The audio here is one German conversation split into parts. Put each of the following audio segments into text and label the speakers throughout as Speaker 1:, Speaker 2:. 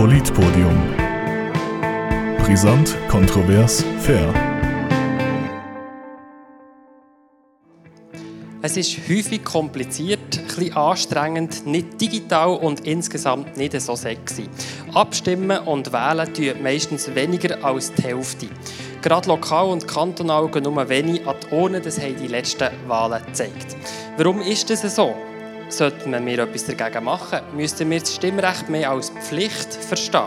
Speaker 1: Politpodium. Brisant, kontrovers, fair.
Speaker 2: Es ist häufig kompliziert, ein anstrengend, nicht digital und insgesamt nicht so sexy. Abstimmen und wählen tun meistens weniger als die Hälfte. Gerade lokal und kantonal gehen nur wenig an die Urne, das haben die letzten Wahlen gezeigt. Warum ist das so? Sollten wir etwas dagegen machen, müssten wir das Stimmrecht mehr als Pflicht verstehen.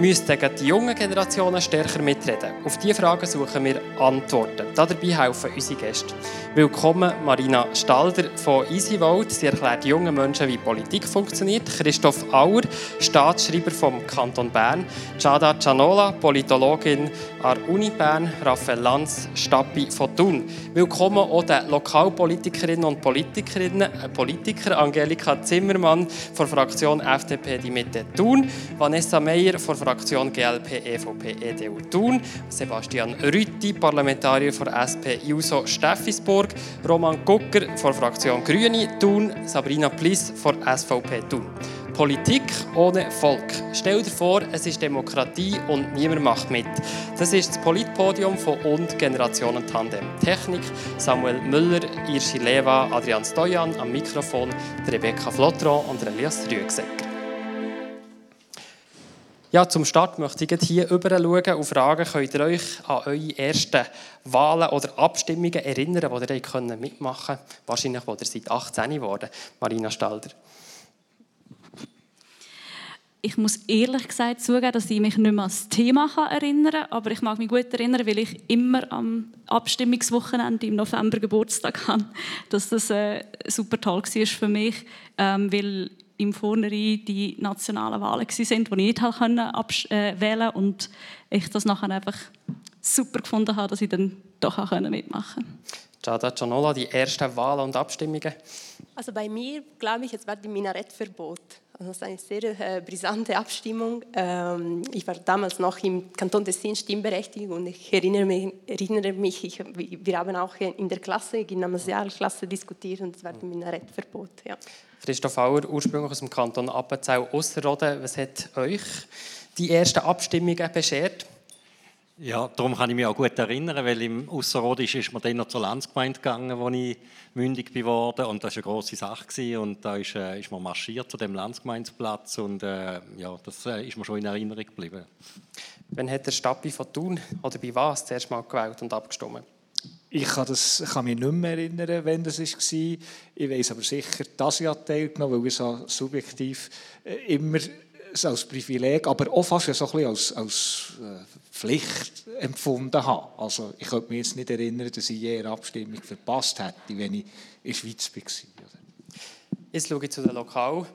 Speaker 2: Müssten die jungen Generationen stärker mitreden? Auf diese Fragen suchen wir Antworten. Dabei helfen unsere Gäste. Willkommen Marina Stalder von EasyVote. Sie erklärt jungen Menschen, wie Politik funktioniert. Christoph Auer, Staatsschreiber vom Kanton Bern. Giada Cianola, Politologin an der Uni Bern. Raphael Lanz, Stappi von Thun. Willkommen auch den Lokalpolitikerinnen und Politikerinnen, äh, Politiker Angelika Zimmermann von Fraktion FDP Die Mitte Thun. Vanessa Meyer von Fraktion GLP, EVP, EDU Thun, Sebastian Rütti, Parlamentarier von SP JUSO Steffisburg, Roman Gucker von Fraktion Grüne Thun, Sabrina Pliss von SVP Thun. Politik ohne Volk. Stell dir vor, es ist Demokratie und niemand macht mit. Das ist das Politpodium von und Generationen Tandem. Technik Samuel Müller, Irschi Leva, Adrian Stojan am Mikrofon, Rebecca Flotron und Elias Rüegsecker. Ja, zum Start möchte ich hier rüber schauen und fragen, könnt ihr euch an eure ersten Wahlen oder Abstimmungen erinnern, wo ihr mitmachen konntet? Wahrscheinlich, wo ihr seit 18 geworden Marina Stalder.
Speaker 3: Ich muss ehrlich gesagt zugeben, dass ich mich nicht mehr an das Thema erinnern kann, aber ich mag mich gut erinnern, weil ich immer am Abstimmungswochenende im November Geburtstag habe, dass das äh, super toll war für mich, ähm, weil im Vornherein die nationalen Wahlen sind, die ich nicht wählen konnte und ich das nachher einfach super gefunden habe, dass ich dann doch auch mitmachen konnte.
Speaker 2: Giada Gianola, die ersten Wahlen und Abstimmungen?
Speaker 4: Also bei mir, glaube ich, es war die Minarettverbot. Also das ist eine sehr äh, brisante Abstimmung. Ähm, ich war damals noch im Kanton Tessin stimmberechtigt und ich erinnere mich, erinnere mich ich, wir haben auch in der Klasse, in der Gymnasialklasse diskutiert und es war die Minarettverbot. Ja.
Speaker 2: Christoph Auer, ursprünglich aus dem Kanton Appenzell Ausserrhoden. Was hat euch die ersten Abstimmungen beschert?
Speaker 5: Ja, darum kann ich mich auch gut erinnern, weil im Ausserrhodisch ist man dann noch zur Landsgemeinde gegangen, wo ich mündig geworden und das war eine grosse Sache gewesen. und da ist, äh, ist man marschiert zu dem Landsgemeindeplatz und äh, ja, das äh, ist mir schon in Erinnerung geblieben.
Speaker 2: Wann hat der Stappi von Thun oder bei was zuerst mal gewählt und abgestimmt?
Speaker 6: Ich kann, das, kann mich nicht mehr erinnern, wann das war. Ich weiß aber sicher, dass ich teilgenommen weil ich so subjektiv äh, immer als Privileg, aber auch fast so ein als, als äh, Pflicht empfunden habe. Also ich könnte mich jetzt nicht erinnern, dass ich je eine Abstimmung verpasst hätte, wenn ich in der Schweiz war.
Speaker 2: Jetzt schaue ich zu den Lokal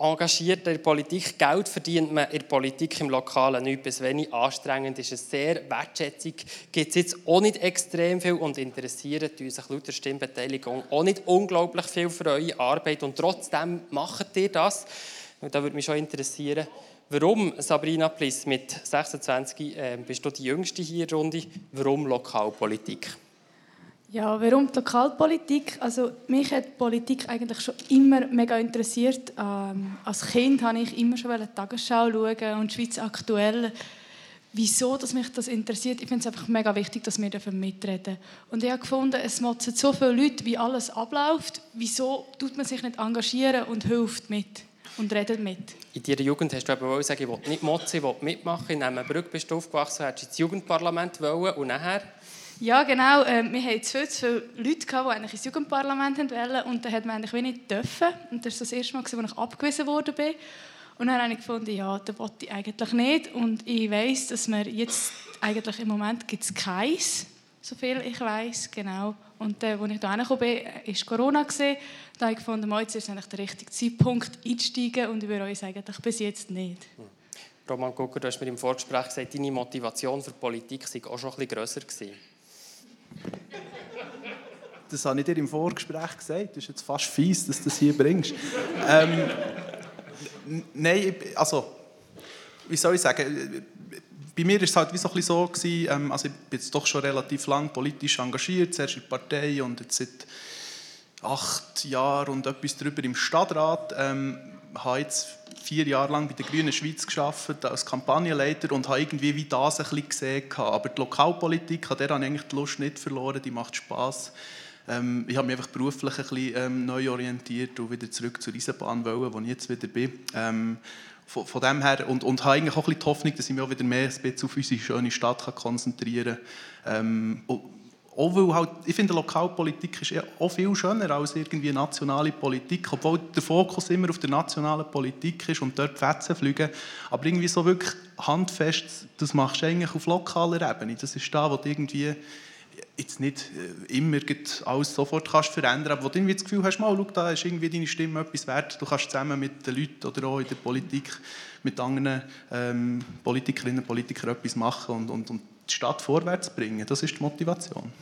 Speaker 2: engagiert in der Politik. Geld verdient man in der Politik im Lokalen nicht bis wenig. Anstrengend ist es sehr. Wertschätzung gibt es jetzt auch nicht extrem viel und interessiert uns sich laut der Stimmbeteiligung auch nicht unglaublich viel für eure Arbeit. Und trotzdem macht ihr das. Und da würde mich schon interessieren, warum, Sabrina Pliss, mit 26 äh, bist du die Jüngste hier in der Runde, warum Lokalpolitik?
Speaker 7: Ja, warum die Lokalpolitik? Also mich hat Politik eigentlich schon immer mega interessiert. Ähm, als Kind habe ich immer schon die Tagesschau schauen und Schweiz aktuell. Wieso dass mich das interessiert? Ich finde es einfach mega wichtig, dass wir davon mitreden. Und ich habe gefunden, es motzen so viele Leute, wie alles abläuft. Wieso tut man sich nicht engagieren und hilft mit und redet mit?
Speaker 2: In deiner Jugend hast du aber gesagt, ich will nicht motzen, ich will mitmachen. In einem Brück bist du aufgewachsen, du ins Jugendparlament wollen und nachher
Speaker 7: ja, genau. Ähm, wir hatten zu viel, zu viele Leute, die eigentlich ins Jugendparlament wollten. Und dann hat man eigentlich nicht dürfen. Und das war das erste Mal, als ich abgewiesen wurde. Und dann habe ich gefunden, ja, das wollte ich eigentlich nicht. Und ich weiss, dass wir jetzt eigentlich im Moment gibt es keins, so viel ich weiß, genau. Und äh, als ich hier gekommen bin, war Corona. Gewesen. Da habe ich gefunden, jetzt ist eigentlich der richtige Zeitpunkt einzusteigen. Und ich würde euch sagen, bis jetzt nicht. Hm.
Speaker 2: Roman Gucker, du hast mir im Vorgespräch gesagt, deine Motivation für Politik sei auch schon ein bisschen grösser gewesen.
Speaker 8: Das habe ich dir im Vorgespräch gesagt. Das ist jetzt fast fies, dass du das hier bringst. ähm, nein, also, wie soll ich sagen? Bei mir war es halt wie so, ein so gewesen, ähm, also ich bin jetzt doch schon relativ lang politisch engagiert, zuerst in der Partei und jetzt seit acht Jahren und etwas darüber im Stadtrat. Ähm, habe jetzt vier Jahre lang bei der Grünen Schweiz geschafft als Kampagnenleiter und habe irgendwie wie das ein bisschen gesehen. Aber die Lokalpolitik, an der eigentlich die Lust nicht verloren, die macht Spass. Ähm, ich habe mich einfach beruflich ein bisschen ähm, neu orientiert und wieder zurück zur Eisenbahn wollen, wo ich jetzt wieder bin. Ähm, von, von, dem her und, und habe eigentlich auch ein bisschen die Hoffnung, dass ich mich auch wieder mehr auf unsere schöne Stadt konzentrieren kann. Ähm, auch weil halt, ich finde, Lokalpolitik ist auch viel schöner als irgendwie nationale Politik, obwohl der Fokus immer auf der nationalen Politik ist und dort Fetzen fliegen. Aber irgendwie so wirklich handfest, das machst du eigentlich auf lokaler Ebene. Das ist da, wo du irgendwie jetzt nicht äh, immer alles sofort kannst verändern aber wo du das Gefühl hast, mal, schau, da ist irgendwie deine Stimme etwas wert, du kannst zusammen mit den Leuten oder auch in der Politik mit anderen ähm, Politikerinnen und Politikern etwas machen und, und, und die Stadt vorwärts bringen. Das ist die Motivation.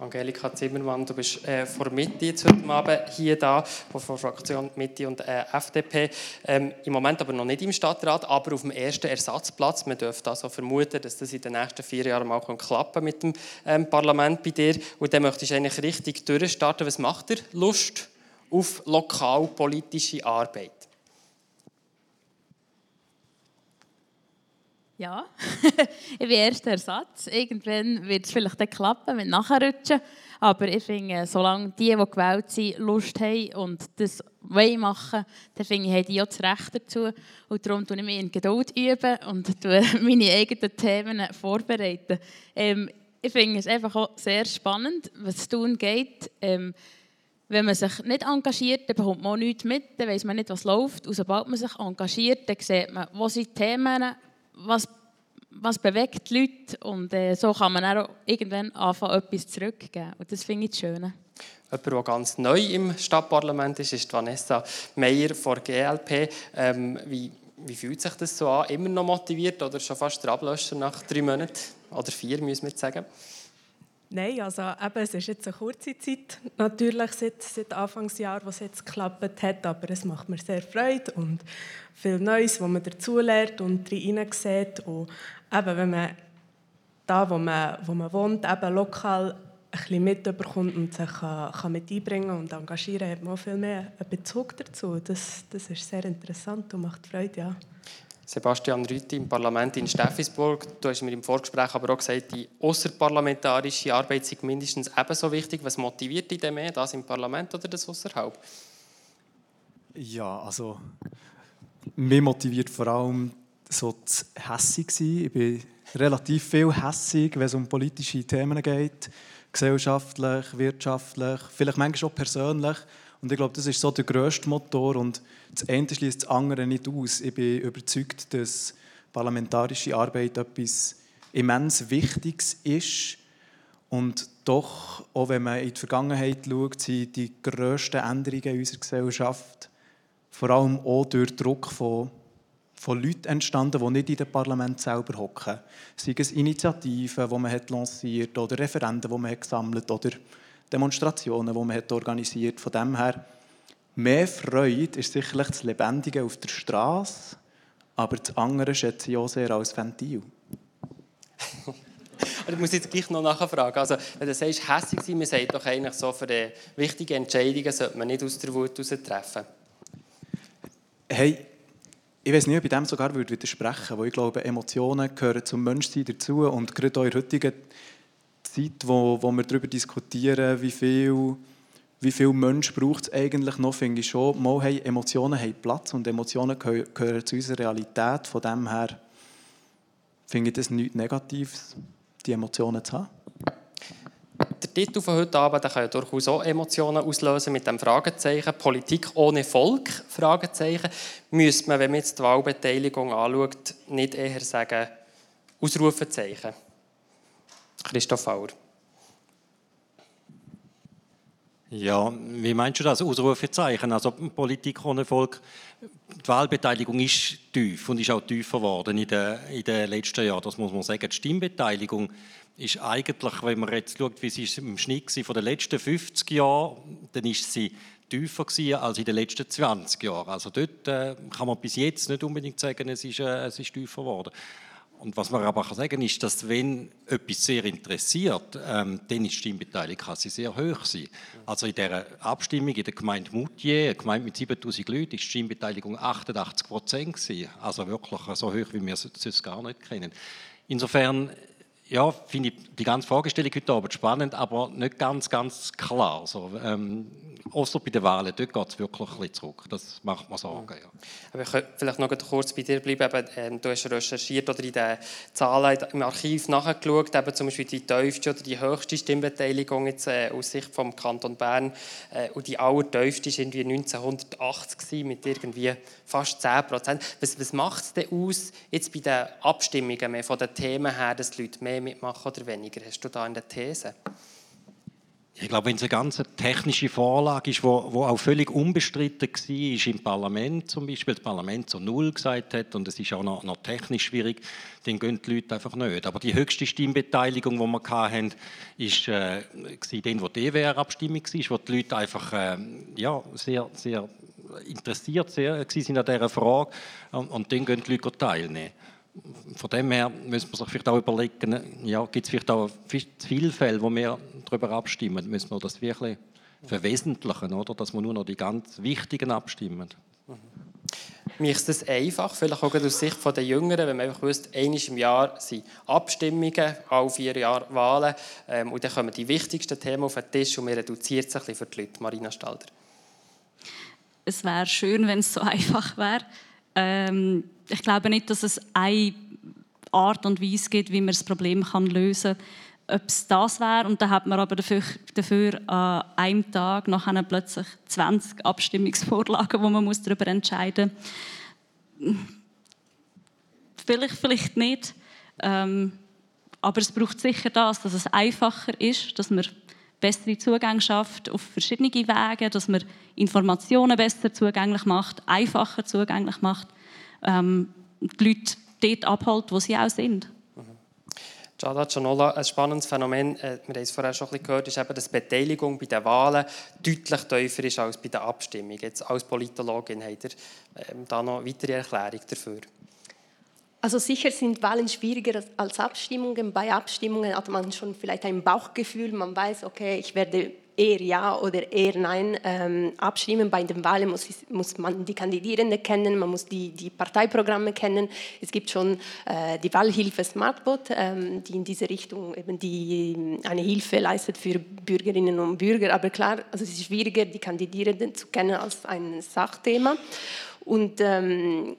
Speaker 2: Angelika Zimmermann, du bist äh, vor Mitte jetzt heute Abend hier da, von Fraktion Mitte und äh, FDP. Ähm, Im Moment aber noch nicht im Stadtrat, aber auf dem ersten Ersatzplatz. Man dürfte also vermuten, dass das in den nächsten vier Jahren mal klappen mit dem ähm, Parlament bei dir. Und dann möchtest du eigentlich richtig durchstarten. Was macht dir Lust auf lokalpolitische Arbeit?
Speaker 9: Ja, ich bin erster Ersatz. Irgendwann wird es vielleicht dann klappen mit Nachrutschen. Aber ich finde, solange die, die gewählt sind, Lust haben und das machen dann finde ich, haben die auch das Recht dazu. Und darum übe ich mich in Geduld üben und meine eigenen Themen vorbereiten. Ähm, ich finde es einfach auch sehr spannend, was tun geht. Ähm, wenn man sich nicht engagiert, dann bekommt man auch nichts mit, dann weiß man nicht, was läuft. Und sobald man sich engagiert, dann sieht man, wo sind die Themen, was, was bewegt die Leute und äh, so kann man auch irgendwann anfangen, etwas zurückzugeben. Und das finde ich das Schöne.
Speaker 2: Jemand, der ganz neu im Stadtparlament ist, ist Vanessa Meyer von GLP. Ähm, wie, wie fühlt sich das so an? Immer noch motiviert oder schon fast der Ablöscher nach drei Monaten? Oder vier, müssen wir sagen?
Speaker 10: Nein, also eben, es ist jetzt eine kurze Zeit, natürlich seit, seit Anfangsjahr, wo es jetzt geklappt hat, aber es macht mir sehr Freude und viel Neues, wo man dazulernt und rein sieht. Und eben, wenn man da, wo man, wo man wohnt, eben lokal ein bisschen mitbekommt und sich kann, kann mit einbringen und engagieren, hat man auch viel mehr einen Bezug dazu. Das, das ist sehr interessant und macht Freude, ja.
Speaker 2: Sebastian Rüthi im Parlament in Steffisburg. Du hast mir im Vorgespräch aber auch gesagt, die außerparlamentarische Arbeit sei mindestens ebenso wichtig. Was motiviert dich denn mehr, das im Parlament oder das außerhalb?
Speaker 11: Ja, also mich motiviert vor allem so das hässig sein. Ich bin relativ viel hässig, wenn es um politische Themen geht, gesellschaftlich, wirtschaftlich, vielleicht manchmal auch persönlich. Und ich glaube, das ist so der grösste Motor und das eine schließt das andere nicht aus. Ich bin überzeugt, dass parlamentarische Arbeit etwas immens Wichtiges ist und doch, auch wenn man in die Vergangenheit schaut, sind die grössten Änderungen in unserer Gesellschaft vor allem auch durch Druck von, von Leuten entstanden, die nicht in dem Parlament selber hocken. Sei es Initiativen, die man hat lanciert oder Referenden, die man hat gesammelt oder Demonstrationen, die man hat organisiert. Von dem her, mehr Freude ist sicherlich das Lebendige auf der Straße, aber das andere schätze ich auch sehr als Ventil.
Speaker 2: ich muss jetzt gleich noch nachfragen. Also, wenn du sagst, hässlich sein, man sagt doch eigentlich so, für die wichtigen Entscheidungen sollte man nicht aus der Wut heraus treffen.
Speaker 11: Hey, ich weiß nicht, ob ich dem sogar widersprechen würde, weil ich glaube, Emotionen gehören zum Menschsein dazu und gerade auch in der heutigen Zeit, wo, wo wir darüber diskutieren, wie viel, wie viel Mensch braucht es eigentlich noch, finde ich schon, mal hey, Emotionen haben Platz und Emotionen gehören zu unserer Realität. Von dem her finde ich das nichts Negatives, die Emotionen zu haben.
Speaker 2: Der Titel von heute Abend der kann ja durchaus auch Emotionen auslösen mit dem Fragezeichen «Politik ohne Volk?» Fragezeichen. Müsste man, wenn man jetzt die Wahlbeteiligung anschaut, nicht eher sagen «Ausrufezeichen»? Christoph Auer.
Speaker 5: Ja, wie meinst du das? Ausrufezeichen. Also Politik ohne Volk. Die Wahlbeteiligung ist tief und ist auch tiefer geworden in den, in den letzten Jahren. Das muss man sagen. Die Stimmbeteiligung ist eigentlich, wenn man jetzt schaut, wie sie im Schnitt war von den letzten 50 Jahren, dann ist sie tiefer als in den letzten 20 Jahren. Also dort äh, kann man bis jetzt nicht unbedingt sagen, es ist, äh, es ist tiefer geworden. Und was man aber sagen kann, ist, dass wenn etwas sehr interessiert, ähm, dann ist die Stimmbeteiligung kann sie sehr hoch sein. Also in der Abstimmung in der Gemeinde Moutier, eine Gemeinde mit 7000 Leuten, ist die Stimmbeteiligung 88 Prozent Also wirklich so hoch, wie wir es sonst gar nicht kennen. Insofern ja, finde ich die ganze Fragestellung heute Abend spannend, aber nicht ganz, ganz klar. So, ähm, außer bei den Wahlen, dort geht es wirklich ein bisschen zurück. Das macht man sagen. Ja.
Speaker 2: Aber ich könnte vielleicht noch kurz bei dir bleiben. Eben, ähm, du hast recherchiert oder in den Zahlen im Archiv nachgeschaut, eben zum Beispiel die tiefste oder die höchste Stimmbeteiligung jetzt, äh, aus Sicht vom Kanton Bern. Äh, und die allertiefste war irgendwie 1980 mit irgendwie fast 10 Prozent. Was, was macht es denn aus, jetzt bei den Abstimmungen mehr von den Themen her, dass die Leute mehr mitmachen oder weniger? Hast du da eine These?
Speaker 5: Ich glaube, wenn es eine ganz technische Vorlage ist, wo, wo auch völlig unbestritten war im Parlament zum Beispiel, das Parlament so null gesagt hat und es ist auch noch, noch technisch schwierig, dann gehen die Leute einfach nicht. Aber die höchste Stimmbeteiligung, die wir hatten, ist äh, dann, wo die EWR-Abstimmung war, wo die Leute einfach äh, ja, sehr, sehr interessiert sehr, an dieser Frage und, und dann gehen die Leute teilnehmen von dem her müssen wir sich vielleicht auch überlegen, ja, gibt es vielleicht auch viele Fälle, wo wir darüber abstimmen, müssen wir das wirklich verwesentlichen, oder? dass wir nur noch die ganz wichtigen abstimmen. Mhm.
Speaker 2: Mir ist das einfach, vielleicht auch aus Sicht der Jüngeren, wenn man einfach wüsste, einmal im Jahr sind Abstimmungen, alle vier Jahre Wahlen ähm, und dann kommen die wichtigsten Themen auf den Tisch und man reduziert es ein bisschen für die Leute. Marina Stalder.
Speaker 3: Es wäre schön, wenn es so einfach wäre. Ähm, ich glaube nicht, dass es eine Art und Weise gibt, wie man das Problem kann lösen kann. Ob es das wäre, und dann hat man aber dafür, dafür an einem Tag nachher plötzlich 20 Abstimmungsvorlagen, wo man muss darüber entscheiden muss. Vielleicht, vielleicht nicht. Ähm, aber es braucht sicher das, dass es einfacher ist, dass man bessere Zugänge schafft auf verschiedene Wege, dass man Informationen besser zugänglich macht, einfacher zugänglich macht ähm, die Leute dort abholt, wo sie auch sind.
Speaker 2: Jada Cianola, ein spannendes Phänomen, äh, wir haben es vorher schon ein bisschen gehört, ist eben, dass die Beteiligung bei den Wahlen deutlich tiefer ist als bei den Abstimmungen. Jetzt als Politologin habt ihr ähm, da noch weitere Erklärung dafür?
Speaker 4: Also sicher sind Wahlen schwieriger als Abstimmungen. Bei Abstimmungen hat man schon vielleicht ein Bauchgefühl, man weiß, okay, ich werde eher Ja oder eher Nein ähm, abstimmen. Bei den Wahlen muss, muss, man die Kandidierenden kennen, man muss die, die Parteiprogramme kennen. Es gibt schon äh, die Wahlhilfe Smartbot, ähm, die in diese Richtung eben die, eine Hilfe leistet für Bürgerinnen und Bürger. Aber klar, also es ist schwieriger, die Kandidierenden zu kennen als ein Sachthema. Und ähm,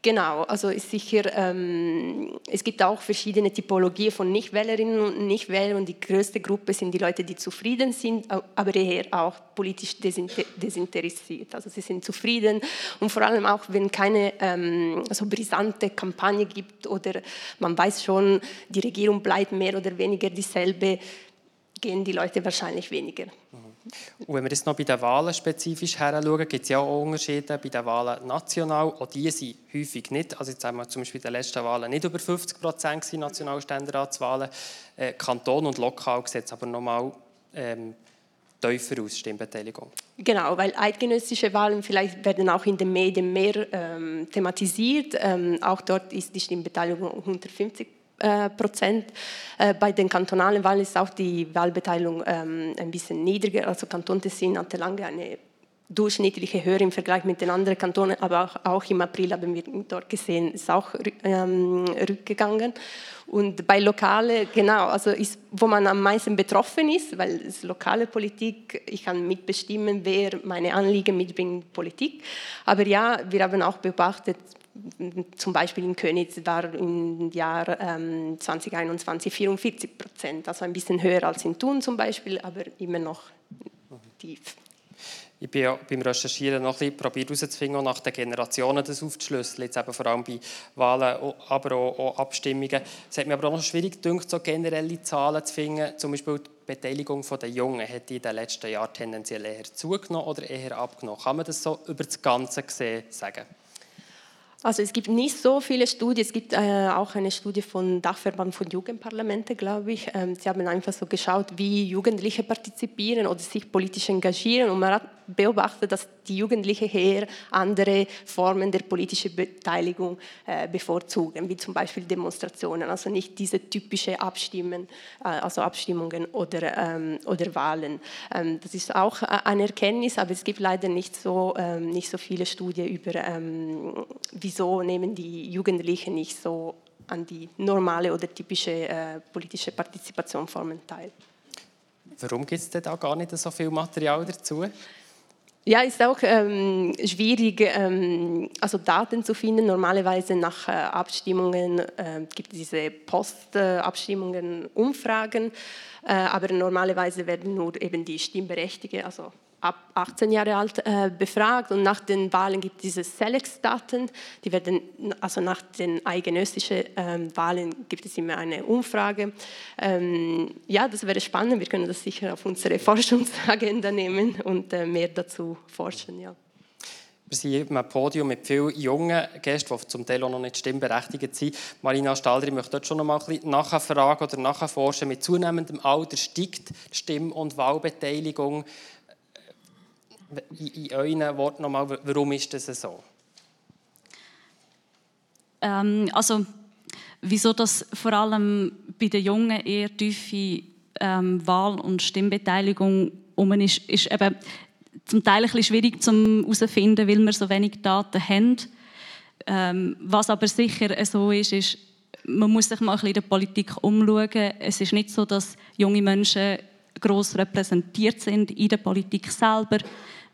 Speaker 4: Genau, also ist sicher, ähm, es gibt auch verschiedene Typologien von Nichtwählerinnen und Nichtwählern die größte Gruppe sind die Leute, die zufrieden sind, aber eher auch politisch desinteressiert. Also sie sind zufrieden und vor allem auch, wenn keine ähm, so brisante Kampagne gibt oder man weiß schon, die Regierung bleibt mehr oder weniger dieselbe, gehen die Leute wahrscheinlich weniger. Mhm.
Speaker 2: Und wenn wir jetzt noch bei den Wahlen spezifisch heranschauen, gibt es ja auch Unterschiede bei den Wahlen national. Auch die sind häufig nicht, also jetzt haben wir zum Beispiel in den letzten Wahlen nicht über 50 Prozent Nationalständeratswahlen. Äh, Kanton und lokal es aber nochmal ähm, tiefer aus, Stimmbeteiligung.
Speaker 4: Genau, weil eidgenössische Wahlen vielleicht werden auch in den Medien mehr ähm, thematisiert. Ähm, auch dort ist die Stimmbeteiligung unter 50 äh, Prozent. Äh, bei den kantonalen Wahlen ist auch die Wahlbeteiligung ähm, ein bisschen niedriger. Also Kanton Tessin hatte lange eine durchschnittliche höher im Vergleich mit den anderen Kantonen, aber auch, auch im April haben wir dort gesehen, ist auch ähm, rückgegangen. Und bei lokale, genau, also ist, wo man am meisten betroffen ist, weil es lokale Politik, ich kann mitbestimmen, wer meine Anliegen mitbringt, Politik. Aber ja, wir haben auch beobachtet, zum Beispiel in Königs war im Jahr ähm, 2021 44 Prozent, also ein bisschen höher als in Thun zum Beispiel, aber immer noch tief.
Speaker 2: Ich bin ja beim Recherchieren noch ein bisschen herauszufinden, nach den Generationen das aufzuschlüsseln, jetzt eben vor allem bei Wahlen, aber auch, auch Abstimmungen. Es hat mir aber auch noch schwierig gedacht, so generelle Zahlen zu finden, zum Beispiel die Beteiligung der Jungen hat in den letzten Jahren tendenziell eher zugenommen oder eher abgenommen. Kann man das so über das Ganze gesehen sagen?
Speaker 4: Also es gibt nicht so viele Studien. Es gibt äh, auch eine Studie von Dachverband von Jugendparlamente, glaube ich. Ähm, sie haben einfach so geschaut, wie Jugendliche partizipieren oder sich politisch engagieren. Und man hat beobachtet, dass die Jugendlichen eher andere Formen der politischen Beteiligung äh, bevorzugen, wie zum Beispiel Demonstrationen, also nicht diese typische Abstimmen, äh, also Abstimmungen oder, ähm, oder Wahlen. Ähm, das ist auch eine Erkenntnis, aber es gibt leider nicht so, ähm, nicht so viele Studien über, wieso nehmen die Jugendlichen nicht so an die normale oder typische äh, politische Partizipationsformen teil.
Speaker 2: Warum gibt es da gar nicht so viel Material dazu?
Speaker 4: Ja, ist auch ähm, schwierig, ähm, also Daten zu finden. Normalerweise nach äh, Abstimmungen äh, gibt es diese Postabstimmungen, äh, Umfragen, aber normalerweise werden nur eben die Stimmberechtigten, also ab 18 Jahre alt äh, befragt und nach den Wahlen gibt es diese Selex-Daten, die werden, also nach den eidgenössischen ähm, Wahlen gibt es immer eine Umfrage. Ähm, ja, das wäre spannend, wir können das sicher auf unsere Forschungsagenda nehmen und äh, mehr dazu forschen, ja.
Speaker 2: Wir sind hier einem Podium mit vielen jungen Gästen, die zum Teil auch noch nicht stimmberechtigt sind. Marina Stalder, ich möchte dort schon noch mal ein bisschen nachfragen oder nachforschen. Mit zunehmendem Alter steigt Stimm- und Wahlbeteiligung in euren Worten nochmal, warum ist das so?
Speaker 3: Ähm, also, wieso das vor allem bei den Jungen eher tiefe ähm, Wahl- und Stimmbeteiligung um ist, ist eben zum Teil ein bisschen schwierig zu herausfinden, weil wir so wenig Daten haben. Ähm, was aber sicher so ist, ist, man muss sich mal ein bisschen in der Politik umschauen. Es ist nicht so, dass junge Menschen gross repräsentiert sind in der Politik selber.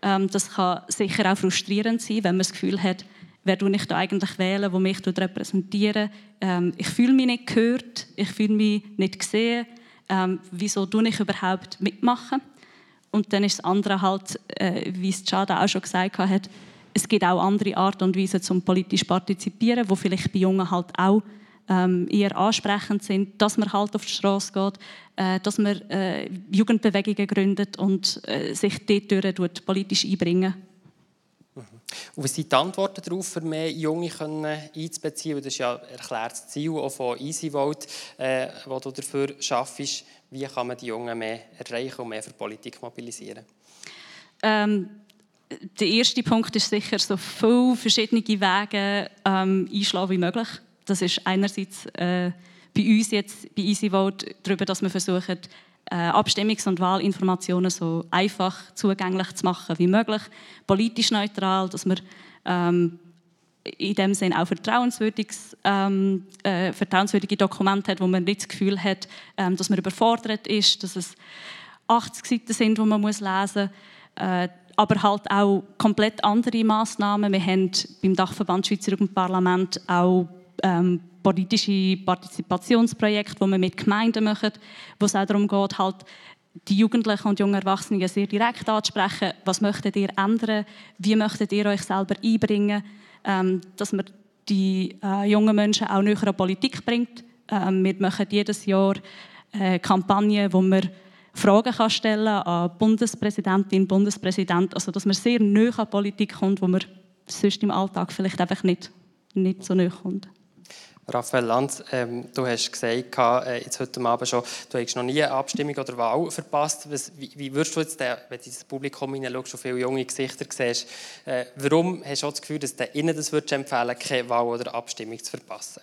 Speaker 3: Ähm, das kann sicher auch frustrierend sein, wenn man das Gefühl hat, wer du ich da eigentlich wählen, wo mich repräsentieren. Ähm, ich fühle mich nicht gehört, ich fühle mich nicht gesehen. Ähm, wieso tue ich überhaupt mitmachen? Und dann ist das andere halt, äh, wie es Chada auch schon gesagt hat, es gibt auch andere Arten und Weisen zum politisch partizipieren, wo vielleicht bei Jungen halt auch ähm, eher ansprechend sind, dass man halt auf die Straße geht, äh, dass man äh, Jugendbewegungen gründet und äh, sich dort politisch einbringen.
Speaker 2: Mhm. Und was sind die Antworten darauf, für mehr Junge können einzubeziehen? Das ist ja erklärtes Ziel auch von EasyVote, äh, das du dafür schaffst. Wie kann man die Jungen mehr erreichen und mehr für Politik mobilisieren?
Speaker 3: Ähm, der erste Punkt ist sicher, so viele verschiedene Wege ähm, einschlagen wie möglich. Das ist einerseits äh, bei uns jetzt bei EasyVote darüber, dass wir versuchen, äh, Abstimmungs- und Wahlinformationen so einfach zugänglich zu machen wie möglich, politisch neutral, dass wir ähm, in dem Sinne auch ähm, äh, vertrauenswürdige Dokumente hat, wo man nicht das Gefühl hat, ähm, dass man überfordert ist, dass es 80 Seiten sind, die man muss lesen muss. Äh, aber halt auch komplett andere Massnahmen. Wir haben beim Dachverband Schweizer Jugendparlament auch ähm, politische Partizipationsprojekte, die wir mit Gemeinden machen, wo es auch darum geht, halt die Jugendlichen und jungen Erwachsenen sehr direkt anzusprechen. Was möchtet ihr ändern? Wie möchtet ihr euch selber einbringen? Ähm, dass man die äh, jungen Menschen auch näher an Politik bringt. Ähm, wir machen jedes Jahr äh, Kampagnen, wo wir Fragen kann stellen an Bundespräsidentin, Bundespräsident, also dass man sehr näher an Politik kommt, wo man sonst im Alltag vielleicht einfach nicht, nicht so näher kommt.
Speaker 2: Raphael Lanz, ähm, du hast gesagt, äh, jetzt heute Abend schon, du hast noch nie eine Abstimmung oder Wahl verpasst. Was, wie, wie würdest du jetzt, den, wenn du ins Publikum hineinschaust, schon viele junge Gesichter siehst, äh, warum hast du das Gefühl, dass du ihnen das würdest empfehlen keine Wahl oder Abstimmung zu verpassen?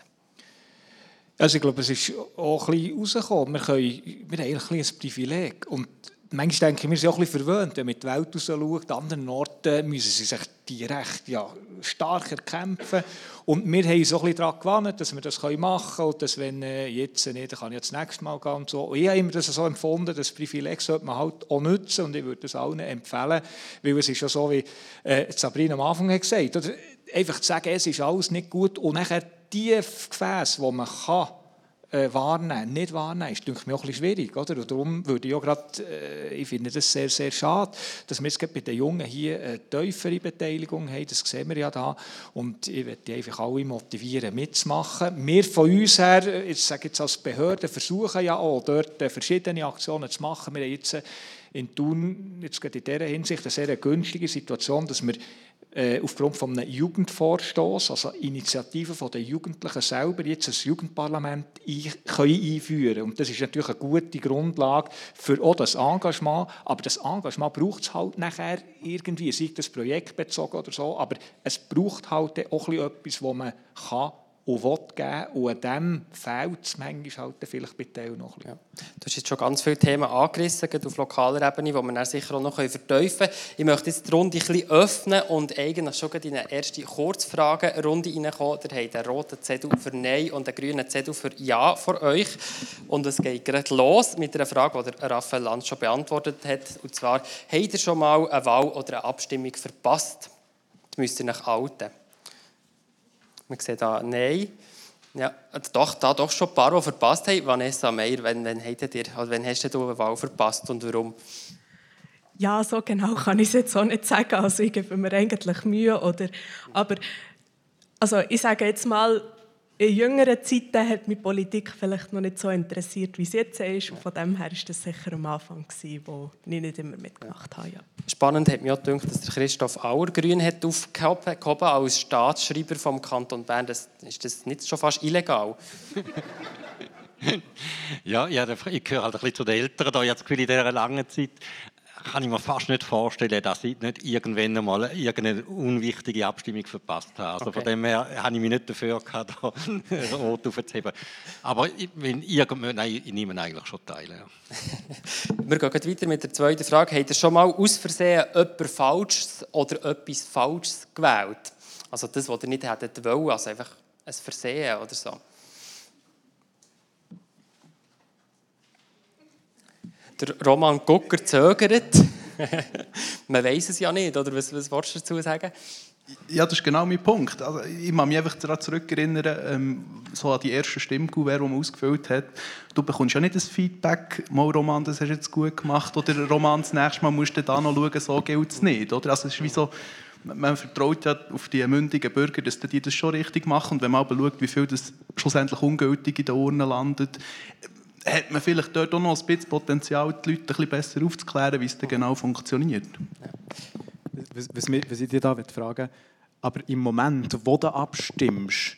Speaker 6: Also ich glaube, es ist auch ein bisschen rausgekommen. Wir, können, wir haben eigentlich ein Privileg. Und manchmal denke ich, wir sind auch ein bisschen verwöhnt, wenn man die Welt raus schaut. An anderen Orten müssen sie sich direkt ja, stark erkämpfen. Und wir haben uns ein daran gewohnt, dass wir das machen können und dass, wenn äh, jetzt nicht, dann kann ich das nächste Mal gehen und so. Und ich habe immer das so empfunden, das Privileg sollte man halt auch nutzen und ich würde das allen empfehlen, weil es ist ja so, wie äh, Sabrina am Anfang hat gesagt hat, einfach zu sagen, es ist alles nicht gut und nachher die Gefäße, die man kann, äh, wahrnehmen, nicht wahrnehmen, ist denke mir auch ein bisschen schwierig. Oder? Und darum würde ich auch gerade, äh, ich finde das sehr, sehr schade, dass wir jetzt bei den Jungen hier eine tiefere Beteiligung haben, das sehen wir ja da. Und ich möchte einfach alle motivieren, mitzumachen. Wir von uns her, ich sage jetzt als Behörde, versuchen ja auch dort verschiedene Aktionen zu machen. Wir haben jetzt in Thun, jetzt in dieser Hinsicht, eine sehr günstige Situation, dass wir äh, aufgrund von einem Jugendvorstoß, also Initiativen von den Jugendlichen selber, jetzt ein Jugendparlament ein, können einführen Und das ist natürlich eine gute Grundlage für auch das Engagement. Aber das Engagement braucht es halt nachher irgendwie, sei das projektbezogen oder so, aber es braucht halt auch etwas, wo man kann und will geben. Und an dem fehlt es manchmal halt vielleicht bei Teil noch ein
Speaker 2: Ja. Du hast jetzt schon ganz viele Themen angerissen, auf lokaler Ebene, die wir sicher auch noch vertiefen können. Ich möchte jetzt die Runde ein bisschen öffnen und eigentlich schon in eine erste Kurzfragenrunde reinkommen. Ihr habt einen roten Zettel für Nein und einen grünen Zettel für Ja vor euch. Und es geht gerade los mit einer Frage, die Raphael Lanz schon beantwortet hat. Und zwar, habt ihr schon mal eine Wahl oder eine Abstimmung verpasst? Das müsst ihr euch halten. Wir sehen da Nein. Ja, doch, da doch schon ein paar, die verpasst haben. Vanessa Meyer, wann, wann, ihr, also wann hast du eine Wahl verpasst und warum?
Speaker 10: Ja, so genau kann ich es jetzt auch nicht sagen. Also ich gebe mir eigentlich Mühe. Oder, aber also ich sage jetzt mal, in jüngeren Zeiten hat mich Politik vielleicht noch nicht so interessiert, wie es jetzt ist. Und von dem her war das sicher am Anfang, gewesen, wo ich nicht immer mitgemacht habe. Ja.
Speaker 2: Spannend hat mich auch gedacht, dass der Christoph Auergrün hat aufgehoben als Staatsschreiber vom Kanton Bern. Das, ist das nicht schon fast illegal?
Speaker 5: ja, ja, ich gehöre halt ein bisschen zu den Älteren. Da. Ich habe das Gefühl, in dieser langen Zeit kann ich mir fast nicht vorstellen, dass ich nicht irgendwann einmal irgendeine unwichtige Abstimmung verpasst habe. Also okay. von dem her habe ich mich nicht dafür gehabt, da rot aufzuheben. Aber ich, wenn irgendwann, nein, ich nehme eigentlich schon teil. Ja.
Speaker 2: Wir gehen weiter mit der zweiten Frage. Habt ihr schon mal aus Versehen etwas Falsches oder etwas Falsches gewählt? Also das, was ihr nicht hättet wollen, also einfach ein Versehen oder so. Der Roman Gucker zögert. Man weiß es ja nicht, oder was, was willst du dazu sagen?
Speaker 8: Ja, das ist genau mein Punkt. Also, ich kann mich einfach daran zurückerinnern, ähm, so an die ersten Stimmkuvert, die man ausgefüllt hat. Du bekommst ja nicht das Feedback, mal Roman, das hast du jetzt gut gemacht, oder Roman, das nächste Mal musst du da noch schauen, so gilt es nicht. Oder? Also, es ist wie so, man vertraut ja auf die mündigen Bürger, dass die das schon richtig machen. Und wenn man aber schaut, wie viel das schlussendlich ungültig in den Urnen landet, hat man vielleicht dort auch noch ein bisschen Potenzial, die Leute ein bisschen besser aufzuklären, wie es denn genau funktioniert.
Speaker 11: Was, was, ich dir da fragen aber im Moment, wo du abstimmst,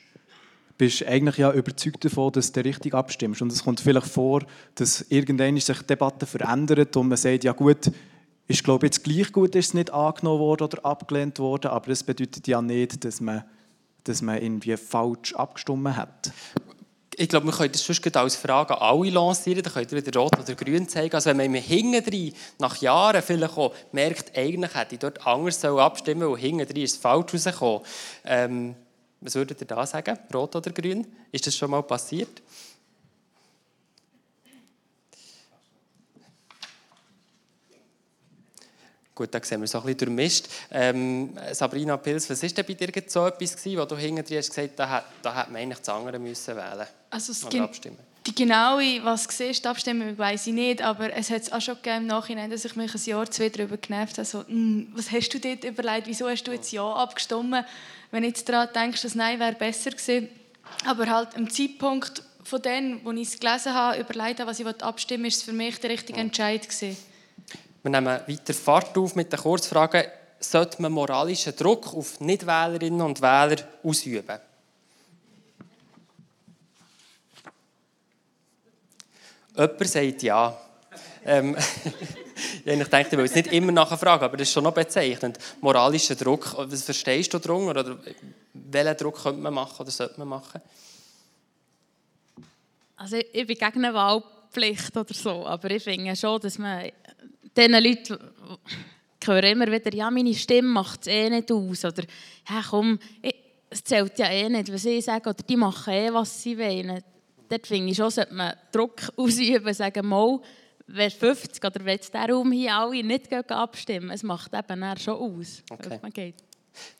Speaker 11: bist du eigentlich ja überzeugt davon, dass du richtig abstimmst. Und es kommt vielleicht vor, dass irgendwann sich die Debatte verändert und man sagt, ja gut, ich glaube jetzt gleich gut, ist es nicht angenommen worden oder abgelehnt worden, aber das bedeutet ja nicht, dass man, dass man irgendwie falsch abgestimmt hat
Speaker 2: ich glaube, wir können das sonst als Frage an alle lancieren. Dann könnt ihr wieder rot oder grün zeigen. Also wenn man hinten nach Jahren vielleicht auch merkt, eigentlich hätte ich dort anders abstimmen und hinten ist falsch rausgekommen. Ähm, was würdet ihr da sagen? Rot oder grün? Ist das schon mal passiert? Gut, da sehen wir so ein bisschen durchmischt. Ähm, Sabrina Pils, was war denn bei dir so etwas, gewesen, wo du hinterher hast gesagt da, hat, da hätte man eigentlich das andere müssen wählen
Speaker 7: also es oder abstimmen Die genaue, was du siehst, abstimmen, weiß ich nicht, aber es hat auch schon gegeben im Nachhinein, dass ich mich ein Jahr, zwei darüber genervt habe, so, hm, was hast du dort überlegt, wieso hast du jetzt Ja abgestimmt, wenn du jetzt daran denkst, dass Nein wäre besser gewesen. Aber halt am Zeitpunkt von dem, wo ich es gelesen habe, überlegt habe, was ich abstimmen will, ist es für mich der richtige Entscheid gewesen.
Speaker 2: Wir nehmen weiter Fahrt auf mit den Kurzfragen. Sollte man moralischen Druck auf Nichtwählerinnen und Wähler ausüben? Jemand sagt ja. Ähm, ich denke, ich will es nicht immer nachher fragen, aber das ist schon noch bezeichnend. Moralischer Druck, was verstehst du darunter? Oder welchen Druck könnte man machen oder sollte man machen?
Speaker 9: Also ich bin gegen eine Wahlpflicht oder so, aber ich finde schon, dass man diesen Leuten höre immer wieder, ja, meine Stimme macht es eh nicht aus. Oder, ja, komm, es zählt ja eh nicht, was ich sage. Oder die machen eh, was sie wollen. Dort finde ich schon, sollte man Druck ausüben, sagen, mal, wer 50 oder wenn der Raum hier alle nicht abstimmen, es macht eben schon aus, okay.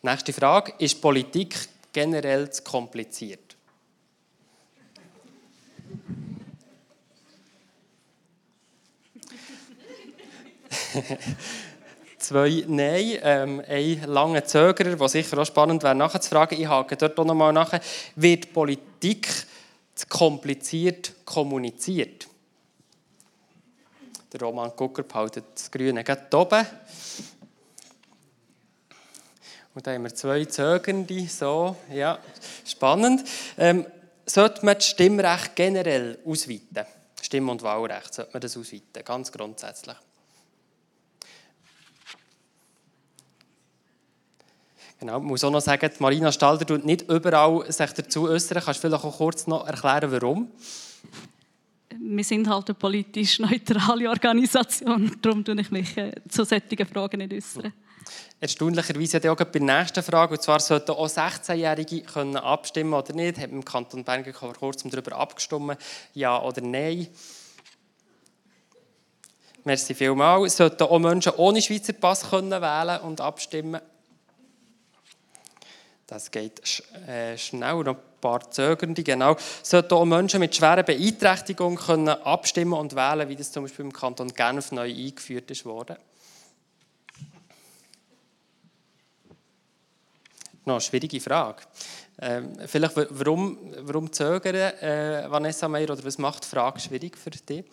Speaker 2: Nächste Frage, ist Politik generell zu kompliziert? Zwei Nein, ähm, ein langer Zögerer, der sicher auch spannend wäre, nachzufragen. Ich hake dort auch nochmal nach. Wird Politik zu kompliziert kommuniziert? Der Roman Gucker behaltet das Grüne gerade oben. Und da haben wir zwei Zögernde, so, ja, spannend. Ähm, sollte man das Stimmrecht generell ausweiten? Stimm- und Wahlrecht, sollte man das ausweiten, ganz grundsätzlich? Genau, ich muss auch noch sagen, Marina Stalder tut nicht überall sich dazu äußern. Kannst du vielleicht auch kurz noch erklären, warum?
Speaker 3: Wir sind halt eine politisch neutrale Organisation, darum tue ich mich äh, zu solchen Fragen nicht äußern.
Speaker 2: Erstaunlicherweise hat auch bei der nächsten Frage, und zwar sollten auch 16-Jährige können abstimmen oder nicht. Haben im Kanton Bern vor kurzem darüber abgestimmt, ja oder nein. Merci vielmals. Sollten auch Menschen ohne Schweizer Pass können wählen und abstimmen? Das geht sch äh, schnell, noch ein paar Zögernde, genau. Sollten auch Menschen mit schweren Beeinträchtigungen können abstimmen und wählen, wie das zum Beispiel im Kanton Genf neu eingeführt ist worden? Noch eine schwierige Frage. Ähm, vielleicht, warum, warum zögern, äh, Vanessa Meyer, oder was macht die Frage schwierig für dich?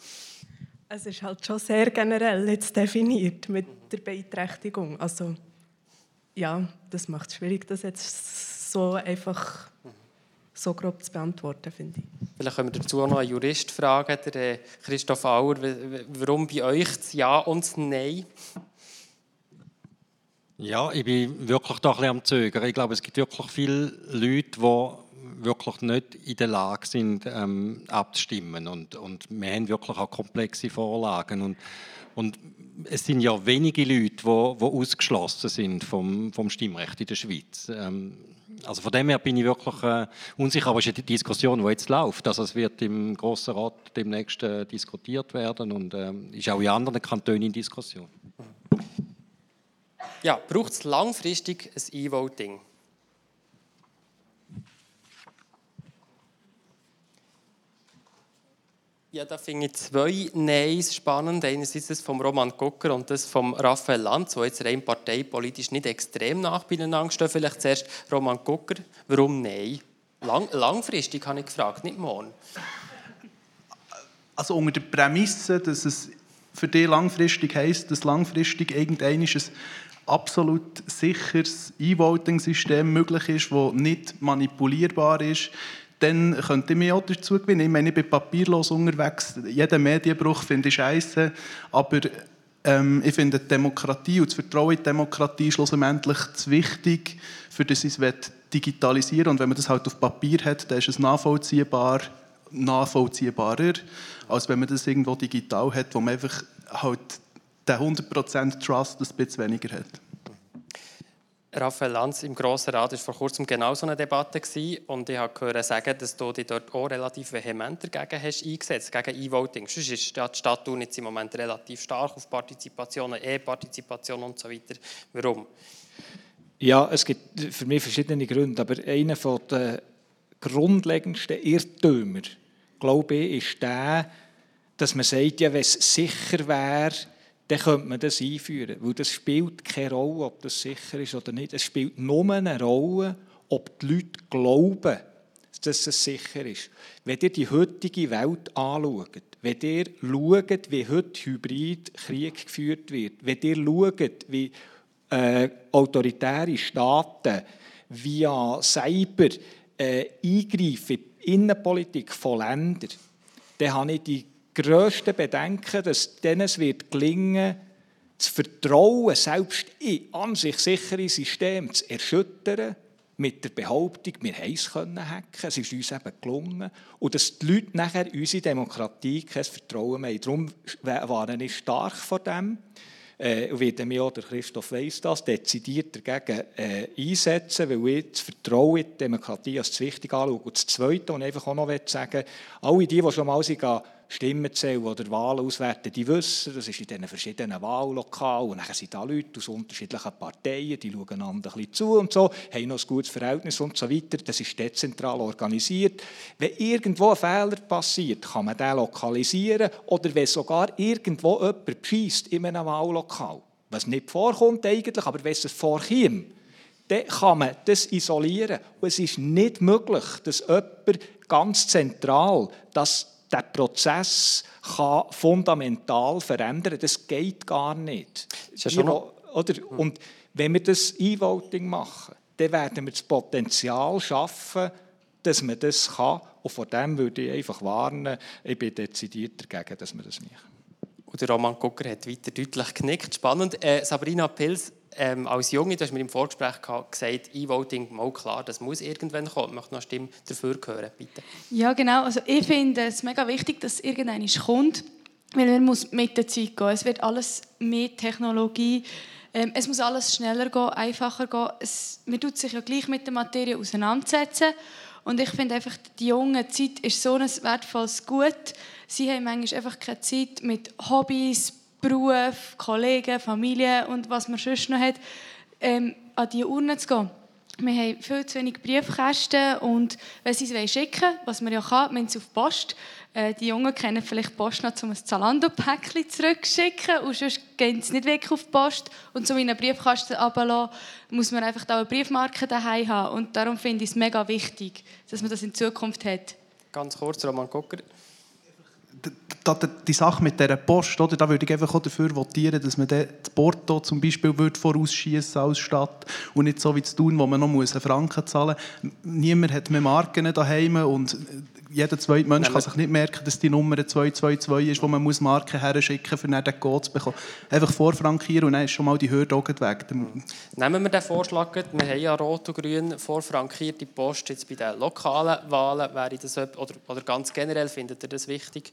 Speaker 10: Es ist halt schon sehr generell jetzt definiert mit der Beeinträchtigung. Also, ja, das macht es schwierig, das jetzt so einfach so grob zu beantworten, finde ich.
Speaker 2: Vielleicht können wir dazu auch noch einen Jurist fragen, der Christoph Auer, warum bei euch das Ja und das Nein?
Speaker 5: Ja, ich bin wirklich da ein bisschen am Zögern. Ich glaube, es gibt wirklich viele Leute, die wirklich nicht in der Lage sind, ähm, abzustimmen. Und, und wir haben wirklich auch komplexe Vorlagen. Und, und es sind ja wenige Leute, die, ausgeschlossen sind vom, vom Stimmrecht in der Schweiz. Ähm, also von dem her bin ich wirklich äh, unsicher, aber es ist eine Diskussion, die jetzt läuft. Also es wird im Grossen Rat demnächst äh, diskutiert werden und äh, ist auch in anderen Kantonen in Diskussion.
Speaker 2: Ja, braucht es langfristig ein E-Voting? Ja, da finde ich zwei Neins spannend. Einerseits das von Roman Gucker und das von Raphael Lanz, die jetzt rein parteipolitisch nicht extrem nach beieinander. Vielleicht zuerst Roman Gucker. Warum Nein? Lang, langfristig habe ich gefragt, nicht morgen.
Speaker 8: Also unter der Prämisse, dass es für dich langfristig heisst, dass langfristig irgendein absolut sicheres E-Voting-System möglich ist, das nicht manipulierbar ist, dann könnte ich mich auch dazu gewinnen. Ich meine, ich bin papierlos unterwegs. Jeden Medienbruch finde ich scheiße. Aber ähm, ich finde die Demokratie und das Vertrauen in die Demokratie schlussendlich zu wichtig, für das ich es digitalisieren will. Und wenn man das halt auf Papier hat, dann ist es nachvollziehbar, nachvollziehbarer, als wenn man das irgendwo digital hat, wo man einfach halt den 100% Trust ein bisschen weniger hat.
Speaker 2: Raphael Lanz im Grossen Rat war vor kurzem genau so eine Debatte gewesen, und ich habe gehört sagen, dass du dich dort auch relativ vehement dagegen hast eingesetzt, gegen E-Voting. Sonst ist die Stadt jetzt im Moment relativ stark auf Partizipation, E-Partizipation und so weiter. Warum?
Speaker 6: Ja, es gibt für mich verschiedene Gründe, aber einer der grundlegendsten Irrtümer, glaube ich, ist der, dass man sagt, ja, wenn es sicher wäre, dann könnte man das einführen. Weil das spielt keine Rolle, ob das sicher ist oder nicht. Es spielt nur eine Rolle, ob die Leute glauben, dass es sicher ist. Wenn ihr die heutige Welt anschaut, wenn ihr schaut, wie heute Hybrid Krieg geführt wird, wenn ihr schaut, wie äh, autoritäre Staaten via Cyber äh, eingreifen in die Innenpolitik von Ländern, dann habe ich die grössten Bedenken, dass denen es wird gelingen das Vertrauen selbst in an sich sichere Systeme zu erschüttern, mit der Behauptung, wir haben es hacken, es ist uns eben gelungen, und dass die Leute nachher unsere Demokratie kein Vertrauen mehr haben. Darum waren ich stark vor dem äh, und werde mich auch, der Christoph weiss das, dezidiert dagegen äh, einsetzen, weil ich das Vertrauen in die Demokratie als zu wichtig anschaue. Und das Zweite, ich einfach auch noch sagen alle die, die schon mal sind, Stimmen zählen oder Wahlen auswerten, die wissen, das ist in diesen verschiedenen Wahllokalen und dann sind da Leute aus unterschiedlichen Parteien, die schauen einander ein bisschen zu und so, haben noch ein gutes Verhältnis und so weiter. Das ist dezentral organisiert. Wenn irgendwo ein Fehler passiert, kann man den lokalisieren oder wenn sogar irgendwo jemand beschießt in einem Wahllokal, was nicht vorkommt eigentlich, aber wenn es vorkommt, dann kann man das isolieren. Und es ist nicht möglich, dass jemand ganz zentral das der Prozess kann fundamental verändern. Das geht gar nicht.
Speaker 2: Ist ja schon
Speaker 6: oder? Und Wenn wir das E-Voting machen, dann werden wir das Potenzial schaffen, dass man das kann. Und vor dem würde ich einfach warnen, ich bin dezidiert dagegen, dass wir das machen.
Speaker 2: Und der Roman Gucker hat weiter deutlich genickt. Spannend. Äh, Sabrina Pils, ähm, als Junge, du hast mir im Vorgespräch gesagt, E-Voting, mal klar, das muss irgendwann kommen. Ich möchte noch Stimme dafür hören, bitte.
Speaker 7: Ja, genau. Also ich finde es mega wichtig, dass es irgendwann kommt, weil man muss mit der Zeit gehen. Es wird alles mehr Technologie. Ähm, es muss alles schneller gehen, einfacher gehen. Es, man tut sich ja gleich mit der Materie auseinandersetzen. Und ich finde einfach, die junge Zeit ist so ein wertvolles Gut. Sie haben manchmal einfach keine Zeit mit Hobbys, Beruf, Kollegen, Familie und was man sonst noch hat, ähm, an diese Urne zu gehen. Wir haben viel zu wenig Briefkästen und wenn sie es schicken wollen, was man ja kann, müssen sie auf die Post. Äh, die Jungen kennen vielleicht die Post noch, um ein Zalando-Päckchen zurückzuschicken und sonst gehen sie nicht wirklich auf die Post. Und um in einen Briefkasten runterzulassen, muss man einfach auch eine Briefmarke daheim haben. Und darum finde ich es mega wichtig, dass man das in Zukunft hat.
Speaker 2: Ganz kurz, Roman Gucker
Speaker 8: die Sache mit dieser Post, oder, da würde ich einfach auch dafür votieren, dass man das Porto zum Beispiel vorausschießen als Stadt und nicht so wie zu tun, wo man noch einen Franken zahlen muss. Niemand hat mehr Marken daheim und jeder zweite Mensch kann sich nicht merken, dass die Nummer 222 ist, wo man muss Marken her schicken muss, um dann den Code zu bekommen. Einfach vorfrankieren und dann ist schon mal die Hürde auch weg.
Speaker 2: Nehmen wir den Vorschlag, wir haben ja Rot und Grün vorfrankierte Post jetzt bei den lokalen Wahlen. Wäre das, oder, oder ganz generell, findet ihr das wichtig?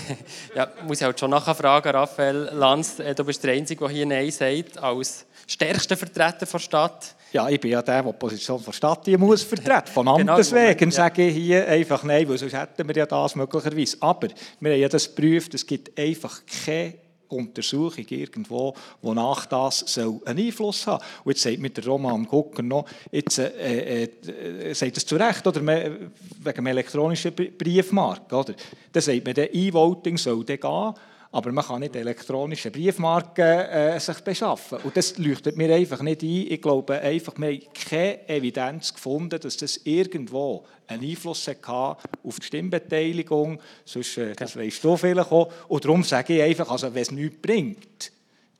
Speaker 2: ja, muss ich halt schon nachfragen, Raphael Lanz, äh, du bist der Einzige, der hier Nein sagt, als stärkster Vertreter der Stadt.
Speaker 6: Ja, ich bin ja der, der die Position der Stadt hier muss vertreten Von genau, Amtes genau, wegen ja. sage ich hier einfach Nein, weil sonst hätten wir ja das möglicherweise. Aber wir haben ja das geprüft, es gibt einfach keine Untersuchung irgendwo, wonach das soll einen Einfluss haben soll. Und jetzt sagt mir der Roman Gucker noch, jetzt äh, äh, sagt es zu Recht, oder, wegen dem elektronischen Briefmarken, oder? Dann sagt man, E-Voting soll dann gehen, aber man kann nicht elektronische Briefmarken äh, sich beschaffen. Und das leuchtet mir einfach nicht ein. Ich glaube einfach, wir haben keine Evidenz gefunden, dass das irgendwo einen Einfluss hatte auf die Stimmbeteiligung. Sonst, äh, das weißt du vielleicht auch. Und darum sage ich einfach, also, wenn es nichts bringt,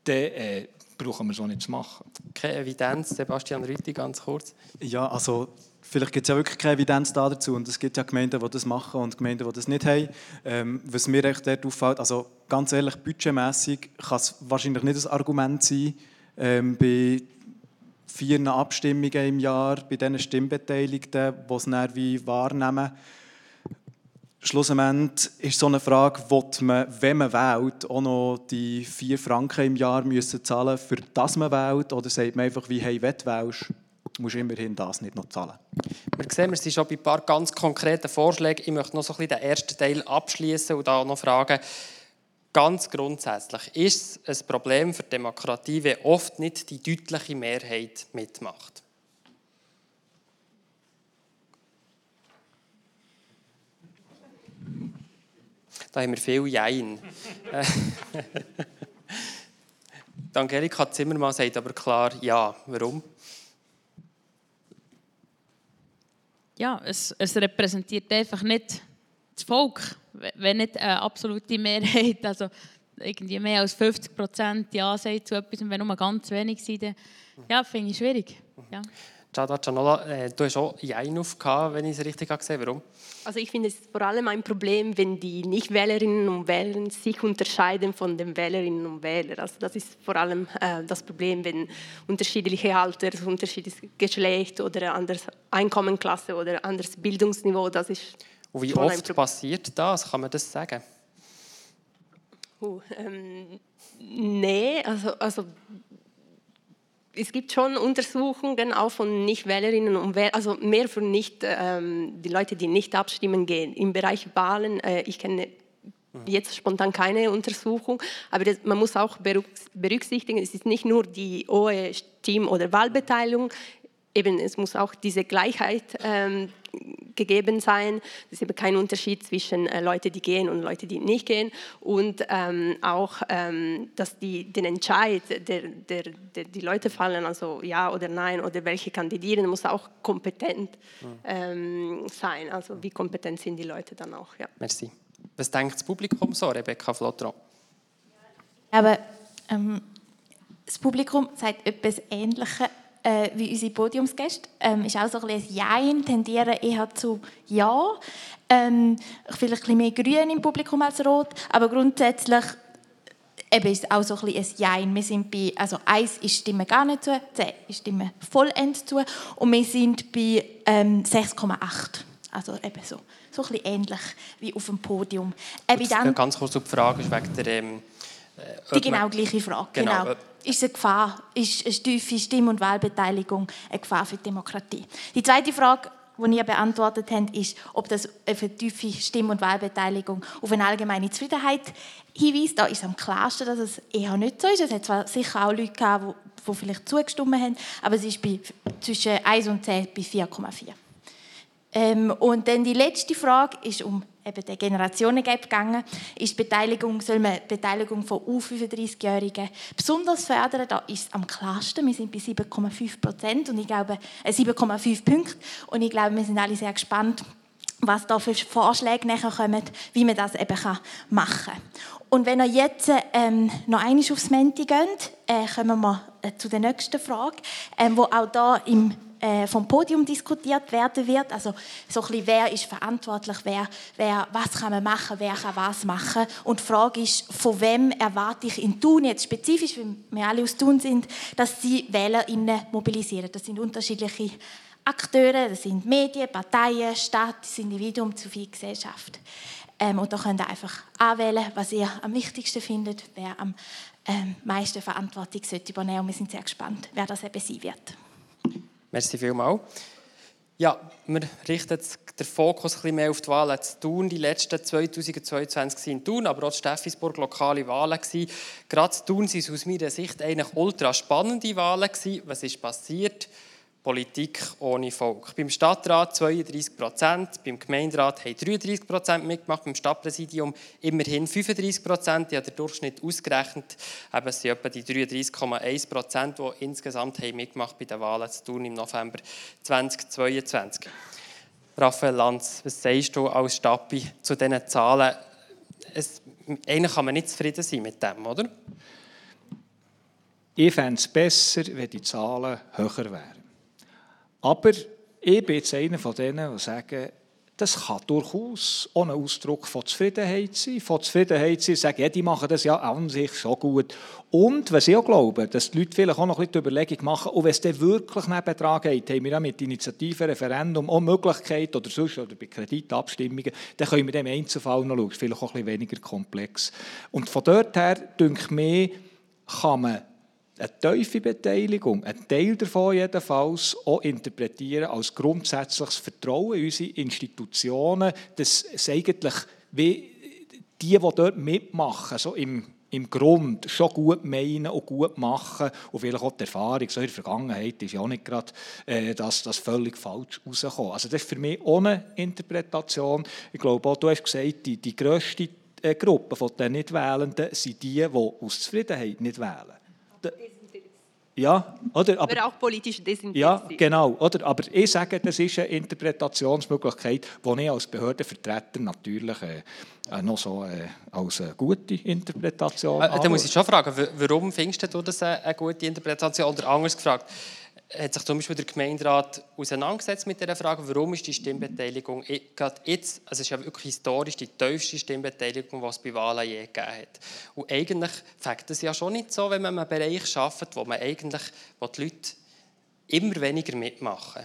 Speaker 6: dann äh, brauchen wir auch nicht zu machen.
Speaker 2: Keine Evidenz, Sebastian Rütti, ganz kurz.
Speaker 11: Ja, also vielleicht gibt es ja wirklich keine Evidenz dazu und es gibt ja Gemeinden, die das machen und Gemeinden, die das nicht haben. Ähm, was mir echt dort auffällt, also ganz ehrlich, budgetmässig kann es wahrscheinlich nicht ein Argument sein, ähm, bei vier Abstimmungen im Jahr, bei diesen Stimmbeteiligten, die es dann wie wahrnehmen. Schlussendlich ist so eine Frage, ob man, wenn man wählt, auch noch die vier Franken im Jahr müssen zahlen für das man wählt, oder sagt man einfach, wie hey, wenn du wählst, musst du immerhin das nicht noch zahlen.
Speaker 2: Wir sehen, wir sind schon bei ein paar ganz konkreten Vorschlägen. Ich möchte noch so ein bisschen den ersten Teil abschließen und da noch fragen, ganz grundsätzlich, ist es ein Problem für Demokratie, wenn oft nicht die deutliche Mehrheit mitmacht? Da haben wir viel Jein. Angelika Zimmermann sagt aber klar Ja. Warum?
Speaker 9: ja, es, es repräsentiert einfach nicht das Volk, wenn nicht eine absolute Mehrheit, also irgendwie mehr als 50 Prozent Ja sagt zu etwas und wenn nur ganz wenig sind, dann ja, finde ich schwierig. Ja.
Speaker 2: Chada Chanola, äh, du hast auch Jein aufgehauen, wenn ich es richtig gesehen habe. Warum?
Speaker 4: Also ich finde es vor allem ein Problem, wenn die Nichtwählerinnen und Wähler sich unterscheiden von den Wählerinnen und Wählern. Also das ist vor allem äh, das Problem, wenn unterschiedliche Alter, unterschiedliches Geschlecht oder anderes Einkommenklasse oder anderes Bildungsniveau, das ist
Speaker 2: Und wie oft passiert das? Kann man das sagen?
Speaker 4: Uh, ähm, nee, also, also es gibt schon Untersuchungen auch von Nichtwählerinnen und Wählern, also mehr von nicht, ähm, die Leute, die nicht abstimmen gehen. Im Bereich Wahlen, äh, ich kenne jetzt spontan keine Untersuchung, aber das, man muss auch berücksichtigen, es ist nicht nur die hohe Stimm- oder Wahlbeteiligung, eben es muss auch diese Gleichheit ähm, gegeben sein. Es ist eben kein Unterschied zwischen äh, Leuten, die gehen und Leuten, die nicht gehen. Und ähm, auch, ähm, dass die, den Entscheid, der, der, der, die Leute fallen, also ja oder nein oder welche kandidieren, muss auch kompetent ähm, sein. Also wie kompetent sind die Leute dann auch. Ja.
Speaker 2: Merci. Was denkt das Publikum so, Rebecca Flottron?
Speaker 12: Aber ähm, das Publikum sagt etwas Ähnliches äh, wie unsere Podiumsgäste. Ähm, ist auch so ein bisschen ein Jein, tendieren eher zu Ja. Ähm, vielleicht ein bisschen mehr Grün im Publikum als Rot, aber grundsätzlich eben ist auch so ein, Jein. Wir sind bei, also 1 ist Stimme gar nicht zu, 10 ist Stimme vollend zu und wir sind bei ähm, 6,8. Also eben so, so ein bisschen ähnlich wie auf dem Podium.
Speaker 2: Eben dann, ganz kurz die Frage ist wegen der... Ähm,
Speaker 12: äh, die genau gleiche Frage, genau. genau. Ist eine Gefahr, ist eine tiefe Stimm- und Wahlbeteiligung eine Gefahr für die Demokratie? Die zweite Frage die ihr beantwortet habt, ist, ob das für tiefe Stimm- und Wahlbeteiligung auf eine allgemeine Zufriedenheit hinweist. Da ist am klarsten, dass es eher nicht so ist. Es hat zwar sicher auch Leute gehabt, die, die vielleicht zugestimmt haben, aber es ist bei, zwischen 1 und 10 bei 4,4. Ähm, und dann die letzte Frage ist um eben der Generationengap gegangen. Ist Beteiligung, soll man die Beteiligung von U35-Jährigen besonders fördern? Da ist es am klarsten. Wir sind bei 7,5 Prozent und ich glaube äh, 7,5 Punkte. Und ich glaube, wir sind alle sehr gespannt, was da für Vorschläge nachher kommen, wie man das eben machen kann. Und wenn ihr jetzt ähm, noch einmal aufs Menti geht, äh, kommen wir äh, zu der nächsten Frage, ähm, wo auch da im äh, vom Podium diskutiert werden wird. Also so ein bisschen, wer ist verantwortlich, wer, wer, was kann man machen, wer kann was machen. Und die Frage ist, von wem erwarte ich in Thun, jetzt spezifisch, weil wir alle aus Thun sind, dass sie WählerInnen mobilisieren. Das sind unterschiedliche Akteure, das sind Medien, Parteien, Staat, das Individuum, Zivilgesellschaft. Ähm, und da könnt ihr einfach anwählen, was ihr am wichtigsten findet, wer am ähm, meisten Verantwortung sollte übernehmen. Und wir sind sehr gespannt, wer das eben sein wird.
Speaker 2: Merci vielmals. Ja, wir richten den Fokus ein bisschen mehr auf die Wahlen zu Thun. Die letzten 2022 waren in Thun, aber auch in Steffisburg lokale Wahlen. Gerade in Thun waren es aus meiner Sicht eigentlich ultra spannende Wahlen. Was ist passiert? Politik ohne Volk. Beim Stadtrat 32 Prozent, beim Gemeinderat haben 33 Prozent mitgemacht, beim Stadtpräsidium immerhin 35 Prozent. Ich habe den Durchschnitt ausgerechnet. Eben, sind etwa die 33,1 Prozent, die insgesamt haben mitgemacht bei den Wahlen zu tun im November 2022. Raphael Lanz, was sagst du als Stappi zu diesen Zahlen? Es, eigentlich kann man nicht zufrieden sein mit dem, oder?
Speaker 6: Ich fände es besser, wenn die Zahlen höher wären. Aber ich bin jetzt einer von denen, die sagen, das kann durchaus ein Ausdruck von Zufriedenheit sein. Von Zufriedenheit sein, sagen, ja, die machen das ja an sich schon gut. Und was ich auch glaube, dass die Leute vielleicht auch noch ein bisschen die Überlegung machen, und wenn es dann wirklich nebenan geht, haben wir ja mit Initiativen, Referendum auch Möglichkeit oder sonst oder bei Kreditabstimmungen, dann können wir dem Einzelfall noch schauen. Vielleicht auch ein bisschen weniger komplex. Und von dort her, denke ich mir, kann man eine tiefe Beteiligung, ein Teil davon jedenfalls, auch interpretieren als grundsätzliches Vertrauen in unsere Institutionen, dass es eigentlich wie die, die dort mitmachen, so im, im Grund schon gut meinen und gut machen und vielleicht auch die Erfahrung, so in der Vergangenheit ist ja auch nicht gerade, äh, dass das völlig falsch rauskommt. Also das ist für mich ohne Interpretation. Ich glaube auch, du hast gesagt, die, die grösste äh, Gruppe von den Nichtwählenden sind die, die aus Zufriedenheit nicht wählen. Ja, oder?
Speaker 4: Aber, aber auch politisch desinteressiert.
Speaker 6: Ja, genau. Oder? Aber ich sage, das ist eine Interpretationsmöglichkeit, die ich als Behördenvertreter natürlich äh, äh, noch so äh, als eine gute Interpretation äh,
Speaker 2: Da muss ich schon fragen, warum findest du das eine gute Interpretation? Oder anders gefragt, hat sich zum Beispiel der Gemeinderat auseinandergesetzt mit dieser Frage, warum ist die Stimmbeteiligung gerade jetzt, also es ist ja wirklich historisch die tiefste Stimmbeteiligung, die es bei Wahlen je gegeben hat. Und eigentlich fängt es ja schon nicht so, wenn man einen Bereich schafft, wo man eigentlich, wo die Leute immer weniger mitmachen.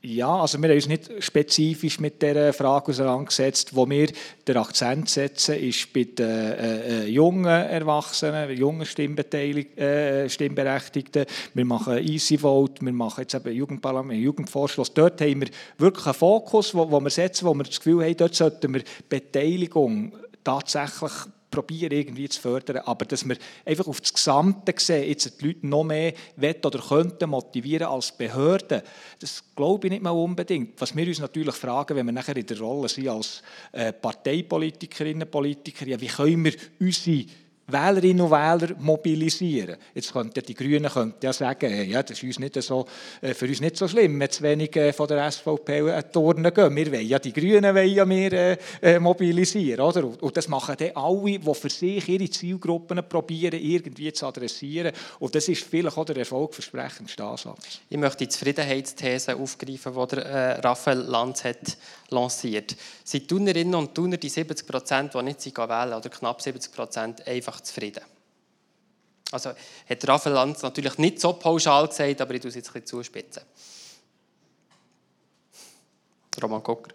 Speaker 6: Ja, also wir haben uns nicht spezifisch mit dieser Frage auseinandergesetzt. Wo wir den Akzent setzen, ist bei den äh, äh, jungen Erwachsenen, jungen äh, Stimmberechtigten. Wir machen Easy Vote, wir machen jetzt eben Jugendparlament, Jugendvorschluss. Dort haben wir wirklich einen Fokus, wo, wo wir setzen, wo wir das Gefühl haben, dort sollten wir Beteiligung tatsächlich probieren irgendwie zu fördern, aber dass wir einfach auf das Gesamte sehen, jetzt die Leute noch mehr wollen oder könnten motivieren als Behörden, das glaube ich nicht mal unbedingt. Was wir uns natürlich fragen, wenn wir nachher in der Rolle sind als äh, Parteipolitikerinnen und Politiker, ja, wie können wir unsere Wählerinnen und Wähler mobilisieren. Jetzt könnten die Grünen könnten ja sagen, ja, das ist uns nicht so, äh, für uns nicht so schlimm, wenn zu wenig äh, von der SVP an Turnen gehen. Wir wollen ja, die Grünen wollen ja mehr äh, äh, mobilisieren. Oder? Und das machen dann alle, die für sich ihre Zielgruppen probieren, irgendwie zu adressieren. Und das ist vielleicht auch der erfolgversprechendste Ansatz.
Speaker 2: Ich möchte die Zufriedenheitsthese aufgreifen, die der, äh, Raphael Lanz hat lanciert. Sind Tunerinnen und Tuner die 70 Prozent, die nicht wählen oder knapp 70 Prozent, einfach zufrieden? Also hat Raphael Lanz natürlich nicht so pauschal gesagt, aber ich tue es jetzt ein bisschen zuspitzen. Roman Kocker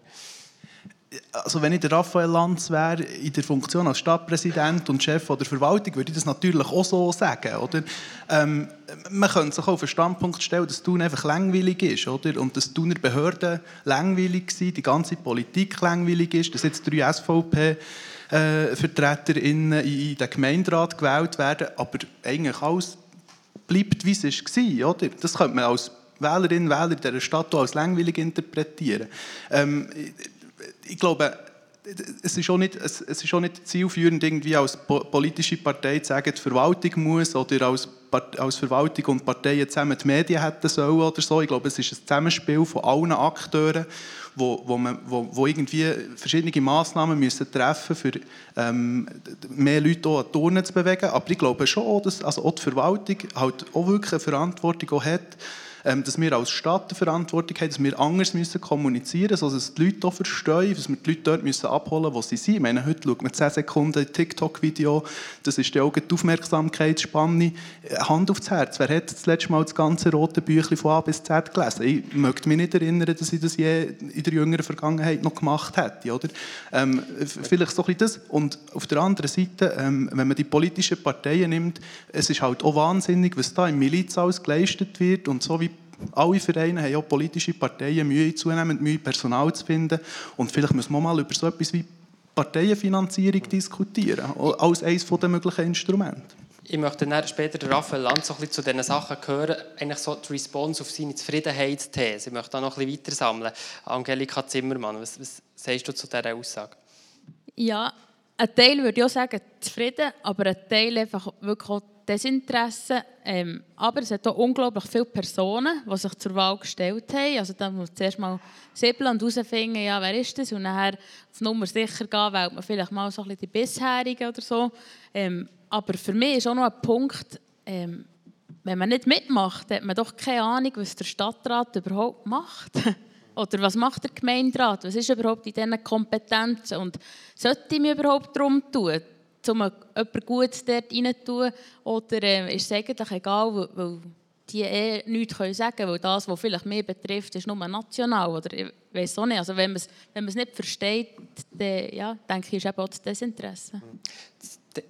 Speaker 8: also wenn ich der Raphael Lanz wäre, in der Funktion als Stadtpräsident und Chef der Verwaltung, würde ich das natürlich auch so sagen. Oder? Ähm, man könnte sich auch auf den Standpunkt stellen, dass Thun einfach langweilig ist. Oder? Und dass Thuner Behörden langweilig sind, die ganze Politik langweilig ist, dass jetzt drei SVP äh, VertreterInnen in den Gemeinderat gewählt werden, aber eigentlich alles bleibt, wie es war. Oder? Das könnte man als Wählerinnen und Wähler dieser Stadt als langweilig interpretieren. Ähm, ich glaube, es ist, auch nicht, es, ist auch nicht zielführend, irgendwie als politische Partei zu sagen, die Verwaltung muss oder als, als Verwaltung und Parteien zusammen die Medien hätten sollen oder so. Ich glaube, es ist ein Zusammenspiel von allen Akteuren, wo, wo, man, wo, wo irgendwie verschiedene Massnahmen müssen treffen müssen, um ähm, mehr Leute auch an Turnen zu bewegen. Aber ich glaube schon, dass also auch die Verwaltung halt auch wirklich eine Verantwortung auch hat, dass wir als Stadt die Verantwortung haben, dass wir anders müssen kommunizieren müssen, sodass die Leute auch verstehen, dass wir die Leute dort müssen abholen müssen, wo sie sind. Ich meine, heute schaut man 10 Sekunden ein TikTok-Video, das ist ja auch die Aufmerksamkeitsspanne. Äh, Hand aufs Herz, wer hat das letzte Mal das ganze rote Büchlein von A bis Z gelesen? Ich möchte mich nicht erinnern, dass ich das je in der jüngeren Vergangenheit noch gemacht hätte. Oder? Ähm, vielleicht so ein das. Und auf der anderen Seite, ähm, wenn man die politischen Parteien nimmt, es ist halt auch wahnsinnig, was da im Miliz alles geleistet wird und so wie alle Vereine haben auch politische Parteien Mühe, zunehmend Mühe, Personal zu finden. Und vielleicht müssen wir mal über so etwas wie Parteienfinanzierung diskutieren, als eines der möglichen Instrumente.
Speaker 2: Ich möchte dann später Raphael Lanz so zu diesen Sachen hören, eigentlich so die Response auf seine Zufriedenheitsthese. Ich möchte da noch ein bisschen weiter sammeln. Angelika Zimmermann, was, was sagst du zu dieser Aussage?
Speaker 9: Ja, ein Teil würde ich auch sagen, zufrieden, aber ein Teil einfach wirklich auch Desinteresse. Ähm, aber es hat auch unglaublich viele Personen, die sich zur Wahl gestellt haben. Also da muss man zuerst mal säbeln und herausfinden, ja, wer ist das? Und nachher auf Nummer sicher gehen, wählt man vielleicht mal so ein bisschen die bisherigen oder so. Ähm, aber für mich ist auch noch ein Punkt, ähm, wenn man nicht mitmacht, hat man doch keine Ahnung, was der Stadtrat überhaupt macht. Oder was macht der Gemeinderat? Was ist überhaupt in diesen Kompetenzen? Und sollte ich mich überhaupt darum tun, um jemanden Gutes dort rein tun? Oder äh, ist es eigentlich egal, weil, weil die eh nichts können sagen können, weil das, was vielleicht mehr betrifft, ist nur national. Oder ich weiß auch nicht. Also wenn man es wenn nicht versteht, dann ja, denke ich, ist eben auch das Desinteresse.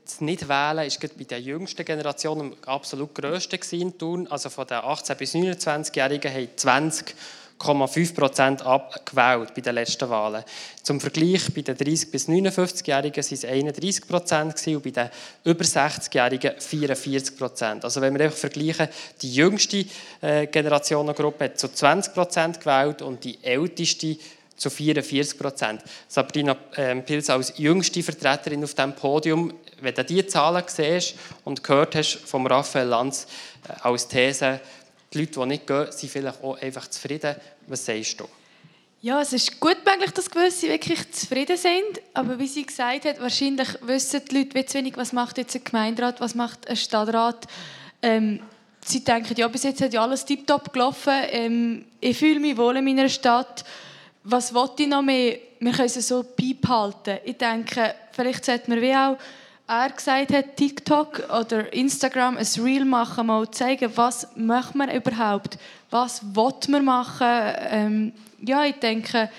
Speaker 2: Das Nicht-Wählen war bei der jüngsten Generation absolut grösste in Thun. Also von den 18- bis 29-Jährigen haben 20 8,5 Prozent abgewählt bei den letzten Wahlen. Zum Vergleich, bei den 30- bis 59-Jährigen waren es 31 Prozent und bei den über 60-Jährigen 44 Prozent. Also wenn wir einfach vergleichen, die jüngste äh, Generationengruppe hat zu 20 Prozent gewählt und die älteste zu 44 Prozent. Sabrina ähm, Pils als jüngste Vertreterin auf diesem Podium, wenn du diese Zahlen siehst und gehört hast vom Raphael Lanz äh, als These, die Leute, die nicht gehen, sind vielleicht auch einfach zufrieden. Was sagst du?
Speaker 7: Ja, es ist gut möglich, dass gewisse wirklich zufrieden sind. Aber wie sie gesagt hat, wahrscheinlich wissen die Leute zu wenig, was macht jetzt ein Gemeinderat, was macht ein Stadtrat. Ähm, sie denken, ja, bis jetzt hat ja alles tiptop gelaufen. Ähm, ich fühle mich wohl in meiner Stadt. Was wollte ich noch mehr? Wir können es so beibehalten. Ich denke, vielleicht sollte man wie auch er gesagt hat, TikTok oder Instagram ein Reel machen, mal zeigen, was macht man überhaupt, was will man machen. Ähm, ja, ich denke,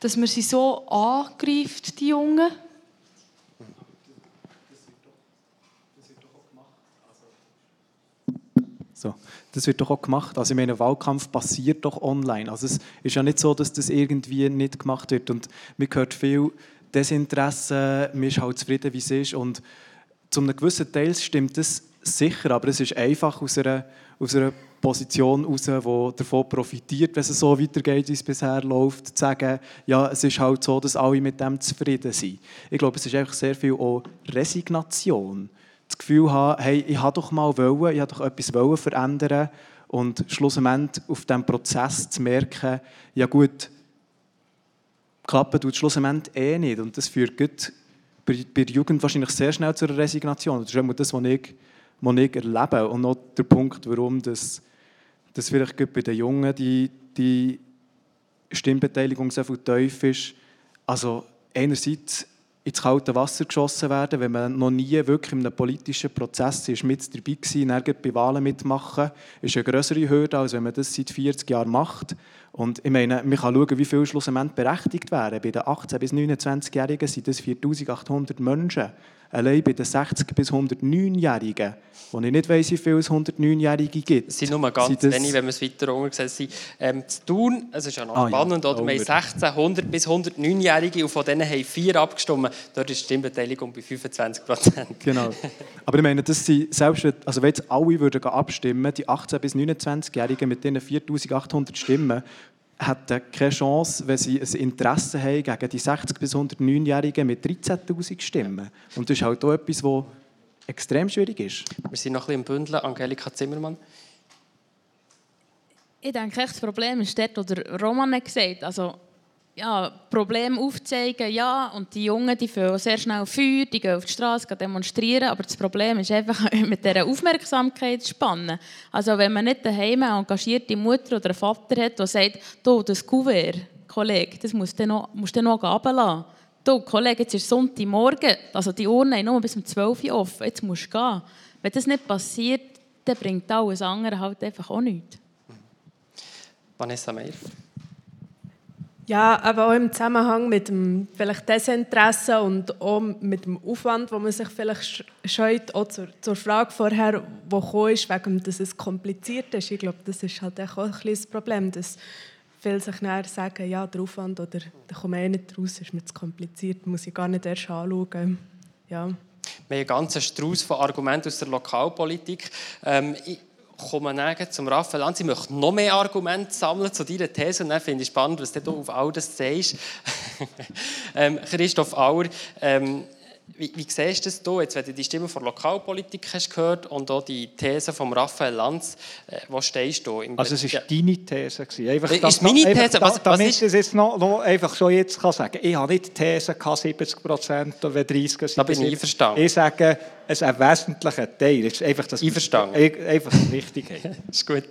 Speaker 7: dass man sie so angreift, die Jungen.
Speaker 11: So, das wird doch auch gemacht. Also ich meine, Wahlkampf passiert doch online. Also es ist ja nicht so, dass das irgendwie nicht gemacht wird. Und man hört viel Desinteresse, man ist halt zufrieden, wie es ist. Und zu einem gewissen Teil stimmt das sicher, aber es ist einfach aus einer, aus einer Position heraus, die davon profitiert, wenn es so weitergeht, wie es bisher läuft, zu sagen, ja, es ist halt so, dass alle mit dem zufrieden sind. Ich glaube, es ist einfach sehr viel auch Resignation. das Gefühl haben, hey, ich habe doch mal wollen, ich habe doch etwas wollen verändern und schlussendlich auf diesem Prozess zu merken, ja gut, klappen tut schlussendlich eh nicht und das führt bei, bei der Jugend wahrscheinlich sehr schnell zu einer Resignation. Das ist das, was ich, was ich erlebe und noch der Punkt, warum das, das vielleicht bei den Jungen die, die Stimmbeteiligung so viel tief ist. Also einerseits ins kalte Wasser geschossen werden, wenn man noch nie wirklich in einem politischen Prozess ist, mit dabei war, dann bei Wahlen mitmachen, ist eine größere Hürde, als wenn man das seit 40 Jahren macht. Und ich meine, man kann schauen, wie viele schlussendlich berechtigt wären. Bei den 18- bis 29-Jährigen sind das 4800 Menschen allein bei den 60- bis 109-Jährigen, wo ich nicht weiss, wie viele es 109-Jährige gibt.
Speaker 2: Es sind nur ganz sind wenig, wenn wir es weiter unten sehen. Ähm, zu tun, es ist ja noch ah, spannend, ja. oder? wir haben 1600 bis 109-Jährige und von denen haben vier abgestimmt. Dort ist die Stimmbeteiligung bei 25 Prozent.
Speaker 11: Genau. Aber ich meine, das sind, selbst also wenn jetzt alle würden abstimmen, die 18- bis 29-Jährigen mit diesen 4800 Stimmen, hätten keine Chance, wenn sie ein Interesse haben gegen die 60- bis 109-Jährigen mit 13'000 Stimmen. Und das ist halt auch etwas, was extrem schwierig ist.
Speaker 2: Wir sind noch ein bisschen im Bündeln. Angelika Zimmermann.
Speaker 9: Ich denke, das Problem ist dort, was Roman gesagt hat. Also, ja, Probleme aufzeigen, ja, und die Jungen, die fühlen sehr schnell Feuer, die gehen auf die Straße, demonstrieren, aber das Problem ist einfach mit dieser Aufmerksamkeitsspanne. Also wenn man nicht daheim eine engagierte Mutter oder einen Vater hat, der sagt, du, das Kuvert, Kollege, das musst du noch, musst du noch runterlassen. Du, Kollege, jetzt ist Sonntagmorgen, also die Urne haben nur bis um 12 Uhr offen, jetzt musst du gehen. Wenn das nicht passiert, dann bringt alles andere halt einfach auch nichts.
Speaker 2: Vanessa Meier.
Speaker 10: Ja, aber auch im Zusammenhang mit dem vielleicht Desinteresse und auch mit dem Aufwand, wo man sich vielleicht scheut, auch zur, zur Frage vorher, wo gekommen ist, wegen dass es kompliziert ist. Ich glaube, das ist halt auch ein kleines Problem, dass viele sich nachher sagen, ja, der Aufwand oder da komme ich nicht raus, ist mir zu kompliziert, muss ich gar nicht erst anschauen. Ja. Wir haben
Speaker 2: einen ganzen Strauß von Argumenten aus der Lokalpolitik. Ähm, ich komme dann zum Raphael an. Ich möchte noch mehr Argumente sammeln zu deiner These und dann finde ich spannend, was du auf all das sagst. ähm, Christoph Auer, ähm, wie, wie siehst du das hier, jetzt, wenn du die Stimme von Lokalpolitik hast gehört und auch die These von Raphael Lanz, äh, wo stehst du?
Speaker 6: Im also es war ja. deine These.
Speaker 2: Einfach, ist das meine These?
Speaker 6: Einfach, was, damit ich es jetzt noch, noch, einfach schon jetzt kann sagen Ich habe nicht die These, 70 Prozent oder 30
Speaker 2: sind. Da bin ich einverstanden.
Speaker 6: Ich sage, es ist ein wesentlicher Teil. Es ist einfach das,
Speaker 2: einverstanden.
Speaker 6: Einfach das Wichtige.
Speaker 2: ist gut.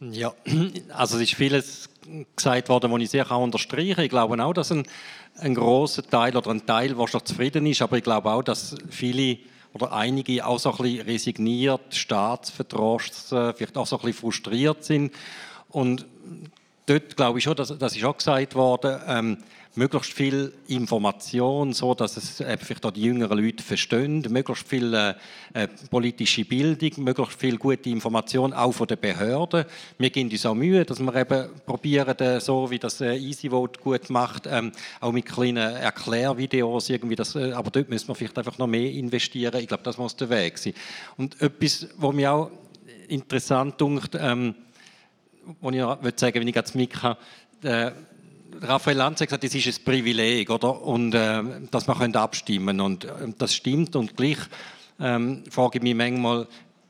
Speaker 5: Ja, also es ist vieles gesagt worden, was ich sehr unterstreichen kann. Ich glaube auch, dass ein ein großer Teil oder ein Teil, der schon zufrieden ist, aber ich glaube auch, dass viele oder einige auch so ein bisschen resigniert, staatsverdrost, äh, vielleicht auch so ein bisschen frustriert sind. Und dort glaube ich schon, dass, das ist auch gesagt worden, ähm, möglichst viel Information, so dass es äh, vielleicht auch die jüngeren Leute verstehen, möglichst viel äh, äh, politische Bildung, möglichst viel gute Information auch von den Behörden. Wir geben uns auch Mühe, dass wir eben probieren, äh, so wie das äh, EasyVote gut macht, ähm, auch mit kleinen Erklärvideos irgendwie das, äh, aber dort müssen wir vielleicht einfach noch mehr investieren. Ich glaube, das muss der Weg sein. Und etwas, was mir auch interessant dunkt, ähm, wo ich würde sagen, wenn ich jetzt Mika äh, Raphael Lanz hat gesagt, es ist ein Privileg, oder? Und äh, dass man abstimmen Und äh, das stimmt. Und gleich ähm, frage ich mich manchmal,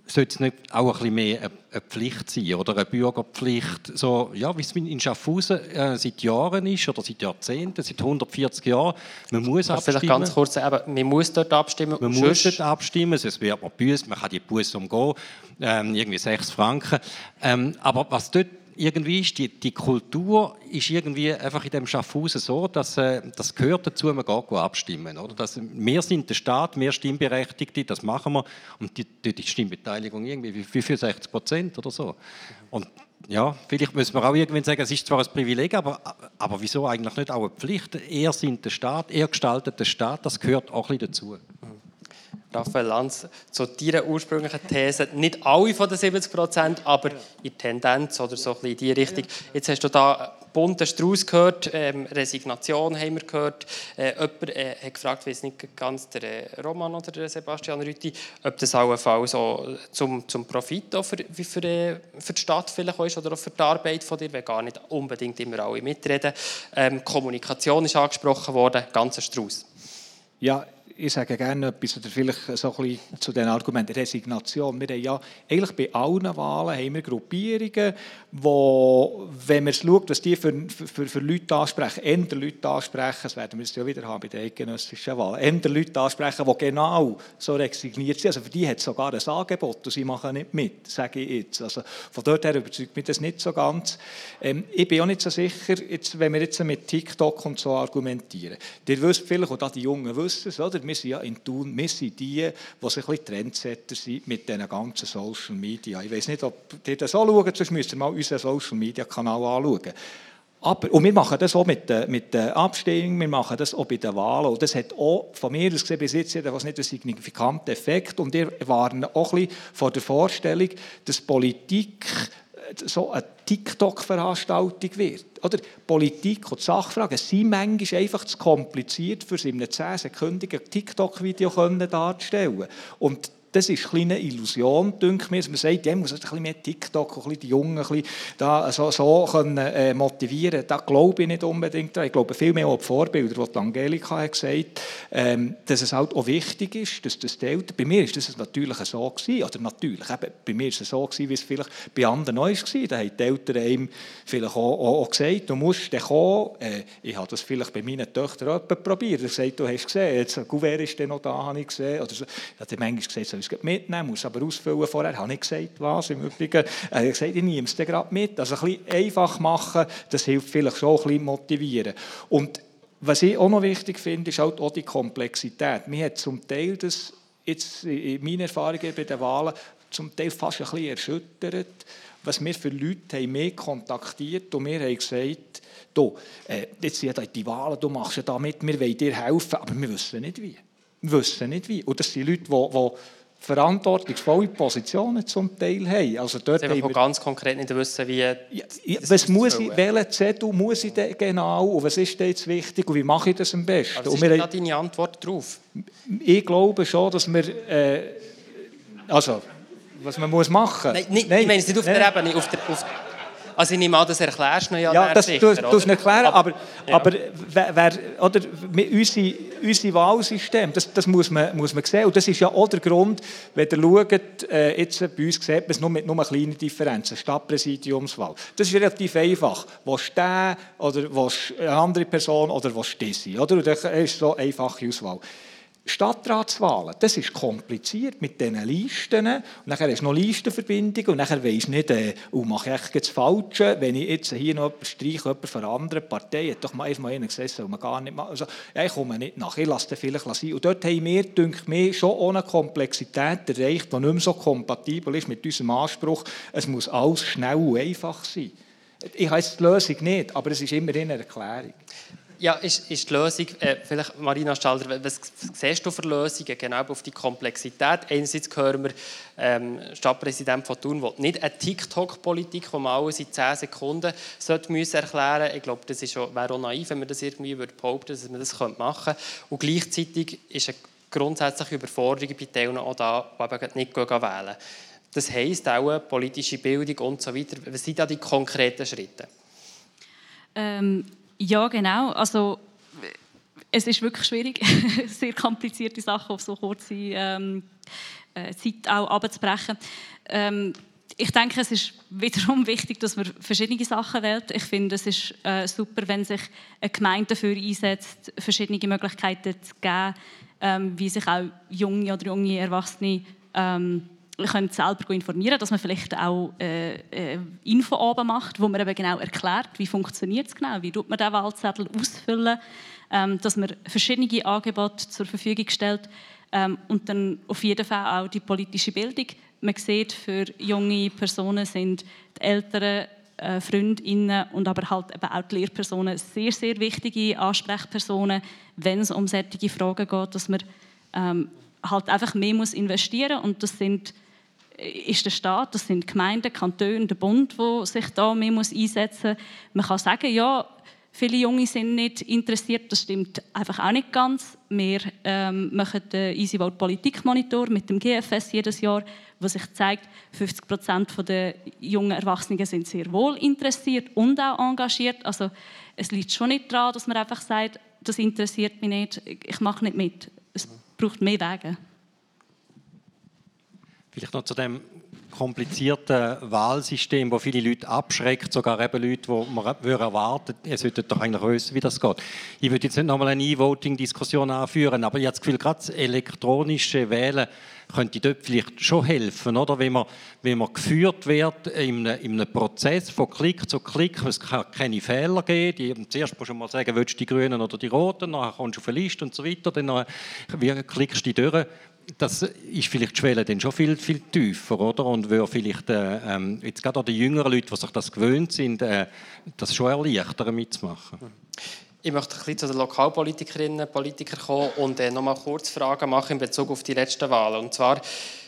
Speaker 5: sollte es nicht auch ein bisschen mehr eine Pflicht sein oder eine Bürgerpflicht, so, ja, wie es in Schaffhausen äh, seit Jahren ist oder seit Jahrzehnten, seit 140 Jahren. Man muss
Speaker 2: abstimmen. Vielleicht ganz kurz, eben, man muss dort abstimmen.
Speaker 5: Man muss dort abstimmen, sonst wird man büßt, man kann die Busse umgehen, ähm, irgendwie 6 Franken. Ähm, aber was dort irgendwie ist die, die Kultur ist irgendwie einfach in dem Schaffhausen so, dass äh, das gehört dazu, man geht abstimmen. Oder? Dass, wir sind der Staat, mehr Stimmberechtigte, das machen wir. Und die, die, die Stimmbeteiligung irgendwie wie, wie 60 Prozent oder so. Und ja, vielleicht müssen wir auch irgendwann sagen, es ist zwar ein Privileg, aber, aber wieso eigentlich nicht auch eine Pflicht? Er sind der Staat, er gestaltet den Staat, das gehört auch ein bisschen dazu.
Speaker 2: Raphael Lanz, zu deiner ursprünglichen These, nicht alle von den 70 Prozent, aber in Tendenz oder so in die Richtung. Jetzt hast du da bunten Strauß gehört, ähm, Resignation haben wir gehört. Äh, jemand äh, hat gefragt, weiß nicht ganz der äh, Roman oder der Sebastian Rütti, ob das auch ein Fall so zum, zum Profit auch für, wie für, äh, für die Stadt vielleicht ist oder auch für die Arbeit von dir, wenn gar nicht unbedingt immer alle mitreden. Ähm, Kommunikation ist angesprochen worden, ganzer Strauß.
Speaker 6: Ja, ich sage gerne etwas oder vielleicht so ein bisschen zu den Argumenten Resignation. Wir haben ja eigentlich bei allen Wahlen haben wir Gruppierungen, wo, wenn man schaut, was die für, für, für Leute ansprechen, eher Leute ansprechen, das werden wir es ja wieder haben bei den eidgenössischen Wahlen, eher Leute ansprechen, die genau so resigniert sind. Also für die hat es sogar ein Angebot und sie machen nicht mit, sage ich jetzt. Also von dort her überzeugt mich das nicht so ganz. Ähm, ich bin auch nicht so sicher, jetzt, wenn wir jetzt mit TikTok und so argumentieren. Ihr wisst vielleicht, und auch die Jungen wissen es, oder? Wir sind ja in Thun, wir sind die, die sich ein Trendsetter sind mit diesen ganzen Social Media. Ich weiß nicht, ob ihr das auch schaut, sonst müsst ihr mal unseren Social Media Kanal anschauen. Aber, und wir machen das auch mit, der, mit der Abstimmung, wir machen das auch bei den Wahlen. Und das hat auch von mir aus gesehen bis jetzt jedenfalls nicht einen signifikanten Effekt. Und wir waren auch ein bisschen vor der Vorstellung, dass Politik so eine TikTok-Veranstaltung wird. Oder Politik und Sachfragen sind manchmal einfach zu kompliziert, für in einem 10-sekündigen TikTok-Video darzustellen. Und das ist eine Illusion, denke ich. Man sagt, ja, muss ein bisschen mehr TikTok, ein bisschen die Jungen ein bisschen da so, so können, äh, motivieren Da glaube ich nicht unbedingt dran. Ich glaube viel mehr an die Vorbilder, die Angelika hat gesagt ähm, dass es halt auch wichtig ist, dass das Eltern, bei mir ist das natürlich so gewesen, oder natürlich, eben, bei mir ist es so gewesen, wie es vielleicht bei anderen neu war. Da haben die Eltern einem vielleicht auch, auch, auch gesagt, du musst dann kommen. Äh, ich habe das vielleicht bei meinen Töchtern auch probiert. Er hat gesagt, du hast gesehen, jetzt ein Gouverneur ist dann noch da, habe ich gesehen. Oder so. Ich habe manchmal gesagt, es mitnehmen, muss aber ausfüllen vorher. Habe ich gesagt, was im Übrigen. Er hat gesagt, ich nehme es gerade mit. Also ein bisschen einfach machen, das hilft vielleicht schon ein bisschen motivieren. Und was ich auch noch wichtig finde, ist halt auch die Komplexität. Mir hat zum Teil das, jetzt in meinen Erfahrungen bei den Wahlen, zum Teil fast ein bisschen erschüttert, was wir für Leute haben mehr kontaktiert und wir haben gesagt, du, äh, jetzt sind die Wahlen, du machst ja da mit, wir wollen dir helfen, aber wir wissen nicht wie. Wir wissen nicht wie. Und das sind Leute, die, die verantwortungsvolle Positionen zum Teil haben. Also dort
Speaker 2: haben wir ganz konkret nicht wissen, wie... Ja,
Speaker 6: was muss ich, welchen Zettel muss ich denn genau und was ist jetzt wichtig und wie mache ich das am besten?
Speaker 2: Was ist da deine Antwort darauf?
Speaker 6: Ich glaube schon, dass wir... Äh, also, was man muss machen muss...
Speaker 2: Nein, nicht, Nein, ich meine es nicht auf der Ebene, auf der... Auf also ich nehme an, das erklärst du ja
Speaker 6: Ja, das
Speaker 2: sicher,
Speaker 6: du, du erklären, aber, ja. aber wer, oder, unsere, unsere Wahlsystem, das, das muss, man, muss man sehen. Und das ist ja auch der Grund, wenn ihr schaut, äh, jetzt bei uns sieht man es nur mit nur kleinen Differenzen, Stadtpräsidiumswahl. Das ist relativ einfach. Wo der oder wo eine andere Person oder wo diese, oder? Und das ist so eine einfache Auswahl. Stadtratswahlen, das ist kompliziert mit diesen Listen. Und hast du noch Listenverbindungen und dann weisst nicht, äh, oh, mache ich das Falsche, wenn ich jetzt hier noch jemanden streiche, jemanden von einer anderen Partei, hat doch mal erstmal einen gesagt, soll man gar nicht machen. Also, ja, ich komme nicht nach, ich lasse den vielleicht sein. Und dort haben wir, denke ich, schon ohne Komplexität erreicht, die nicht mehr so kompatibel ist mit unserem Anspruch, es muss alles schnell und einfach sein. Ich habe die Lösung nicht, aber es ist immerhin eine Erklärung.
Speaker 2: Ja, ist, ist die Lösung, äh, vielleicht Marina Stalder, was siehst du für Lösungen genau auf die Komplexität? Einerseits hören wir, ähm, Stadtpräsident von Thun will nicht eine TikTok-Politik, die man alles in 10 Sekunden sollte müssen erklären. Ich glaube, das wäre auch naiv, wenn man das irgendwie würde behaupten dass man das machen könnte. Und gleichzeitig ist eine grundsätzliche Überforderung bei Teilen auch da, die eben nicht wählen Das heisst auch politische Bildung und so weiter. Was sind da die konkreten Schritte?
Speaker 3: Ähm ja, genau. Also, es ist wirklich schwierig, sehr komplizierte Sachen auf so kurze ähm, äh, Zeit auch abzubrechen. Ähm, ich denke, es ist wiederum wichtig, dass man verschiedene Sachen wählt. Ich finde, es ist äh, super, wenn sich eine Gemeinde dafür einsetzt, verschiedene Möglichkeiten zu geben, ähm, wie sich auch junge oder junge Erwachsene ähm, können selber informieren, dass man vielleicht auch äh, äh, Infoabend macht, wo man eben genau erklärt, wie funktioniert es genau, wie tut man den Wahlzettel ausfüllen, ähm, dass man verschiedene Angebote zur Verfügung stellt ähm, und dann auf jeden Fall auch die politische Bildung. Man sieht, für junge Personen sind die älteren äh, Freundinnen und aber halt eben auch die Lehrpersonen sehr, sehr wichtige Ansprechpersonen, wenn es um solche Fragen geht, dass man ähm, halt einfach mehr muss investieren und das sind ist der Staat, das sind Gemeinden, Kantone, der Bund, wo sich da mehr muss einsetzen. Man kann sagen, ja, viele Junge sind nicht interessiert, das stimmt einfach auch nicht ganz. Wir ähm, machen den Easy Vote Politikmonitor mit dem GFS jedes Jahr, wo sich zeigt, 50 Prozent der jungen Erwachsenen sind sehr wohl interessiert und auch engagiert. Also es liegt schon nicht daran, dass man einfach sagt, das interessiert mich nicht, ich mache nicht mit. Es braucht mehr Wege.
Speaker 5: Vielleicht noch zu dem komplizierten Wahlsystem, wo viele Leute abschreckt, sogar eben Leute, die man erwarten ihr solltet doch eigentlich wissen, wie das geht. Ich würde jetzt nicht nochmal eine E-Voting-Diskussion anführen, aber ich habe das Gefühl, gerade das elektronische Wählen könnte dort vielleicht schon helfen, oder? Wenn man, wenn man geführt wird in einem, in einem Prozess von Klick zu Klick, es kann keine Fehler geben. Die, zuerst musst du mal sagen, willst du die Grünen oder die Roten, dann kommst du auf eine Liste und so weiter, dann klickst du die durch das ist vielleicht die Schwelle dann schon viel, viel tiefer, oder? Und würde vielleicht äh, ähm, jetzt gerade auch die jüngeren Leute, die sich das gewöhnt sind, äh, das schon erleichtern mitzumachen.
Speaker 2: Ich möchte ein bisschen zu den Lokalpolitikerinnen und Politikern kommen und äh, noch mal kurz Fragen machen in Bezug auf die letzten Wahlen. Und zwar,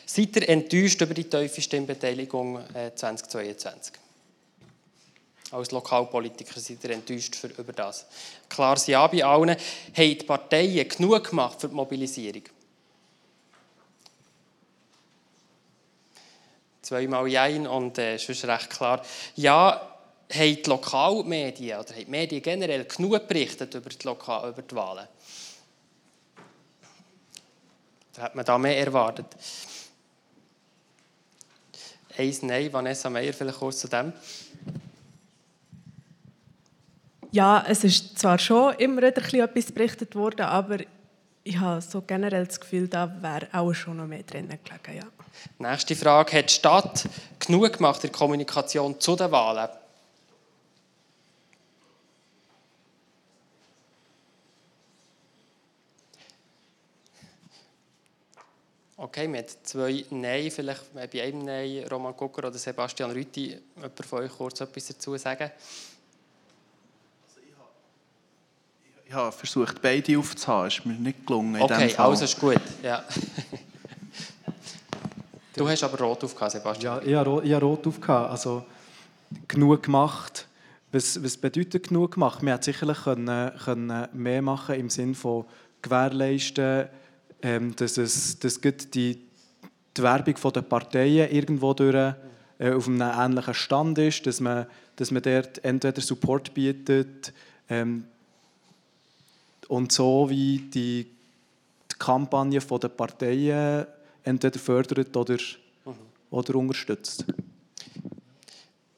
Speaker 2: seid ihr enttäuscht über die tiefe Stimmbeteiligung äh, 2022? Als Lokalpolitiker seid ihr enttäuscht für, über das? Klares Ja bei allen. Haben die Parteien genug gemacht für die Mobilisierung? Zweimal Jein und äh, ist recht klar. Ja, haben die Lokalmedien oder haben die Medien generell genug berichtet über die, Lokal über die Wahlen? Da hat man da mehr erwartet. Eins Nein, Vanessa Meyer, vielleicht kurz zu dem.
Speaker 10: Ja, es ist zwar schon immer etwas berichtet worden, aber ich habe so generell das Gefühl, da wäre auch schon noch mehr drin gelegen. Ja.
Speaker 2: Nächste Frage. Hat die Stadt genug gemacht in der Kommunikation zu den Wahlen? Okay, mit zwei Nein, vielleicht bei einem Nein, Roman Gucker oder Sebastian Rüthi, jemand von euch kurz etwas dazu sagen?
Speaker 8: Ich habe versucht, beide aufzuhaben. Es ist mir nicht gelungen.
Speaker 2: Okay, also ist gut. Ja. Du hast aber rot aufgehabt, Sebastian.
Speaker 11: Ja, ich habe, ich habe rot aufgehabt. Also genug gemacht. Was, was bedeutet genug gemacht? Man hätte sicherlich können, können mehr machen im Sinne von gewährleisten, ähm, dass, es, dass die, die Werbung der Parteien irgendwo durch, äh, auf einem ähnlichen Stand ist, dass man, dass man dort entweder Support bietet ähm, und so wie die, die Kampagne der Parteien entweder fördert oder, mhm. oder unterstützt.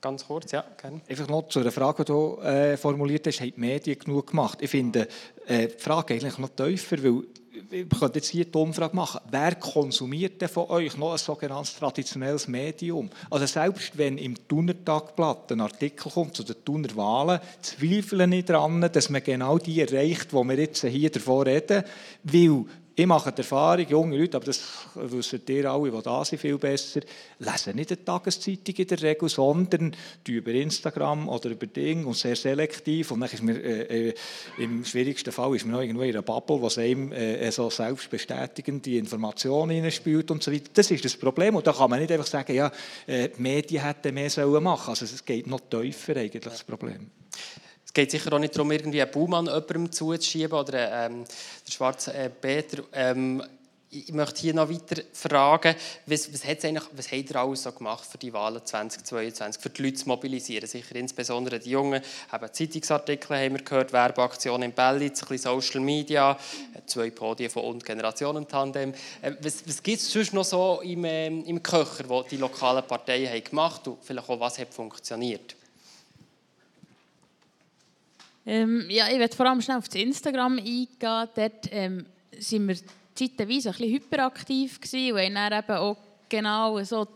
Speaker 2: Ganz kurz, ja, gerne.
Speaker 6: Einfach noch zu der Frage, die du äh, formuliert hast, haben die Medien genug gemacht? Ich finde äh, die Frage eigentlich noch tiefer, weil wir können jetzt hier die Umfrage machen. Wer konsumiert denn von euch noch ein sogenanntes traditionelles Medium? Also selbst wenn im Thuner Tagblatt ein Artikel kommt zu den Thuner Wahlen, zweifle ich daran, dass man genau die erreicht, wo wir jetzt hier davor reden, weil ich mache die Erfahrung, junge Leute, aber das wissen ihr alle, die da sind, viel besser, lesen nicht eine Tageszeitung in der Regel, sondern über Instagram oder über Dinge und sehr selektiv. Und dann ist mir, äh, äh, im schwierigsten Fall ist man noch irgendwo in einer Bubble, wo es einem äh, so selbstbestätigende Informationen spielt und so weiter. Das ist das Problem. Und da kann man nicht einfach sagen, ja, äh, die Medien hätten mehr sollen machen. Also es geht noch tiefer eigentlich, das Problem
Speaker 2: geht sicher auch nicht darum, irgendwie einen Baumann jemandem zuzuschieben oder ähm, der schwarze äh, Peter. Ähm, ich möchte hier noch weiter fragen, was, was, eigentlich, was habt ihr alles so gemacht für die Wahlen 2022, für die Leute zu mobilisieren, sicher insbesondere die Jungen, eben Zeitungsartikel haben wir gehört, Werbeaktionen in Bellitz, ein bisschen Social Media, zwei Podien von und Generationen-Tandem. Äh, was, was gibt es sonst noch so im, äh, im Köcher, wo die lokalen Parteien haben gemacht und vielleicht auch was hat funktioniert?
Speaker 9: Ähm, ja, ich werde vor allem schnell auf Instagram eingehen. Dort ähm, sind wir zeitweise ein bisschen hyperaktiv gewesen und haben eben auch genau so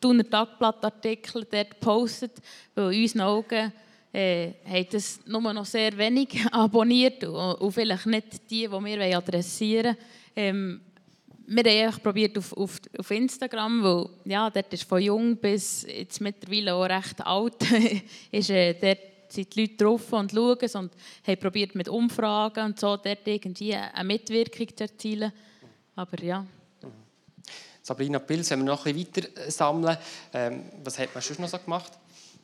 Speaker 9: Thuner Tagblattartikel dort gepostet, weil in unseren Augen äh, haben das nur noch sehr wenig abonniert und, und vielleicht nicht die, die wir adressieren wollen. Ähm, wir haben einfach probiert auf, auf, auf Instagram, weil ja, dort ist von jung bis jetzt mittlerweile auch recht alt, ist äh, dort sind die Leute drauf und schauen und haben probiert mit Umfragen und so dort irgendwie eine Mitwirkung zu erzielen. Aber ja.
Speaker 2: Sabrina Pils, wenn wir noch ein bisschen weiter sammeln, ähm, was hat man sonst noch so gemacht?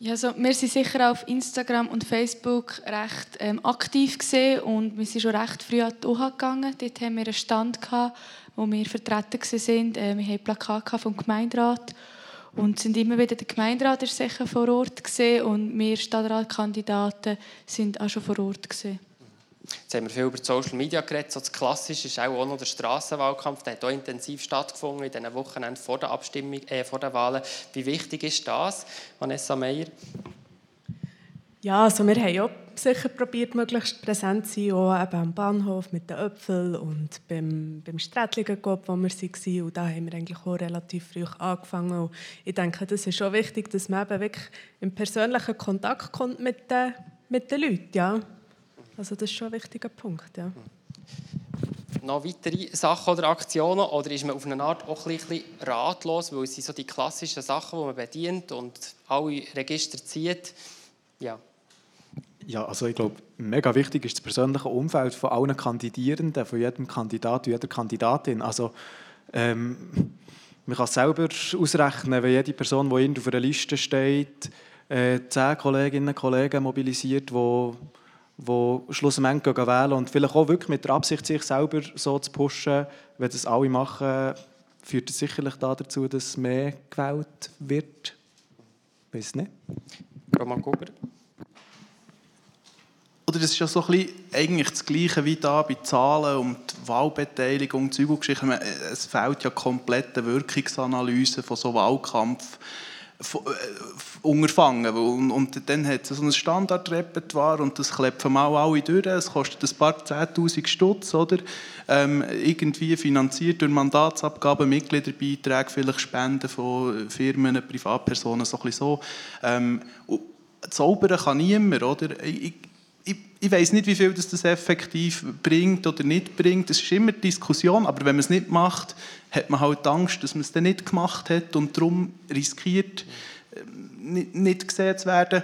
Speaker 7: Ja, also wir sind sicher auf Instagram und Facebook recht ähm, aktiv gesehen und wir sind schon recht früh an die OHA gegangen. Dort haben wir einen Stand gehabt, wo wir vertreten waren. Äh, wir haben Plakate vom Gemeinderat und sind immer wieder der Gemeinderat ist sicher vor Ort gesehen und wir Stadtratkandidaten sind auch schon vor Ort gesehen.
Speaker 2: Jetzt haben wir viel über Social Media geredet. So das Klassische ist auch, noch der Strassenwahlkampf. Der hat auch intensiv stattgefunden in diesen Wochenenden vor der Abstimmung, äh, vor der Wahlen. Wie wichtig ist das, Vanessa Meyer?
Speaker 10: Ja, also wir haben auch sicher probiert, möglichst präsent zu sein, auch eben am Bahnhof mit den Äpfeln und beim, beim Strätligen, wo wir waren. Und da haben wir eigentlich auch relativ früh angefangen. Und ich denke, das ist schon wichtig, dass man eben wirklich in persönlichen Kontakt kommt mit den, mit den Leuten. Ja. Also das ist schon ein wichtiger Punkt. Ja.
Speaker 2: Noch weitere Sachen oder Aktionen? Oder ist man auf eine Art auch ein bisschen ratlos, weil es sind so die klassischen Sachen, die man bedient und alle Register zieht? Ja.
Speaker 11: Ja, also ich glaube, mega wichtig ist das persönliche Umfeld von allen Kandidierenden, von jedem Kandidat jeder Kandidatin. Also ähm, man kann selber ausrechnen, wenn jede Person, die auf einer Liste steht, äh, zehn Kolleginnen und Kollegen mobilisiert, die die schlussendlich wählen und vielleicht auch wirklich mit der Absicht, sich selber so zu pushen, wenn das alle machen, führt es sicherlich dazu, dass mehr gewählt wird. Weiß nicht.
Speaker 2: Roman Guber.
Speaker 8: Oder das ist ja so ein bisschen eigentlich das Gleiche wie da bei Zahlen und Wahlbeteiligung, Zeugungsgeschichten. Es fehlt ja komplett eine Wirkungsanalyse von so Wahlkampf äh, unterfangen. Und, und dann hat es so ein Standardrepertoire und das klepfen mal alle durch. Es kostet ein paar 10'000 Stutz, oder? Ähm, irgendwie finanziert durch Mandatsabgaben, Mitgliederbeiträge, vielleicht Spenden von Firmen, Privatpersonen, so ein bisschen so. Ähm, zaubern kann niemand, oder? Ich, ich, ich weiß nicht, wie viel das, das effektiv bringt oder nicht bringt. Es ist immer Diskussion, aber wenn man es nicht macht, hat man halt Angst, dass man es dann nicht gemacht hat und darum riskiert, nicht, nicht gesehen zu werden.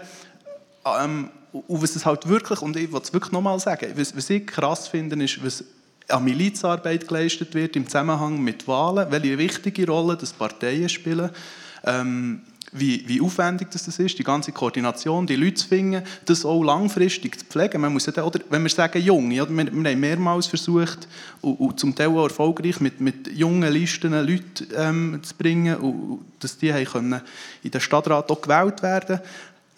Speaker 8: Ähm, und was es halt wirklich, und ich will es wirklich nochmal sagen, was, was ich krass finde, ist, was an Milizarbeit geleistet wird im Zusammenhang mit Wahlen, welche wichtige Rolle das Parteien spielen. Ähm, wie, wie aufwendig das ist, die ganze Koordination, die Leute zu finden, das auch langfristig zu pflegen. Man muss ja, oder, wenn wir sagen Junge, wir, wir haben mehrmals versucht, und, und, zum Teil auch erfolgreich, mit, mit jungen Listen Leute ähm, zu bringen, und, dass die können in den Stadtrat auch gewählt werden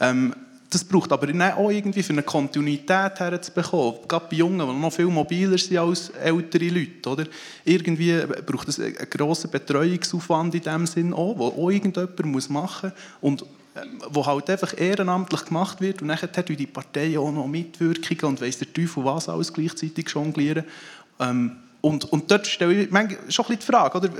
Speaker 8: ähm, das braucht aber auch irgendwie für eine Kontinuität herzubekommen. Gerade bei Jungen, die noch viel mobiler sind als ältere Leute. Oder? Irgendwie braucht es einen grossen Betreuungsaufwand in dem Sinn auch, den auch irgendjemand machen muss. Und ähm, wo halt einfach ehrenamtlich gemacht wird und dann hat die Partei auch noch Mitwirkungen und weiss der Teufel was alles gleichzeitig jonglieren. Ähm, und, und dort stelle ich manchmal schon ein bisschen die Frage, oder?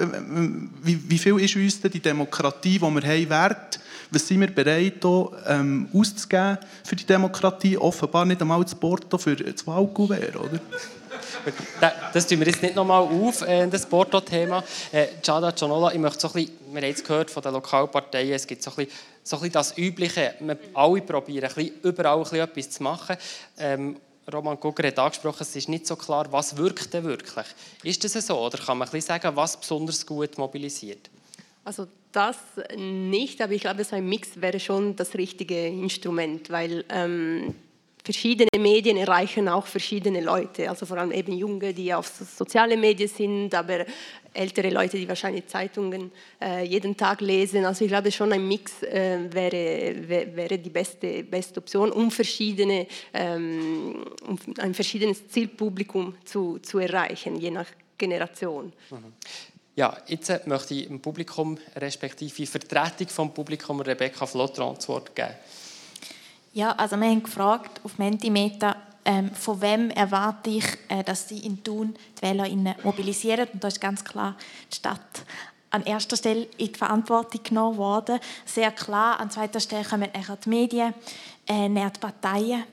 Speaker 8: Wie, wie viel ist uns denn die Demokratie, die wir haben, wert? Was sind wir bereit, hier, ähm, auszugeben für die Demokratie? Offenbar nicht einmal das Porto für das Wahlkuvert, oder?
Speaker 2: Das tun wir jetzt nicht nochmal auf, äh, das Porto-Thema. Äh, Giada Gianola, ich möchte so ein bisschen, wir haben es gehört von den Lokalparteien, es gibt so ein bisschen, so ein bisschen das Übliche. Wir alle probieren, ein bisschen, überall ein bisschen etwas zu machen. Ähm, Roman Gugger hat angesprochen, es ist nicht so klar, was wirkt denn wirklich. Ist das so oder kann man ein bisschen sagen, was besonders gut mobilisiert?
Speaker 4: Also das nicht, aber ich glaube, so ein Mix wäre schon das richtige Instrument, weil ähm, verschiedene Medien erreichen auch verschiedene Leute, also vor allem eben Junge, die auf sozialen Medien sind, aber ältere Leute, die wahrscheinlich Zeitungen äh, jeden Tag lesen. Also ich glaube schon ein Mix äh, wäre, wäre die beste, beste Option, um, verschiedene, ähm, um ein verschiedenes Zielpublikum zu, zu erreichen, je nach Generation. Mhm.
Speaker 2: Ja, jetzt möchte ich dem Publikum, respektive Vertretung vom Publikum, Rebecca Flotter, das Wort geben.
Speaker 12: Ja, also wir haben gefragt auf Mentimeter, ähm, von wem erwarte ich, äh, dass sie in Thun die WählerInnen mobilisieren. Und da ist ganz klar die Stadt an erster Stelle in die Verantwortung genommen worden. Sehr klar, an zweiter Stelle kommen die Medien, äh, die Parteien.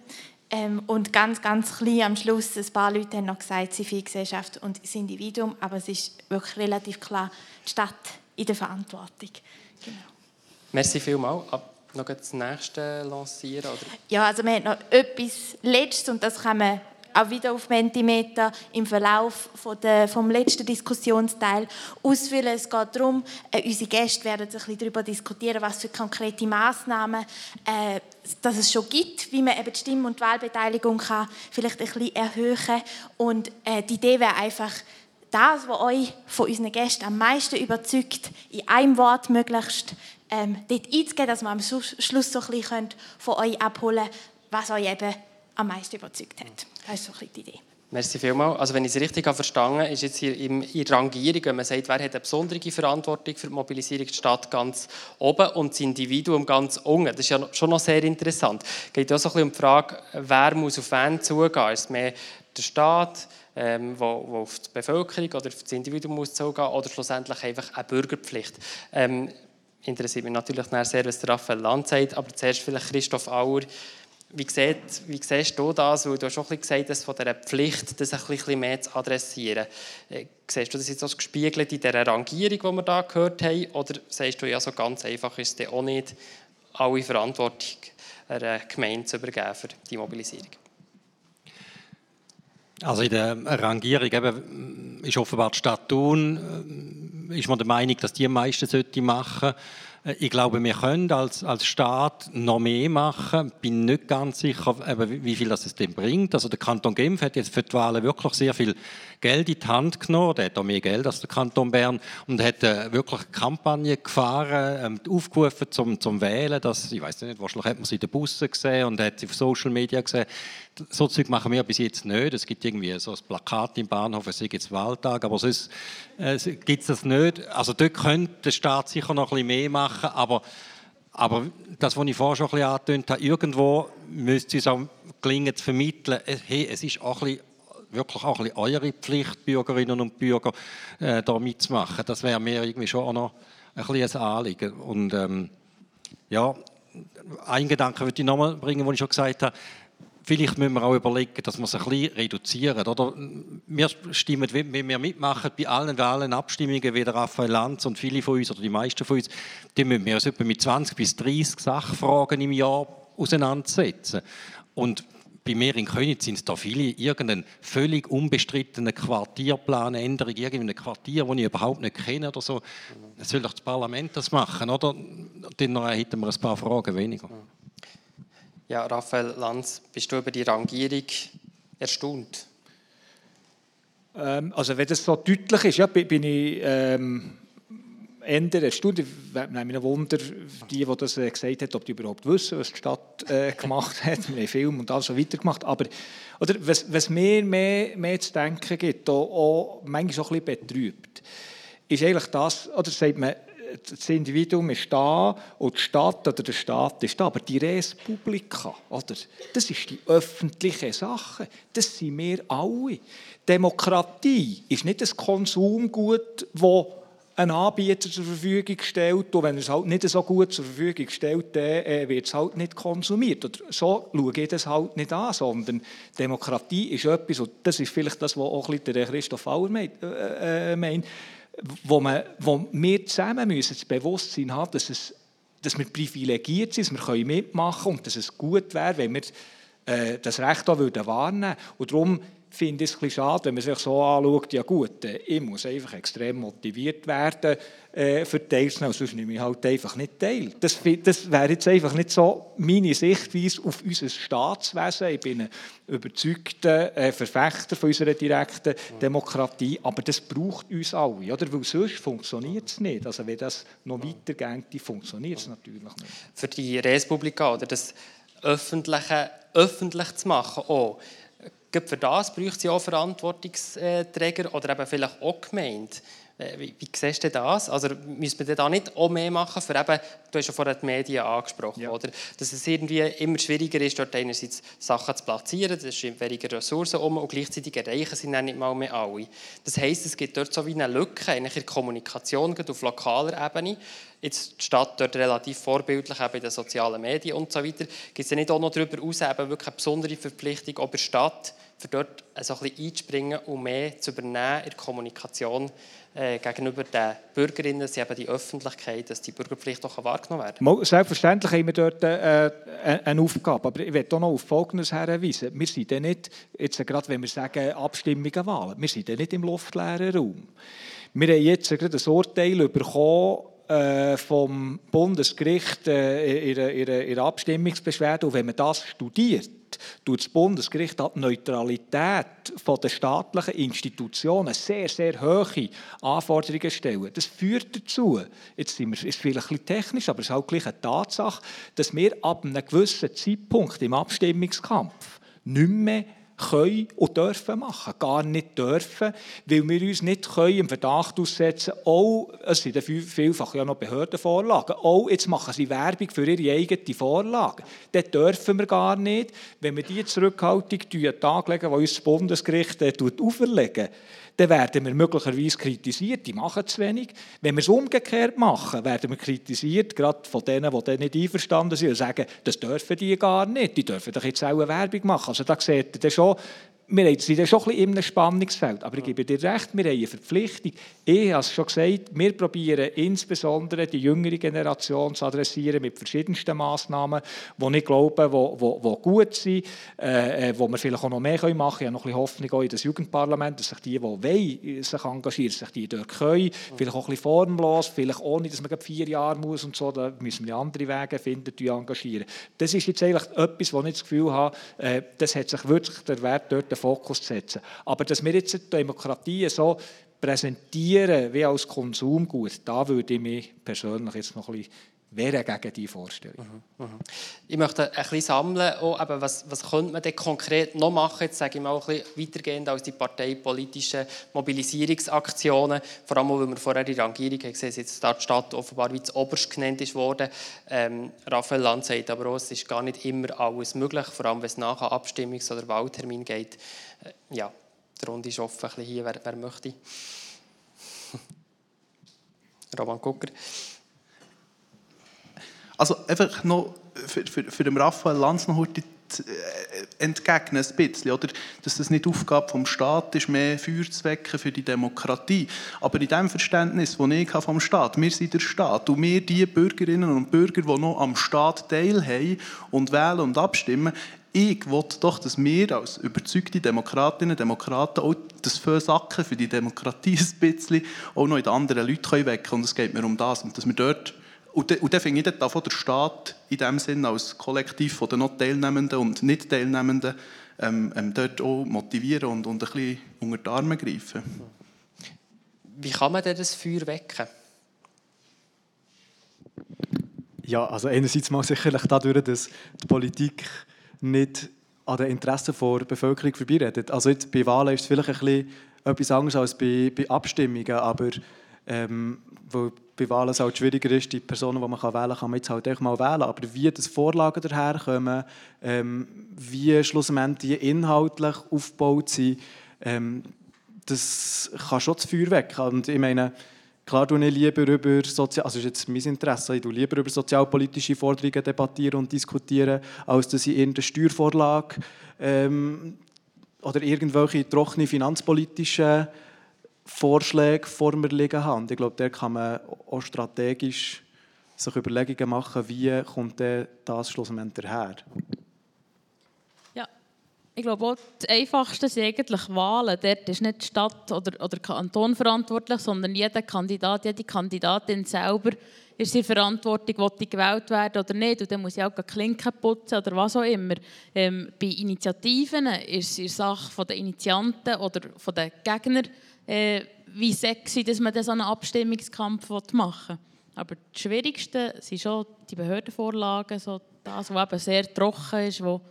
Speaker 12: Ähm, und ganz, ganz klein am Schluss, ein paar Leute haben noch gesagt, Zivilgesellschaft und das Individuum, aber es ist wirklich relativ klar die Stadt in der Verantwortung. Genau.
Speaker 2: Merci vielmals. Noch das nächste lancieren? Oder?
Speaker 12: Ja, also wir haben noch etwas Letztes und das kann man auch wieder auf Mentimeter im Verlauf von vom letzten Diskussionsteil ausfüllen. Es geht darum, äh, unsere Gäste werden ein darüber diskutieren, was für konkrete Massnahmen äh, dass es schon gibt, wie man eben die Stimm- und Wahlbeteiligung kann vielleicht ein bisschen erhöhen Und äh, die Idee wäre einfach, das, was euch von unseren Gästen am meisten überzeugt, in einem Wort möglichst ähm, dort einzugeben, dass wir am Schluss so ein bisschen von euch abholen können, was euch eben am meisten überzeugt hat. Das ist so ein die Idee.
Speaker 2: Merci vielmals. Also wenn ich es richtig verstanden habe, ist jetzt hier in der Rangierung, wenn man sagt, wer hat eine besondere Verantwortung für die Mobilisierung der Stadt ganz oben und das Individuum ganz unten. Das ist ja schon noch sehr interessant. Es geht auch so ein bisschen um die Frage, wer muss auf wen zugehen. Ist es mehr der Staat, ähm, wo, wo auf die Bevölkerung oder auf das Individuum muss zugehen oder schlussendlich einfach eine Bürgerpflicht. Ähm, interessiert mich natürlich sehr, was Raphael Land sagt, aber zuerst vielleicht Christoph Auer. Wie, sieht, wie siehst du das? Weil du hast auch gesagt, dass von dieser Pflicht das ein bisschen mehr zu adressieren. Äh, siehst du das jetzt auch gespiegelt in dieser Rangierung, die wir da gehört haben? Oder sagst du, ja, so ganz einfach ist es auch nicht, alle Verantwortung einer Gemeinde zu übergeben für die Mobilisierung?
Speaker 5: Also in der Rangierung eben, ist offenbar die Stadt Thun, äh, ist man der Meinung, dass die am meisten machen sollten. Äh, ich glaube, wir können als, als Staat noch mehr machen. Ich bin nicht ganz sicher, wie viel das es dem bringt. Also der Kanton Genf hat jetzt für die Wahlen wirklich sehr viel Geld in die Hand genommen. Der hat auch mehr Geld als der Kanton Bern und hat äh, wirklich eine Kampagne gefahren, ähm, aufgerufen zum, zum Wählen. Das, ich weiß nicht, wahrscheinlich hat man sie in den Bussen gesehen und hat sie auf Social Media gesehen. So Zeug machen wir bis jetzt nicht. Es gibt irgendwie so ein Plakat im Bahnhof, es ist jetzt Wahltag, aber sonst äh, gibt es das nicht. Also dort könnte der Staat sicher noch ein bisschen mehr machen, aber aber das, was ich vorher schon ein bisschen angetönt habe, irgendwo müsste es auch gelingen zu vermitteln, hey, es ist auch ein bisschen wirklich auch ein eure Pflicht, Bürgerinnen und Bürger, äh, da mitzumachen. Das wäre mir irgendwie schon auch noch ein ein Anliegen. Und ähm, ja, ein Gedanke würde ich nochmal bringen, den ich schon gesagt habe. Vielleicht müssen wir auch überlegen, dass wir es ein bisschen reduzieren. Oder? Wir stimmen, wenn wir mitmachen bei allen Wahlen, Abstimmungen, wie der Raphael Lanz und viele von uns oder die meisten von uns, die müssen wir uns etwa mit 20 bis 30 Sachfragen im Jahr auseinandersetzen. Und bei mir in Königs sind es da viele, irgendeinen völlig unbestrittenen Quartierplanänderung, irgendein Quartier, das ich überhaupt nicht kenne oder so. Soll doch das Parlament das machen, oder? Dann hätten wir ein paar Fragen weniger.
Speaker 2: Ja, Raphael Lanz, bist du über die Rangierung erstaunt?
Speaker 6: Ähm, also wenn das so deutlich ist, ja, bin ich ähm, eher erstaunt. Ich nehme Wunder, die, die das äh, gesagt haben, ob die überhaupt wissen, was die Stadt äh, gemacht hat. Wir haben Film und alles so weitergemacht. Aber oder, was, was mir mehr, mehr zu denken gibt, auch, auch manchmal auch ein bisschen betrübt, ist eigentlich das, oder sagt man, das Individuum ist da und die Stadt oder der Staat ist da. Aber die Res Publica, oder? das ist die öffentliche Sache. Das sind wir alle. Demokratie ist nicht ein Konsumgut, das ein Anbieter zur Verfügung stellt und wenn er es halt nicht so gut zur Verfügung stellt, dann äh, wird es halt nicht konsumiert. Oder so schaue ich das halt nicht an, sondern Demokratie ist etwas, und das ist vielleicht das, was auch Christoph Auer meint, äh, äh, meint wo, man, wo wir zusammen müssen das Bewusstsein haben, dass, es, dass wir privilegiert sind, dass wir mitmachen können und dass es gut wäre, wenn wir äh, das Recht auch wahrnehmen würden. Und darum finde ich es ein schade, wenn man sich so anschaut, ja gut, äh, ich muss einfach extrem motiviert werden, äh, für teilzunehmen, sonst nehme ich halt einfach nicht teil. Das, das wäre jetzt einfach nicht so meine Sichtweise auf unser Staatswesen. Ich bin ein überzeugter äh, Verfechter von unserer direkten Demokratie, aber das braucht uns alle, oder? weil sonst funktioniert es nicht. Also wenn das noch weitergeht, funktioniert es natürlich nicht.
Speaker 2: Für die Respublika, oder das Öffentliche öffentlich zu machen, auch, für das braucht es auch Verantwortungsträger oder eben vielleicht auch Gemeinde. Äh, wie, wie siehst du das? Also müssen wir da nicht auch mehr machen, für eben, du hast ja vorhin die Medien angesprochen, ja. oder? dass es irgendwie immer schwieriger ist, dort einerseits Sachen zu platzieren, es sind weniger Ressourcen um und gleichzeitig erreichen sie dann nicht mal mehr alle. Das heisst, es gibt dort so wie eine Lücke in der Kommunikation, auf lokaler Ebene. Jetzt die Stadt dort relativ vorbildlich eben in den sozialen Medien und so weiter. Gibt es nicht auch noch darüber hinaus wirklich eine besondere Verpflichtung ob der Stadt, für dort so ein bisschen einzuspringen und mehr zu übernehmen in der Kommunikation äh, gegenüber den Bürgerinnen, dass eben die Öffentlichkeit, dass die Bürgerpflicht auch wahrgenommen werden
Speaker 6: kann? Selbstverständlich haben wir dort äh, äh, eine Aufgabe, aber ich will auch noch auf Folgendes hinweisen. Wir sind ja nicht, jetzt gerade wenn wir sagen Abstimmungen, Wahlen, wir sind nicht im luftleeren Raum. Wir haben jetzt gerade ein Urteil bekommen, äh, vom Bundesgericht äh, in ihrer Abstimmungsbeschwerde. Und wenn man das studiert, tut das Bundesgericht an die Neutralität der staatlichen Institutionen sehr, sehr hohe Anforderungen stellen. Das führt dazu, jetzt sind wir, ist vielleicht ein technisch, aber es ist auch gleich eine Tatsache, dass wir ab einem gewissen Zeitpunkt im Abstimmungskampf nicht mehr können und dürfen machen. Gar nicht dürfen, weil wir uns nicht können im Verdacht aussetzen auch, es sind vielfach ja noch Behördenvorlagen, auch jetzt machen sie Werbung für ihre eigenen Vorlagen. Das dürfen wir gar nicht. Wenn wir diese Zurückhaltung an den Tag legen, die uns das Bundesgericht auferlegen, dann werden wir möglicherweise kritisiert, die machen zu wenig. Wenn wir es umgekehrt machen, werden wir kritisiert, gerade von denen, die nicht einverstanden sind und sagen, das dürfen die gar nicht, die dürfen doch jetzt auch eine Werbung machen. Also da seht ihr schon, wir sind schon ein bisschen in Spannungsfeld. Aber ich gebe dir recht, wir haben eine Verpflichtung. Ich habe es schon gesagt, wir probieren insbesondere die jüngere Generation zu adressieren mit verschiedensten Massnahmen, die ich glaube, wo, wo, wo gut sind, äh, äh, wo wir vielleicht auch noch mehr machen können. Ich habe noch ein bisschen Hoffnung in das Jugendparlament, dass sich die, die wollen, sich engagieren, sich die dort können. Vielleicht auch ein bisschen formlos, vielleicht ohne, dass man vier Jahre muss und so. Da müssen wir andere Wege finden, die engagieren. Das ist jetzt eigentlich etwas, wo ich das Gefühl habe, äh, das hat sich wirklich der Wert dort Fokus zu setzen. Aber dass wir jetzt die Demokratie so präsentieren wie als Konsumgut, da würde ich mich persönlich jetzt noch ein bisschen wehren gegen diese Vorstellung.
Speaker 2: Mhm, mhm. Ich möchte ein bisschen sammeln, auch, eben, was, was könnte man denn konkret noch machen, jetzt sage ich mal ein bisschen weitergehend als die parteipolitischen Mobilisierungsaktionen, vor allem, weil wir vorher die Rangierung haben gesehen, jetzt die Stadt offenbar wie das Oberst genannt ist worden. Ähm, Raphael Land sagt aber auch, es ist gar nicht immer alles möglich, vor allem wenn es nach einem Abstimmungs- oder Wahltermin geht. Äh, ja, die Runde ist offen, ein bisschen hier, wer, wer möchte. Roman Gucker.
Speaker 8: Also einfach noch für, für, für den Raphael Lanz noch heute äh, entgegnen, ein bisschen, oder? dass das nicht Aufgabe vom Staat ist, mehr Feuer zu wecken für die Demokratie. Aber in dem Verständnis, das ich vom Staat, wir sind der Staat und wir die Bürgerinnen und Bürger, die noch am Staat teilhaben und wählen und abstimmen, ich will doch, dass wir als überzeugte Demokratinnen und Demokraten auch das Versacken für die Demokratie ein bisschen auch noch in anderen Leuten wecken können. Und es geht mir um das. Und dass wir dort und, und dann finde ich dann von der Staat in dem Sinn als Kollektiv von den noch Teilnehmenden und Nicht-Teilnehmenden ähm, ähm, dort auch motivieren und, und ein bisschen unter die Arme greifen.
Speaker 2: Wie kann man denn das Feuer wecken?
Speaker 11: Ja, also einerseits mal sicherlich dadurch, dass die Politik nicht an den Interessen der Bevölkerung vorbeiredet. Also jetzt bei Wahlen ist es vielleicht ein bisschen etwas anderes als bei, bei Abstimmungen, aber ähm, weil bei Wahlen es halt schwieriger ist, die Personen, die man wählen kann, kann man jetzt halt echt mal wählen. Aber wie das Vorlagen daherkommen, ähm, wie schlussendlich die inhaltlich aufgebaut sind, ähm, das kann schon das Feuer wecken. Und ich meine, klar tue ich lieber über Sozial also ist jetzt mein Interesse, ich lieber über sozialpolitische Forderungen debattieren und diskutieren, als dass ich irgendeine Steuervorlage ähm, oder irgendwelche trockene finanzpolitische Vorschläge vor mir liegen haben. Ich glaube, da kann man auch strategisch sich Überlegungen machen, wie kommt das schlussendlich her.
Speaker 9: Ja, ich glaube auch, das Einfachste sind eigentlich Wahlen. Dort ist nicht die Stadt oder, oder Kanton verantwortlich, sondern jeder Kandidat, jede Kandidatin selber ist sie Verantwortung, ob die gewählt werden oder nicht. Und dann muss ich auch Klinken putzen oder was auch immer. Ähm, bei Initiativen ist es Sache der Initianten oder der Gegner, äh, wie sexy dass man so einen Abstimmungskampf machen will. Aber das Schwierigste sind schon die Behördenvorlagen, so das, was eben sehr trocken ist, wo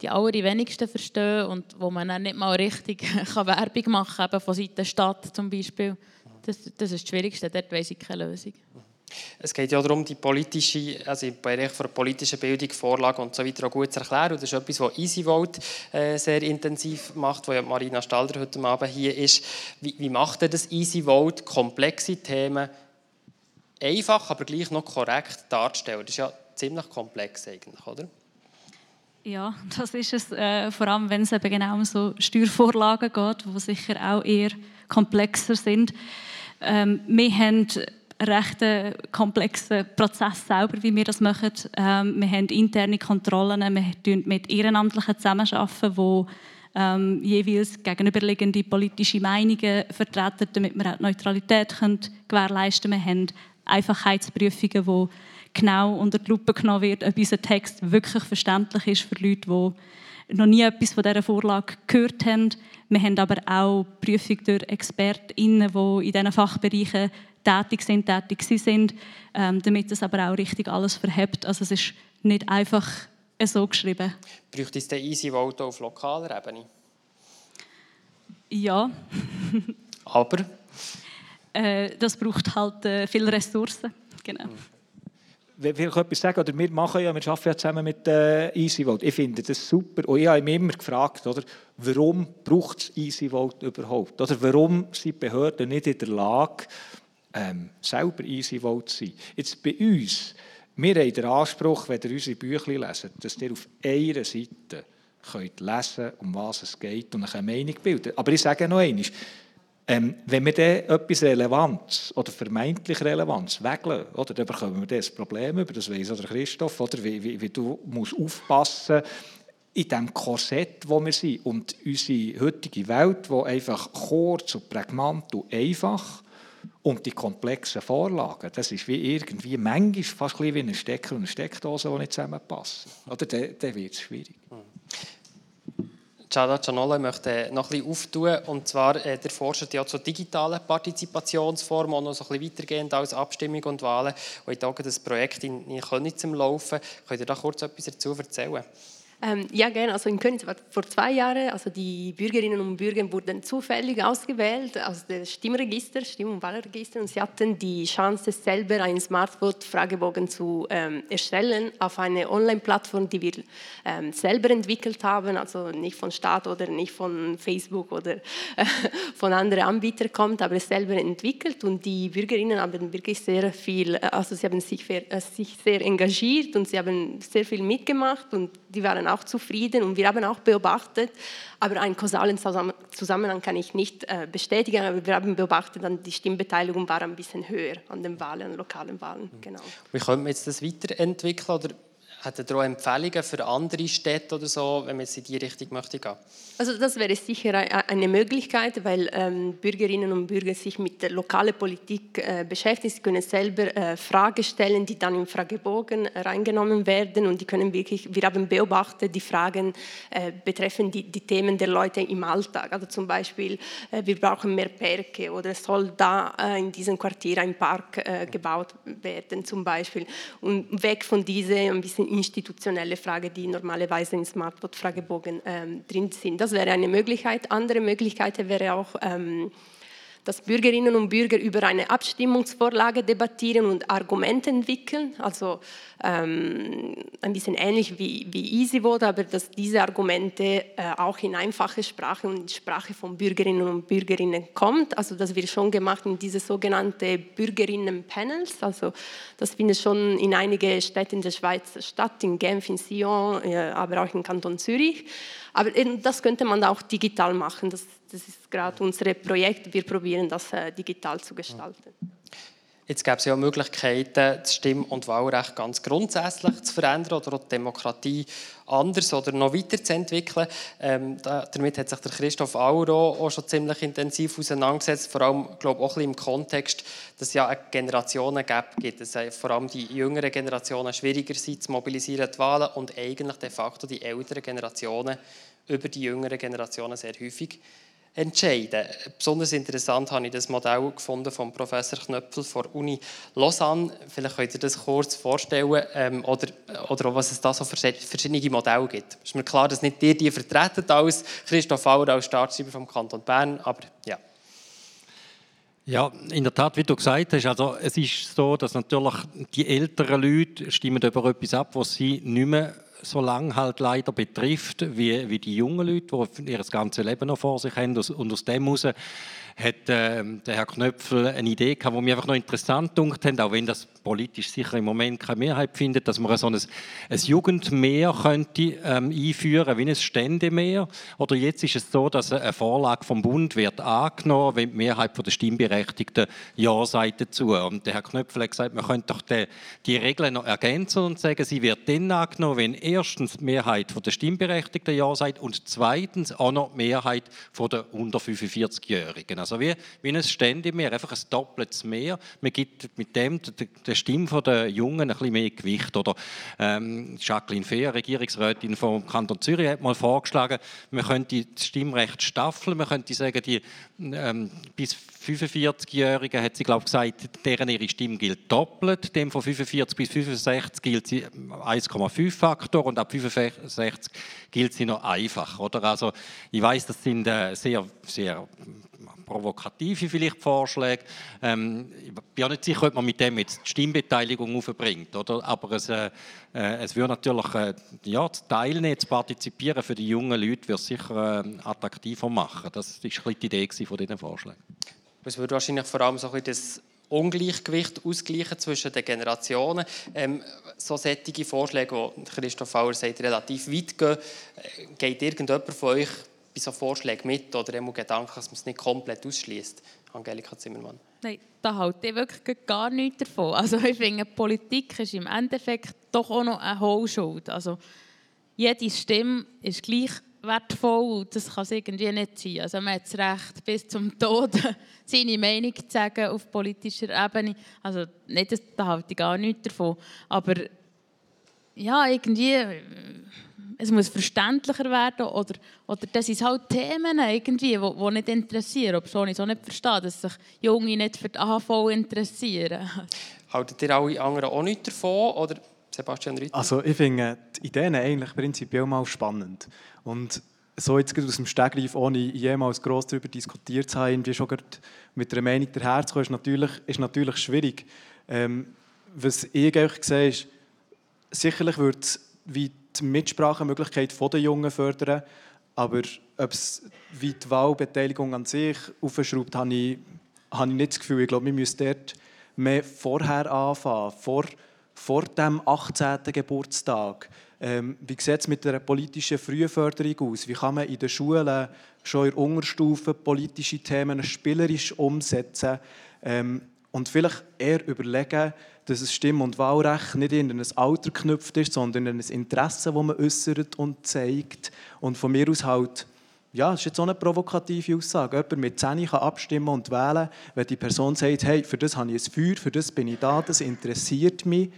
Speaker 9: die allerwenigsten verstehen und wo man dann nicht mal richtig kann Werbung machen kann, von Seiten der Stadt zum Beispiel. Das, das ist das Schwierigste, dort weiss ich keine Lösung.
Speaker 2: Es geht ja darum, die politische, also im Bereich der politischen Bildung, Vorlagen und so weiter auch gut zu erklären. Und das ist etwas, was EasyVote äh, sehr intensiv macht, wo ja Marina Stalder heute Abend hier ist. Wie, wie macht er das EasyVote, komplexe Themen einfach, aber gleich noch korrekt darzustellen? Das ist ja ziemlich komplex eigentlich, oder?
Speaker 3: Ja, das ist es. Äh, vor allem, wenn es eben genau um so Steuervorlagen geht, die sicher auch eher komplexer sind. Ähm, wir haben recht komplexen Prozess selber, wie wir das machen. Ähm, wir haben interne Kontrollen, wir arbeiten mit Ehrenamtlichen zusammenarbeiten, die ähm, jeweils gegenüberliegende politische Meinungen vertreten, damit wir auch Neutralität können gewährleisten können. Wir haben Einfachheitsprüfungen, wo genau unter die Lupe genommen wird, ob unser Text wirklich verständlich ist für Leute, die noch nie etwas von dieser Vorlage gehört haben. Wir haben aber auch Prüfungen durch ExpertInnen, die in diesen Fachbereichen tätig sind, tätig sind, ähm, damit es aber auch richtig alles verhebt. Also es ist nicht einfach so geschrieben.
Speaker 2: Bräuchte es den Easy Vote auf lokaler Ebene?
Speaker 3: Ja.
Speaker 2: Aber?
Speaker 3: Äh, das braucht halt äh, viele Ressourcen. Genau. Mhm
Speaker 6: will ich etwas sagen? Oder wir machen ja, wir arbeiten ja zusammen mit äh, EasyVote. Ich finde das super. Und ich habe mich immer gefragt, oder, warum braucht es EasyVote überhaupt? Oder warum sind die Behörden nicht in der Lage, ähm, selber EasyVote zu sein? Jetzt bei uns, wir haben den Anspruch, wenn ihr unsere Bücher lesen, dass ihr auf einer Seite könnt lesen um was es geht und eine Meinung bilden. Aber ich sage noch einmal, ähm, wenn wir dann etwas Relevanz oder vermeintlich Relevanz weglassen, oder, dann bekommen wir das Problem über, das weiss oder Christoph, oder, wie, wie, wie du musst aufpassen in dem Korsett, wo wir sind. Und unsere heutige Welt, die einfach kurz und prägnant und einfach und die komplexen Vorlagen, das ist wie irgendwie manchmal fast wie ein Stecker und eine Steckdose, die nicht zusammenpassen. Oder dann, wird es schwierig.
Speaker 2: Giada Cianola möchte noch ein bisschen auftun. Und zwar, äh, der forscht ja zur digitalen Partizipationsform, auch noch so ein weitergehend als Abstimmung und Wahlen. Und ich das Projekt in, in im Laufen. Könnt ihr da kurz etwas dazu erzählen?
Speaker 4: Ähm, ja, gerne. Also in war vor zwei Jahren, also die Bürgerinnen und Bürger wurden zufällig ausgewählt aus dem Stimmregister, Stimm- und Wahlregister, und sie hatten die Chance, selber einen Smartvote-Fragebogen zu ähm, erstellen auf eine Online-Plattform, die wir ähm, selber entwickelt haben, also nicht von Staat oder nicht von Facebook oder äh, von anderen Anbietern kommt, aber selber entwickelt. Und die Bürgerinnen haben wirklich sehr viel, äh, also sie haben sich, äh, sich sehr engagiert und sie haben sehr viel mitgemacht und die waren auch zufrieden und wir haben auch beobachtet, aber einen kausalen Zusammenhang kann ich nicht äh, bestätigen, aber wir haben beobachtet, dass die Stimmbeteiligung war ein bisschen höher an den Wahlen, lokalen Wahlen. Genau.
Speaker 2: Wie können wir jetzt das weiterentwickeln oder hat er auch Empfehlungen für andere Städte oder so, wenn man jetzt in die Richtung möchte gehen?
Speaker 4: Also das wäre sicher eine Möglichkeit, weil ähm, Bürgerinnen und Bürger sich mit der lokalen Politik äh, beschäftigen. Sie können selber äh, Fragen stellen, die dann im Fragebogen äh, reingenommen werden und die können wirklich, wir haben beobachtet, die Fragen äh, betreffen die, die, Themen der Leute im Alltag. Also zum Beispiel, äh, wir brauchen mehr Parke oder soll da äh, in diesem Quartier ein Park gebaut werden zum Beispiel. Und weg von dieser ein bisschen institutionelle Frage, die normalerweise im Smartboard-Fragebogen ähm, drin sind. Das wäre eine Möglichkeit. Andere Möglichkeit wäre auch, ähm, dass Bürgerinnen und Bürger über eine Abstimmungsvorlage debattieren und Argumente entwickeln. Also ähm, ein bisschen ähnlich wie, wie EasyVote, aber dass diese Argumente äh, auch in einfache Sprache und in Sprache von Bürgerinnen und Bürgerinnen kommt. Also das wird schon gemacht in diese sogenannten Bürgerinnen-Panels. Also das findet schon in einigen Städten der Schweiz statt, in Genf, in Sion, äh, aber auch im Kanton Zürich. Aber das könnte man auch digital machen. Das, das ist gerade unser Projekt. Wir probieren das äh, digital zu gestalten.
Speaker 2: Jetzt gäbe es ja Möglichkeiten, das Stimm- und Wahlrecht ganz grundsätzlich zu verändern oder auch die Demokratie anders oder noch weiterzuentwickeln. Ähm, da, damit hat sich der Christoph Auro auch schon ziemlich intensiv auseinandergesetzt, vor allem glaube auch ein bisschen im Kontext, dass es ja eine Generationengap gibt, dass vor allem die jüngeren Generationen schwieriger sind zu mobilisieren, die Wahlen, und eigentlich de facto die älteren Generationen über die jüngeren Generationen sehr häufig entscheiden. Besonders interessant habe ich das Modell gefunden von Professor Knöpfel von der Uni Lausanne. Vielleicht könnt ihr das kurz vorstellen ähm, oder, oder auch, was es da so verschiedene Modelle gibt. Ist mir klar, dass nicht ihr die vertreten als Christoph Auer, als Staatsschreiber vom Kanton Bern, aber ja.
Speaker 5: Ja, in der Tat, wie du gesagt hast, also es ist so, dass natürlich die älteren Leute stimmen über etwas ab, was sie nicht mehr so lange halt leider betrifft, wie, wie die jungen Leute, die ihr ganzes Leben noch vor sich haben. Und aus dem heraus hat äh, der Herr Knöpfel eine Idee gehabt, die mir einfach noch interessant gedacht hat, auch wenn das politisch sicher im Moment keine Mehrheit findet, dass man so ein, ein Jugendmeer könnte ähm, einführen, wie ein Ständemeer. Oder jetzt ist es so, dass eine Vorlage vom Bund wird angenommen, wenn die Mehrheit der Stimmberechtigten Ja sagt dazu. Und der Herr Knöpfel hat gesagt, man könnte doch die, die Regeln noch ergänzen und sagen, sie wird dann angenommen, wenn erstens die Mehrheit der Stimmberechtigten Ja sagt und zweitens auch noch die Mehrheit der unter 45-Jährigen. Also wie, wie ein Ständemeer, einfach ein doppeltes Meer. Man gibt mit dem der Stimme der Jungen ein bisschen mehr Gewicht. Oder ähm, Jacqueline Fehr, Regierungsrätin vom Kanton Zürich, hat mal vorgeschlagen, man könnte das Stimmrecht staffeln. Man könnte sagen, die ähm, bis 45-Jährigen hat sie glaube gesagt, deren ihre Stimme gilt doppelt. Dem von 45 bis 65 gilt sie 1,5 Faktor durch und ab 65 gilt sie noch einfach. Oder? Also, ich weiß, das sind äh, sehr, sehr provokative vielleicht Vorschläge. Ähm, ich bin auch nicht sicher, ob man mit dem jetzt die Stimmbeteiligung aufbringt, oder? Aber es, äh, äh, es würde natürlich äh, ja, das Teilnehmen, zu partizipieren für die jungen Leute, wird sicher äh, attraktiver machen. Das war die Idee von diesen Vorschlägen.
Speaker 2: Es würde wahrscheinlich vor allem so ein das Ungleichgewicht ausgleichen zwischen den Generationen. Ähm, so sättige Vorschläge, die Christoph Fauer sagt, relativ weit gehen, äh, geht irgendjemand von euch bei solchen Vorschlägen mit oder immer Gedanken, dass man es nicht komplett ausschließt? Angelika Zimmermann.
Speaker 9: Nein, da halte ich wirklich gar nichts davon. Also ich finde, Politik ist im Endeffekt doch auch noch eine Hohlschuld. Also jede Stimme ist gleich wertvoll und das kann es irgendwie nicht sein. Also man hat das Recht, bis zum Tod seine Meinung zu sagen auf politischer Ebene. Also nicht, da halte ich gar nichts davon. Aber ja, irgendwie, es muss verständlicher werden oder, oder das sind halt Themen irgendwie, die, die nicht interessieren, obwohl ich es auch nicht verstehe, dass sich Junge nicht für die AHV interessieren.
Speaker 2: Haltet ihr alle anderen auch nichts davon oder Sebastian Ritter?
Speaker 11: Also ich finde die Ideen eigentlich prinzipiell mal spannend und so jetzt aus dem Stegreif, ohne jemals gross darüber diskutiert zu haben, wie schon mit einer Meinung daherzukommen, ist natürlich, ist natürlich schwierig. Ähm, was ich eigentlich sehe, ist, sicherlich würde es wie die Mitsprachemöglichkeit der Jungen fördern, aber ob es wie die Wahlbeteiligung an sich aufschraubt, habe ich, habe ich nicht das Gefühl. Ich glaube, wir müssen dort mehr vorher anfangen, vor, vor dem 18. Geburtstag. Ähm, wie sieht es mit der politischen Frühförderung aus? Wie kann man in den Schulen schon in der Unterstufe politische Themen spielerisch umsetzen? Ähm, und vielleicht eher überlegen, dass das Stimm- und Wahlrecht nicht in ein Alter geknüpft ist, sondern in ein Interesse, das man äußert und zeigt. Und von mir aus halt, ja, das ist jetzt auch eine provokative Aussage. Jemand mit 10 kann abstimmen und wählen, wenn die Person sagt, hey, für das habe ich ein Feuer, für das bin ich da, das interessiert mich.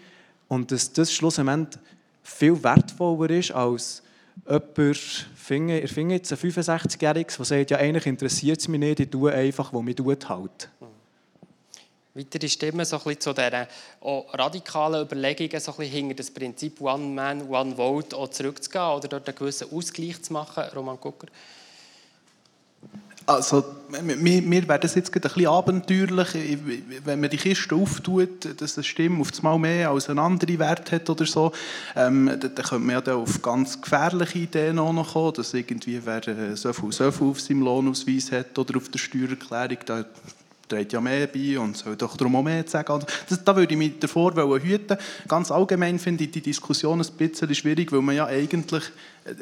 Speaker 11: Und dass das schlussendlich viel wertvoller ist als jemand, finde, ich finde jetzt ein 65-Jähriges, der sagt, ja, eigentlich interessiert es mich nicht, ich tue einfach, was mich tut halt.
Speaker 2: Weitere Stimmen so zu diesen radikalen Überlegungen, so hinter das Prinzip One Man, One Vote auch zurückzugehen oder dort einen gewissen Ausgleich zu machen. Roman Gucker.
Speaker 8: Also, mir, mir wäre das jetzt ein bisschen abenteuerlich, wenn man die Kiste auftut, dass eine Stimme auf einmal mehr als eine andere Wert hat oder so. Ähm, dann könnte man ja dann auf ganz gefährliche Ideen auch noch kommen, dass irgendwie wer äh, so viel, so viel auf seinem Lohnausweis hat oder auf der Steuererklärung, da trägt ja mehr bei und soll doch darum auch mehr sagen. Also, das, da würde ich mich davor hüten. Ganz allgemein finde ich die Diskussion ein bisschen schwierig, weil man ja eigentlich äh,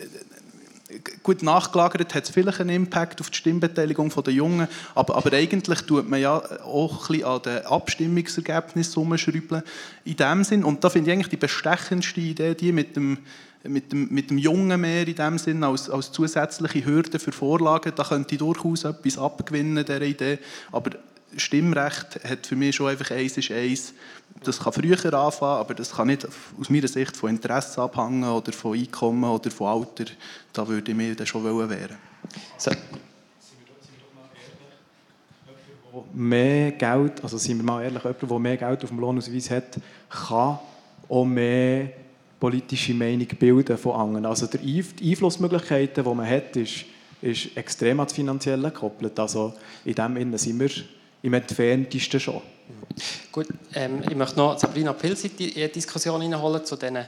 Speaker 8: gut nachgelagert hat es vielleicht einen Impact auf die Stimmbeteiligung der Jungen, aber, aber eigentlich tut man ja auch ein bisschen an den Abstimmungsergebnissen rumschrauben in dem Sinn. Und da finde ich eigentlich die bestechendste Idee, die mit dem mit dem, mit dem Jungen mehr in dem Sinn als, als zusätzliche Hürde für Vorlagen, da könnte ich durchaus etwas abgewinnen, dieser Idee. Aber Stimmrecht hat für mich schon einfach eins ist eins. Das kann früher anfangen, aber das kann nicht aus meiner Sicht von Interesse abhängen oder von Einkommen oder von Alter. Da würde ich mir dann schon wehren. So.
Speaker 11: Mehr Geld, also sind wir mal ehrlich, jemand, der mehr Geld auf dem Lohnausweis hat, kann auch mehr politische Meinung bilden von anderen. Also die Einflussmöglichkeiten, die man hat, ist, ist extrem ans Finanzielle gekoppelt. Also in dem Sinne sind wir im entferntesten schon.
Speaker 2: Gut, ähm, ich möchte noch Sabrina Pilz in die Diskussion hineinholen zu den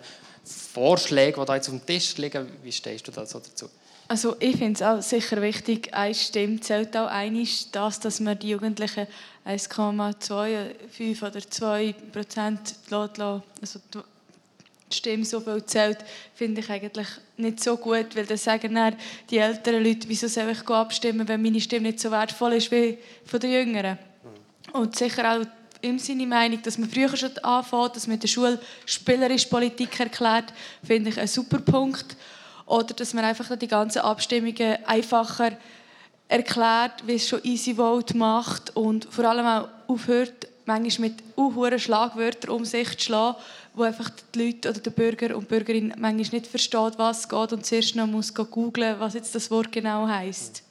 Speaker 2: Vorschlägen, die da jetzt auf dem Tisch liegen. Wie stehst du dazu?
Speaker 7: Also ich finde es auch sicher wichtig, eine Stimme zählt auch einiges, das, dass man die Jugendlichen 1,25 oder 2 Prozent also Stimme so viel zählt, finde ich eigentlich nicht so gut, weil dann sagen dann die älteren Leute, wieso soll ich abstimmen, wenn meine Stimme nicht so wertvoll ist wie von den Jüngeren. Und sicher auch in seine Meinung, dass man früher schon anfängt, dass man in der Schule spielerisch Politik erklärt, finde ich ein super Punkt. Oder dass man einfach die ganzen Abstimmungen einfacher erklärt, wie es schon Easy Vote macht und vor allem auch aufhört, manchmal mit unhuren Schlagwörtern um sich zu schlagen, wo einfach die Leute oder der Bürger und Bürgerin manchmal nicht versteht, was geht und zuerst noch muss googeln, was jetzt das Wort genau heißt.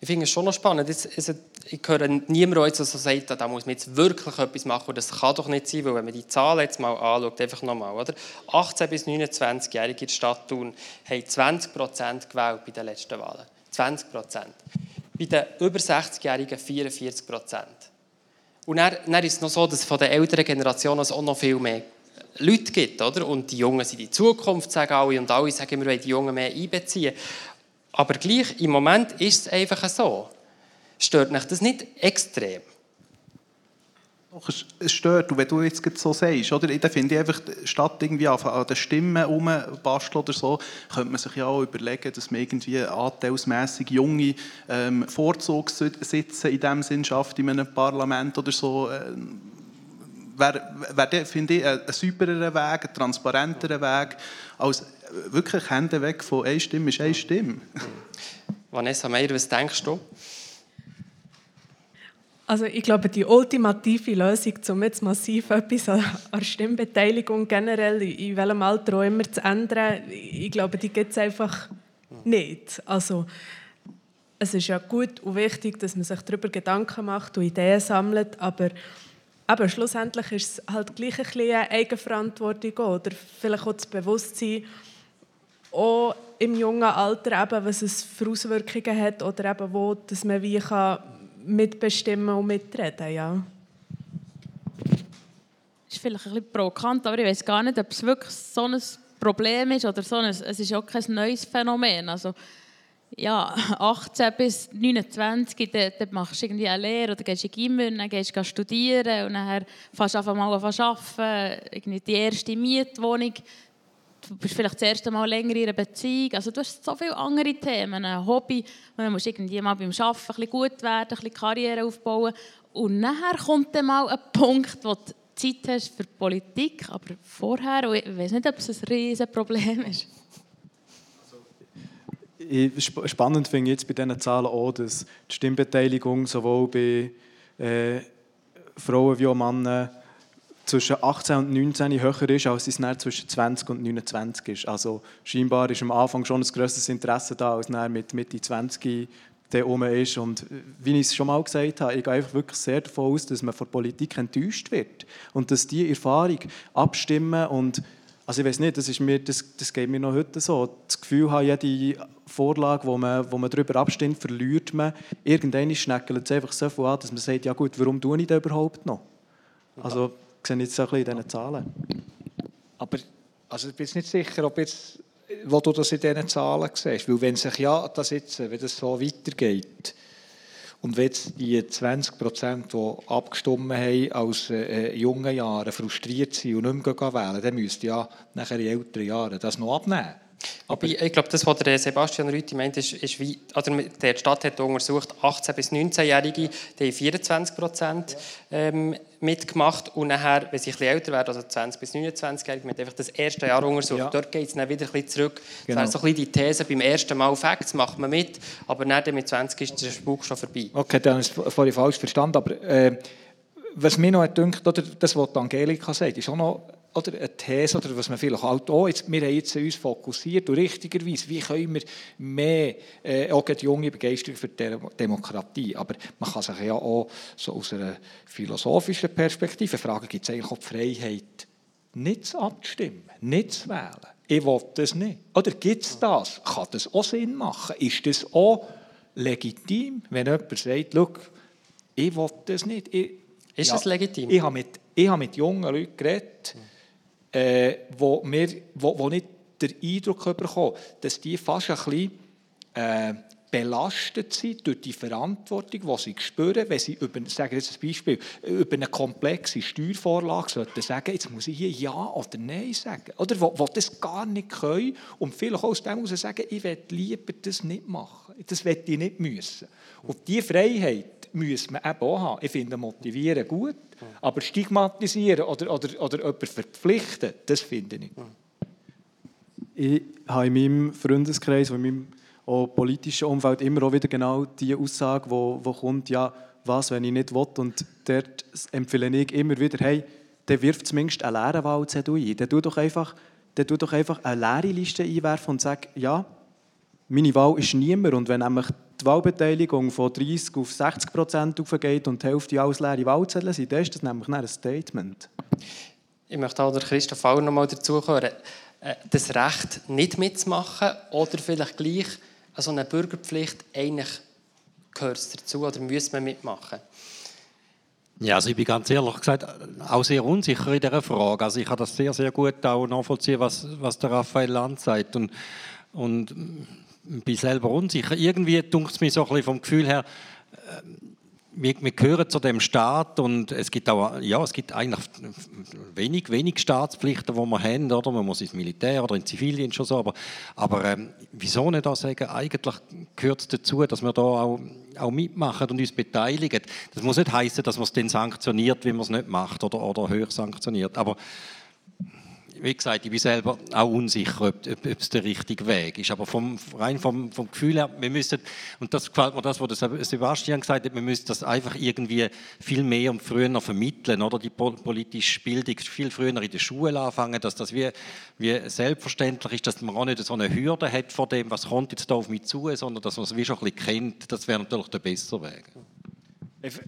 Speaker 2: Ich finde es schon noch spannend. Ich höre niemanden, der so sagt, da muss man jetzt wirklich etwas machen. Das kann doch nicht sein, weil wenn man die Zahlen jetzt mal anschaut, einfach nochmal, oder? 18- bis 29-Jährige in der Stadt Thun haben 20 Prozent gewählt bei den letzten Wahlen. 20 Prozent. Bei den über 60-Jährigen 44 Prozent. Und dann, dann, ist es noch so, dass von den älteren Generationen auch noch viel mehr Leute gibt, oder? Und die Jungen sind die Zukunft, sagen alle, und alle sagen, wir wollen die Jungen mehr einbeziehen. Aber gleich, im Moment ist es einfach so. Stört mich das nicht extrem?
Speaker 8: Doch, es stört. Und wenn du jetzt so sagst, oder, dann finde ich einfach, statt irgendwie an den Stimmen herumbasteln oder so, könnte man sich ja auch überlegen, dass man irgendwie anteilsmässig junge ähm, Vorzugssitze in dem Sinn schafft in einem Parlament oder so. Ähm, wäre, wär, finde ich, ein, ein sauberer Weg, ein transparenterer Weg, als wirklich Hände weg von einer Stimme ist eine Stimme.
Speaker 2: Vanessa Meyer, was denkst du?
Speaker 10: Also ich glaube, die ultimative Lösung, um jetzt massiv etwas an der Stimmbeteiligung generell, in welchem Alter auch immer zu ändern, ich glaube, die gibt es einfach nicht. Also es ist ja gut und wichtig, dass man sich darüber Gedanken macht und Ideen sammelt, aber, aber schlussendlich ist es halt gleich ein bisschen Eigenverantwortung oder vielleicht auch das Bewusstsein, auch im jungen Alter, eben, was es für Auswirkungen hat oder eben wo, dass man wie kann mitbestimmen und mitreden ja.
Speaker 9: Das ist vielleicht ein bisschen provokant, aber ich weiß gar nicht, ob es wirklich so ein Problem ist oder so ein, es ist auch kein neues Phänomen. Also, ja, 18 bis 29, dann, dann machst du irgendwie eine Lehre oder gehst in Gimmer, dann gehst du studieren und dann fängst du einfach mal an arbeiten, irgendwie die erste Mietwohnung du bist vielleicht das erste Mal länger in einer Beziehung. Also du hast so viele andere Themen, ein Hobby, und dann musst du irgendwie mal beim Arbeiten ein bisschen gut werden, ein bisschen Karriere aufbauen. Und nachher kommt dann mal ein Punkt, wo du Zeit hast für Politik, aber vorher, ich weiß nicht, ob es ein riesiges Problem ist.
Speaker 11: Spannend finde ich jetzt bei diesen Zahlen auch, dass die Stimmbeteiligung sowohl bei äh, Frauen wie auch Männern zwischen 18 und 19 höher ist, als es zwischen 20 und 29 ist. Also scheinbar ist am Anfang schon ein grösseres Interesse da, als es mit Mitte 20 herum ist. Und wie ich es schon mal gesagt habe, ich gehe einfach wirklich sehr davon aus, dass man von der Politik enttäuscht wird. Und dass die Erfahrung abstimmen und also ich weiß nicht, das, ist mir, das, das geht mir noch heute so. Das Gefühl habe, jede Vorlage, wo man, wo man darüber abstimmt, verliert man. Irgendwann schneckelt es einfach so viel an, dass man sagt, ja gut, warum tue ich das überhaupt noch? Also, sehe ich jetzt ein bisschen in diesen Zahlen.
Speaker 6: Aber also ich bin nicht sicher, ob jetzt, wo du das in diesen Zahlen siehst. Weil wenn sich ja das jetzt, wenn das so weitergeht, und wenn jetzt die 20 Prozent, die abgestimmt haben aus äh, jungen Jahren, frustriert sind und nicht mehr wählen, dann müsste ja nachher in älteren Jahren das noch abnehmen.
Speaker 2: Aber ich, ich glaube, das, was der Sebastian Rüthi meint, ist, ist wie, oder der Stadt hat untersucht, 18- bis 19-Jährige, die haben 24 Prozent ähm, mitgemacht und nachher, wenn sie ein bisschen älter werden, also 20- bis 29-Jährige, mit einfach das erste Jahr untersucht. Ja. Dort geht es dann wieder ein bisschen zurück. Genau. Das wäre so ein bisschen die These, beim ersten Mal Facts macht man mit, aber dann mit 20 ist der Spuk schon vorbei.
Speaker 6: Okay, dann ich es vorhin falsch verstanden, aber äh, was mir noch oder das, was Angelika sagt, ist auch noch oder eine These, oder was man vielleicht halt auch, jetzt, wir haben jetzt uns fokussiert und richtigerweise, wie können wir mehr, äh, auch die junge Begeisterung für die Demokratie, aber man kann sich ja auch so aus einer philosophischen Perspektive fragen, gibt es eigentlich auch die Freiheit, nicht abzustimmen, nicht zu wählen? Ich will das nicht. Oder gibt es das? Kann das auch Sinn machen? Ist das auch legitim, wenn jemand sagt, ich will das nicht? Ich,
Speaker 2: ist ja, es legitim?
Speaker 6: Ich habe mit, ich habe mit jungen Leuten geredet, äh, wo, wir, wo, wo ich den Eindruck bekommen dass die fast ein bisschen äh, belastet sind durch die Verantwortung, die sie spüren, wenn sie über, sagen jetzt ein Beispiel, über eine komplexe Steuervorlage sollten sagen, jetzt muss ich hier Ja oder Nein sagen. Oder wo das gar nicht können und vielleicht auch aus dem heraus sagen, ich will lieber das nicht machen. Das will ich nicht müssen. Und diese Freiheit muss man eben auch haben. Ich finde motivieren gut, aber stigmatisieren oder, oder, oder jemanden verpflichten, das finde ich nicht.
Speaker 11: Ich habe in meinem Freundeskreis, in meinem politischen Umfeld immer auch wieder genau die Aussage, wo, wo kommt, ja, was, wenn ich nicht will. Und dort empfehle ich immer wieder, hey, der wirft zumindest eine leere Wahlzettel ein. Der tut doch der tut doch einfach eine leere Liste einwerfen und sagt, ja, meine Wahl ist niemand. Und wenn nämlich die Wahlbeteiligung von 30 auf 60 Prozent aufgeht und die Hälfte alles leere Wahlzettel sind, dann ist das nämlich ein Statement.
Speaker 2: Ich möchte auch der Christoph auch noch mal dazu hören. Äh, das Recht, nicht mitzumachen oder vielleicht gleich so eine Bürgerpflicht, eigentlich gehört es dazu oder muss man mitmachen?
Speaker 5: Ja, also ich bin ganz ehrlich gesagt auch sehr unsicher in dieser Frage. Also ich kann das sehr, sehr gut auch nachvollziehen, was, was der Raphael Land sagt. Und, und bin selber unsicher. Irgendwie tut es mir so ein vom Gefühl her, äh, wir, wir, gehören zu dem Staat und es gibt auch, ja, es gibt eigentlich wenig, wenig Staatspflichten, die wir haben, oder? Man muss ins Militär oder in Zivildienst schon so, aber, aber ähm, wieso nicht auch sagen, eigentlich gehört es dazu, dass wir da auch, auch mitmachen und uns beteiligen. Das muss nicht heißen, dass man es dann sanktioniert, wenn man es nicht macht oder, oder höher sanktioniert, aber wie gesagt, ich bin selber auch unsicher, ob, ob, ob es der richtige Weg ist. Aber vom, rein vom, vom Gefühl her, wir müssen, und das gefällt mir das, was Sebastian gesagt hat, wir müssen das einfach irgendwie viel mehr und früher vermitteln, oder? Die politische Bildung viel früher in der Schule anfangen, dass das wie, wie selbstverständlich ist, dass man auch nicht so eine Hürde hat vor dem, was kommt jetzt da auf mich zu, sondern dass man es wie schon ein bisschen kennt. Das wäre natürlich der bessere Weg.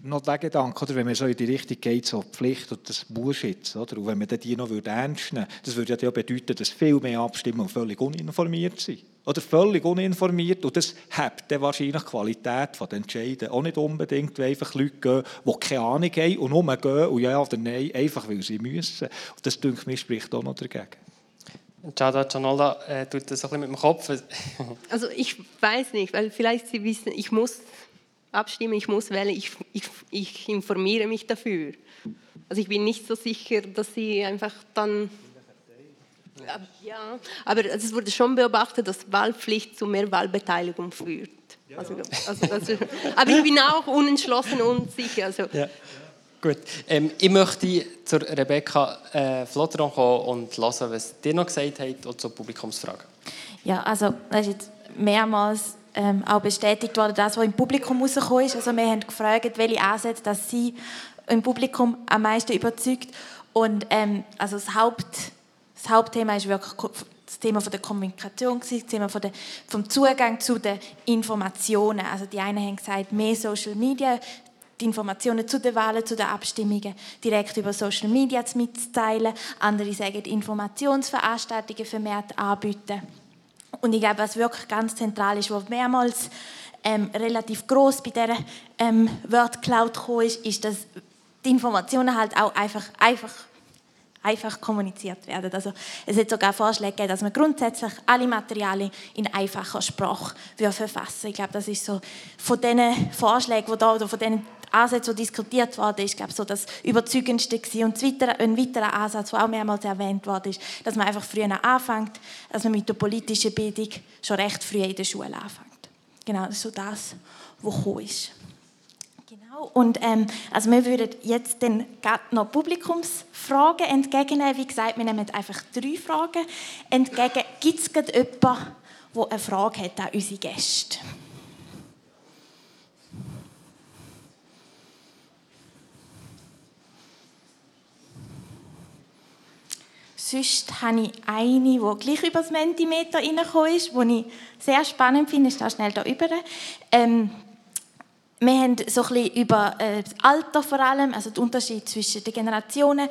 Speaker 6: Noch der Gedanke, oder, wenn man so in die Richtung geht, so Pflicht und das muss jetzt, oder, und wenn man die noch ernst nehmen würde, das würde ja bedeuten, dass viel mehr Abstimmungen völlig uninformiert sind. Oder völlig uninformiert und das hat dann wahrscheinlich die Qualität der Entscheiden auch nicht unbedingt, weil einfach Leute gehen, die keine Ahnung haben und nur gehen und ja oder nein, einfach weil sie müssen. Und das, denke ich, spricht auch noch dagegen.
Speaker 2: Giada Gianolda äh, tut das ein bisschen mit dem Kopf.
Speaker 4: also ich weiß nicht, weil vielleicht Sie wissen, ich muss abstimmen, ich muss wählen, ich, ich, ich informiere mich dafür. Also ich bin nicht so sicher, dass sie einfach dann ja, aber es wurde schon beobachtet, dass Wahlpflicht zu mehr Wahlbeteiligung führt. Also, also, also, aber ich bin auch unentschlossen und sicher. Also.
Speaker 2: Ja. Gut, ähm, ich möchte zur Rebecca äh, Flotteron kommen und hören, was dir noch gesagt hat und zur Publikumsfrage.
Speaker 12: Ja, also das ist jetzt mehrmals ähm, auch bestätigt worden, das, was im Publikum rausgekommen ist. Also wir haben gefragt, welche Ansätze dass Sie im Publikum am meisten überzeugt. Und ähm, also das, Haupt, das Hauptthema ist wirklich das Thema von der Kommunikation, das Thema von der, vom Zugang zu den Informationen. Also die einen haben gesagt, mehr Social Media, die Informationen zu den Wahlen, zu den Abstimmungen direkt über Social Media mitzuteilen. Andere sagen, Informationsveranstaltungen vermehrt anbieten. Und ich glaube, was wirklich ganz zentral ist, was mehrmals ähm, relativ groß bei dieser ähm, Word Cloud ist, ist, dass die Informationen halt auch einfach, einfach, einfach kommuniziert werden. Also es hat sogar Vorschläge gegeben, dass man grundsätzlich alle Materialien in einfacher Sprache verfassen Ich glaube, das ist so von diesen Vorschlägen, die da, oder von diesen Ansätze, die diskutiert worden ist, glaube so das überzeugendste gewesen. Und ein weiterer Ansatz, der auch mehrmals erwähnt worden ist, dass man einfach früher anfängt, dass man mit der politischen Bildung schon recht früh in der Schule anfängt. Genau, das ist so das, was gekommen ist. Genau, und ähm, also wir würden jetzt dann noch Publikumsfragen entgegennehmen. Wie gesagt, wir nehmen einfach drei Fragen entgegen. Gibt es jemanden, der eine Frage hat an unsere Gäste? Sonst habe ich eine, die gleich über das Mentimeter reingekommen ist, die ich sehr spannend finde. Ich stehe schnell da über. Ähm, wir haben so ein bisschen über äh, das Alter vor allem, also den Unterschied zwischen den Generationen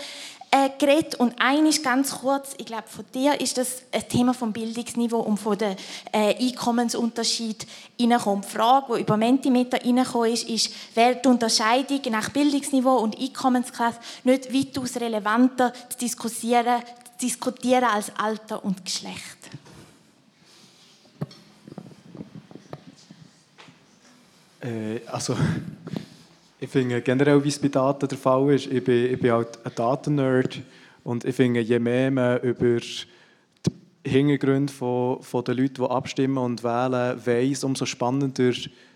Speaker 12: äh, geredet. Und eines ganz kurz, ich glaube, von dir ist das ein Thema vom Bildungsniveau und von dem äh, Einkommensunterschied reinkommt. Die Frage, die über Mentimeter reingekommen ist, ist, wäre die Unterscheidung nach Bildungsniveau und Einkommensklasse nicht weitaus relevanter zu diskutieren, diskutieren als Alter und Geschlecht.
Speaker 11: Äh, also, ich finde generell, wie es bei Daten der Fall ist, ich bin, ich bin halt ein Daten-Nerd und ich finde, je mehr man über die Hintergründe von, von den Leuten, die abstimmen und wählen, weiß, umso spannender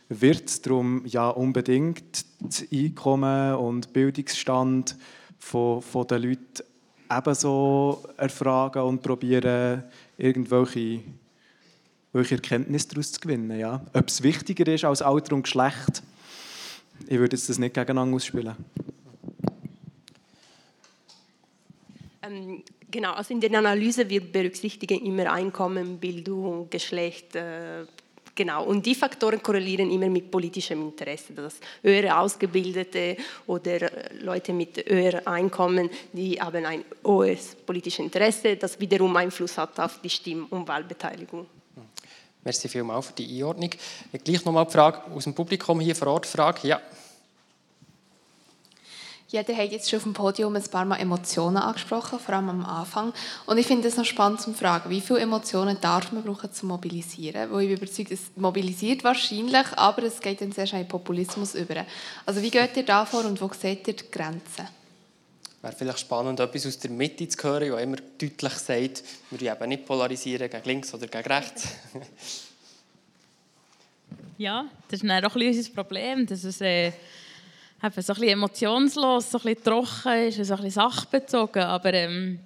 Speaker 11: wird es. Darum ja unbedingt das Einkommen und Bildungsstand von, von den Leuten ebenso erfragen und probieren, irgendwelche welche Erkenntnisse daraus zu gewinnen. Ja? Ob es wichtiger ist als Alter und Geschlecht, ich würde jetzt das nicht gegeneinander ausspielen.
Speaker 4: Ähm, genau, also in der Analyse wird berücksichtigen immer Einkommen, Bildung, Geschlecht, äh, Genau, und die Faktoren korrelieren immer mit politischem Interesse. Das höhere Ausgebildete oder Leute mit höherem Einkommen, die haben ein hohes politisches Interesse, das wiederum Einfluss hat auf die Stimm- und Wahlbeteiligung.
Speaker 2: Merci vielmals für die Einordnung. Gleich nochmal die Frage aus dem Publikum hier vor Ort. Frage, ja.
Speaker 13: Ihr habt jetzt schon auf dem Podium ein paar Mal Emotionen angesprochen, vor allem am Anfang. Und ich finde es noch spannend zu fragen, wie viele Emotionen darf man brauchen, zu mobilisieren? Weil ich bin überzeugt, es mobilisiert wahrscheinlich, aber es geht dann sehr schnell in Populismus über. Also wie geht ihr da vor und wo seht ihr die Grenzen?
Speaker 2: Wäre vielleicht spannend, etwas aus der Mitte zu hören, der immer deutlich sagt, wir eben nicht polarisieren gegen links oder gegen rechts.
Speaker 9: ja, das ist dann auch ein unser Problem, dass es... Äh so ein emotionslos, so ein bisschen trocken ist, so ein bisschen sachbezogen. Aber ähm,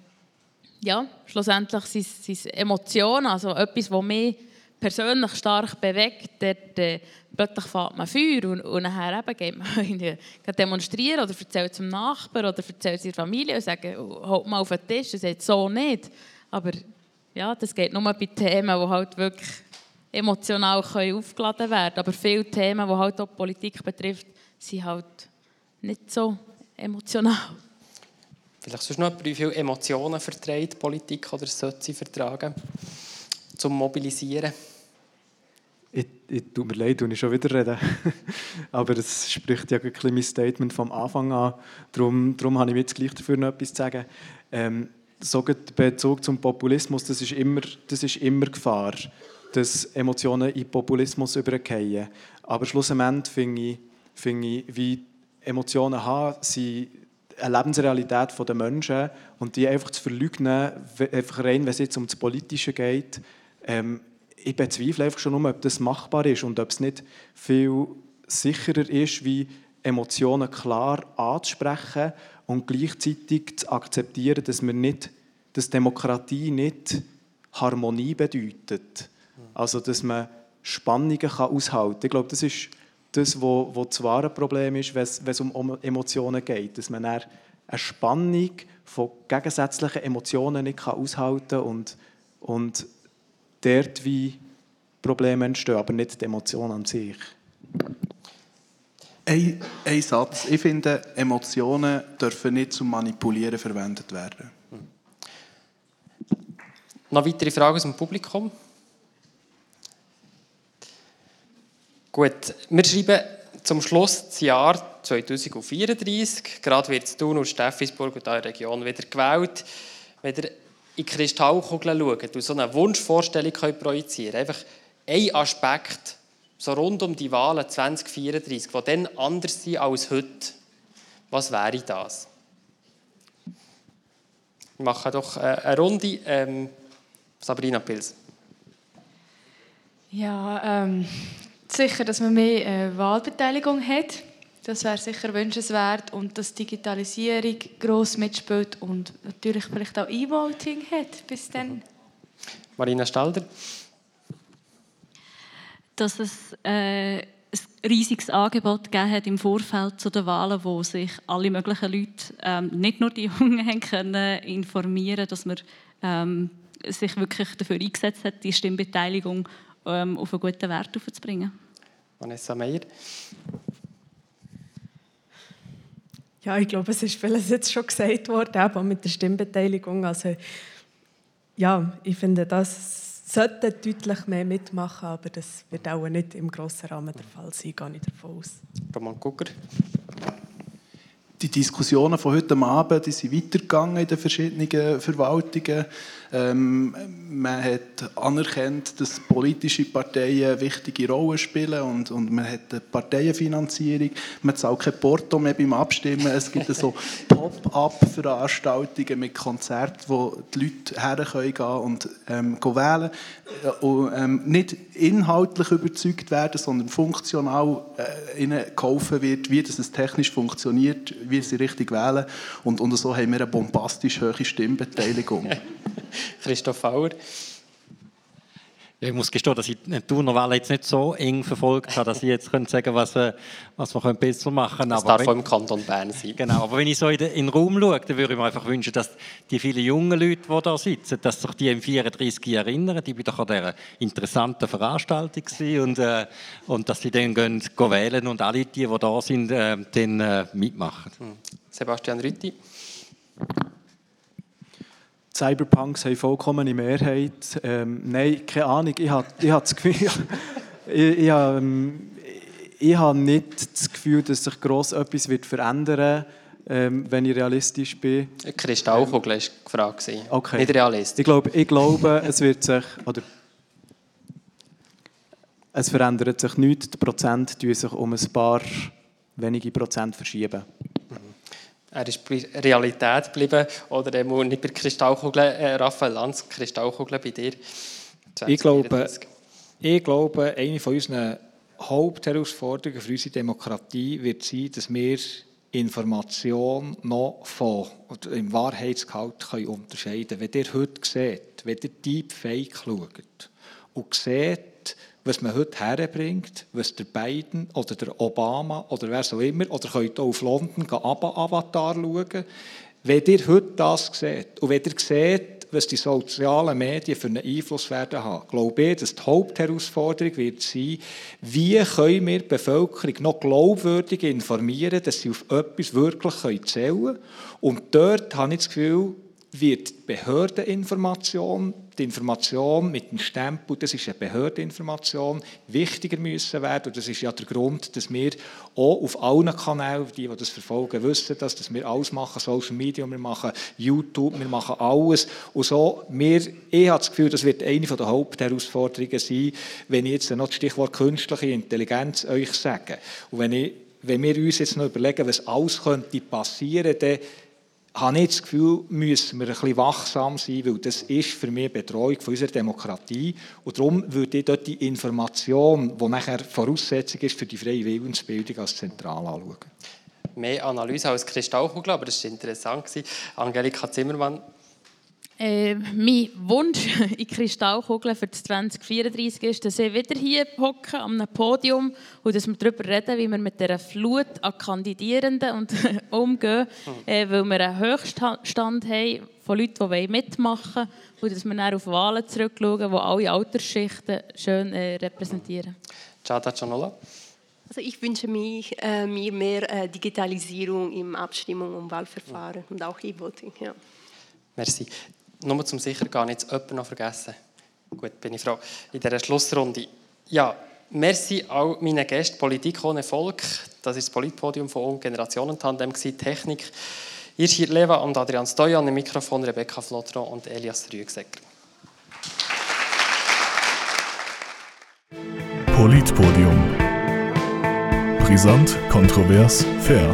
Speaker 9: ja, schlussendlich sind es Emotionen, also etwas, was mich persönlich stark bewegt. Dort, äh, plötzlich fährt man Feuer und, und nachher eben geht man demonstrieren oder erzählt zum Nachbarn oder erzählt seiner Familie und sagt, halt mal auf den Tisch und sagt, so nicht. Aber ja, das geht nur bei Themen, die halt wirklich emotional können aufgeladen werden können. Aber viele Themen, die halt auch Politik betrifft, sind halt nicht so emotional.
Speaker 2: Vielleicht sonst noch wie viele Emotionen verträgt Politik oder sollte sie vertragen, zum Mobilisieren?
Speaker 11: Ich, ich tut mir leid, wenn ich schon wieder rede. Aber es spricht ja wirklich mein Statement vom Anfang an. Darum, darum habe ich jetzt gleich dafür noch etwas zu sagen. Ähm, der Bezug zum Populismus, das ist immer, das ist immer Gefahr, dass Emotionen in Populismus übergehen. Aber schlussendlich finde ich, finde ich, wie Emotionen haben, sind eine Lebensrealität der Menschen und die einfach zu verleugnen, einfach rein, wenn es jetzt um das Politische geht, ähm, ich bezweifle einfach schon nur, ob das machbar ist und ob es nicht viel sicherer ist, wie Emotionen klar anzusprechen und gleichzeitig zu akzeptieren, dass, wir nicht, dass Demokratie nicht Harmonie bedeutet. Also, dass man Spannungen kann aushalten kann. Ich glaube, das ist das, wo, wo das wahre Problem ist, wenn es um Emotionen geht. Dass man eine Spannung von gegensätzlichen Emotionen nicht kann aushalten kann und, und dort wie Probleme entstehen, aber nicht die Emotionen an sich.
Speaker 8: Ein, ein Satz. Ich finde, Emotionen dürfen nicht zum Manipulieren verwendet werden.
Speaker 2: Noch weitere Fragen aus dem Publikum? Gut, wir schreiben zum Schluss das Jahr 2034. Gerade wird Thun und Steffisburg und der Region wieder gewählt. Wenn ihr in die Kristallkugel schaut und so eine Wunschvorstellung könnt projizieren könnt, einfach ein Aspekt, so rund um die Wahlen 2034, die dann anders sind als heute, was wäre das? Wir machen doch äh, eine Runde. Ähm, Sabrina Pils.
Speaker 7: Ja, ähm, sicher, dass man mehr äh, Wahlbeteiligung hat. Das wäre sicher wünschenswert und dass Digitalisierung gross mitspielt und natürlich vielleicht auch E-Voting hat bis dann.
Speaker 2: Marina Stalder.
Speaker 3: Dass es äh, ein riesiges Angebot gegeben hat im Vorfeld zu den Wahlen, wo sich alle möglichen Leute, ähm, nicht nur die Jungen, haben können informieren, dass man ähm, sich wirklich dafür eingesetzt hat, die Stimmbeteiligung ähm, auf einen guten Wert aufzubringen.
Speaker 2: Vanessa Meyer.
Speaker 10: Ja, ich glaube, es ist vieles jetzt schon gesagt worden, aber mit der Stimmbeteiligung. Also, ja, ich finde, das sollte deutlich mehr mitmachen, aber das wird auch nicht im grossen Rahmen der Fall sein, gehe ich davon aus.
Speaker 2: Roman Gucker
Speaker 8: die Diskussionen von heute Abend die sind weitergegangen in den verschiedenen Verwaltungen. Ähm, man hat anerkannt, dass politische Parteien eine wichtige Rolle spielen und, und man hat eine Parteienfinanzierung. Man zahlt kein Porto mehr beim Abstimmen. Es gibt so Pop-up-Veranstaltungen mit Konzerten, wo die Leute hergehen können und ähm, wählen und, ähm, nicht inhaltlich überzeugt werden, sondern funktional äh, ihnen geholfen wird, wie das technisch funktioniert, wie sie richtig wählen. Und, und so haben wir eine bombastisch hohe Stimmbeteiligung.
Speaker 2: Christoph Fauer.
Speaker 5: Ich muss gestehen, dass ich die Turnerwahl jetzt nicht so eng verfolgt habe, dass ich jetzt könnte sagen was, äh, was wir besser machen können.
Speaker 2: Das darf auch im Kanton Bern sein.
Speaker 5: Genau, aber wenn ich so in den, in den Raum schaue, dann würde ich mir einfach wünschen, dass die vielen jungen Leute, die da sitzen, dass sich die im 34 erinnern. Die waren doch an dieser interessanten Veranstaltung und, äh, und dass sie dann gehen, gehen wählen und alle die, die da sind, äh, dann äh, mitmachen. Hm.
Speaker 2: Sebastian Rütti.
Speaker 11: Cyberpunks haben vollkommene Mehrheit. Ähm, nein, keine Ahnung. Ich habe ich hab das Gefühl, ich, ich, ähm, ich habe nicht das Gefühl, dass sich gross etwas wird verändern wird, ähm, wenn ich realistisch bin.
Speaker 2: Kristallkugel war die Frage.
Speaker 11: Okay.
Speaker 2: Nicht realistisch.
Speaker 11: Ich glaube, ich glaube es wird sich... Oder es verändert sich nichts. Die Prozent sich um ein paar wenige Prozent verschieben.
Speaker 2: Er ist bei Realität geblieben oder er muss nicht bei Kristallkugeln. Äh, Raphael Lanz, Kristallkugeln bei dir.
Speaker 6: Ich glaube, ich glaube, eine von unseren Hauptherausforderungen für unsere Demokratie wird sein, dass wir Information noch von im Wahrheitsgehalt können unterscheiden können. Wenn ihr heute seht, wenn ihr Deepfake schaut und seht, was man heute herbringt, was der Biden oder der Obama oder wer so immer, oder könnt auch auf London Avatar schauen, wenn ihr heute das seht und wenn ihr seht, was die sozialen Medien für einen Einfluss werden haben, glaube ich, dass die Hauptherausforderung wird sein, wie können wir die Bevölkerung noch glaubwürdig informieren, dass sie auf etwas wirklich zählen können. Und dort habe ich das Gefühl, wird die Behördeninformation, die Information mit dem Stempel, das ist eine Behördeninformation, wichtiger müssen werden. Und das ist ja der Grund, dass wir auch auf allen Kanälen, die, die das verfolgen, wissen, dass, dass wir alles machen, Social Media, wir machen YouTube, wir machen alles. Und so, wir, ich habe das Gefühl, das wird eine der Hauptherausforderungen sein, wenn ich jetzt noch das Stichwort künstliche Intelligenz euch sage. Und wenn, ich, wenn wir uns jetzt noch überlegen, was alles könnte passieren könnte, habe ich das Gefühl, müssen wir ein bisschen wachsam sein, weil das ist für mich Betreuung von unserer Demokratie. Und darum würde ich dort die Information, die nachher Voraussetzung ist für die freie Willensbildung, als zentral anschauen.
Speaker 2: Mehr Analyse als Kristallkugel, aber das war interessant. Angelika Zimmermann,
Speaker 9: äh, mein Wunsch in Kristallkugeln für 2034 ist, dass ich wieder hier hocke an einem Podium und dass wir darüber reden, wie wir mit dieser Flut an Kandidierenden und umgehen, äh, weil wir einen Höchststand haben von Leuten, die mitmachen wollen und dass wir dann auf Wahlen zurückschauen, die alle Altersschichten schön äh, repräsentieren.
Speaker 2: Chata Chanola.
Speaker 4: Also ich wünsche mich, äh, mir mehr äh, Digitalisierung im Abstimmung und Wahlverfahren und auch E-Voting. Ja.
Speaker 2: Merci nur zum sicher gar nicht jemanden noch vergessen. Gut, bin ich froh. In dieser Schlussrunde. Ja, merci all meinen Gästen. Politik ohne Volk. Das ist das Politpodium von Generationentandem Technik. Irschir Leva und Adrian Stoyan im Mikrofon, Rebecca Flotro und Elias Rüegsecker.
Speaker 1: Politpodium. Brisant, kontrovers, fair.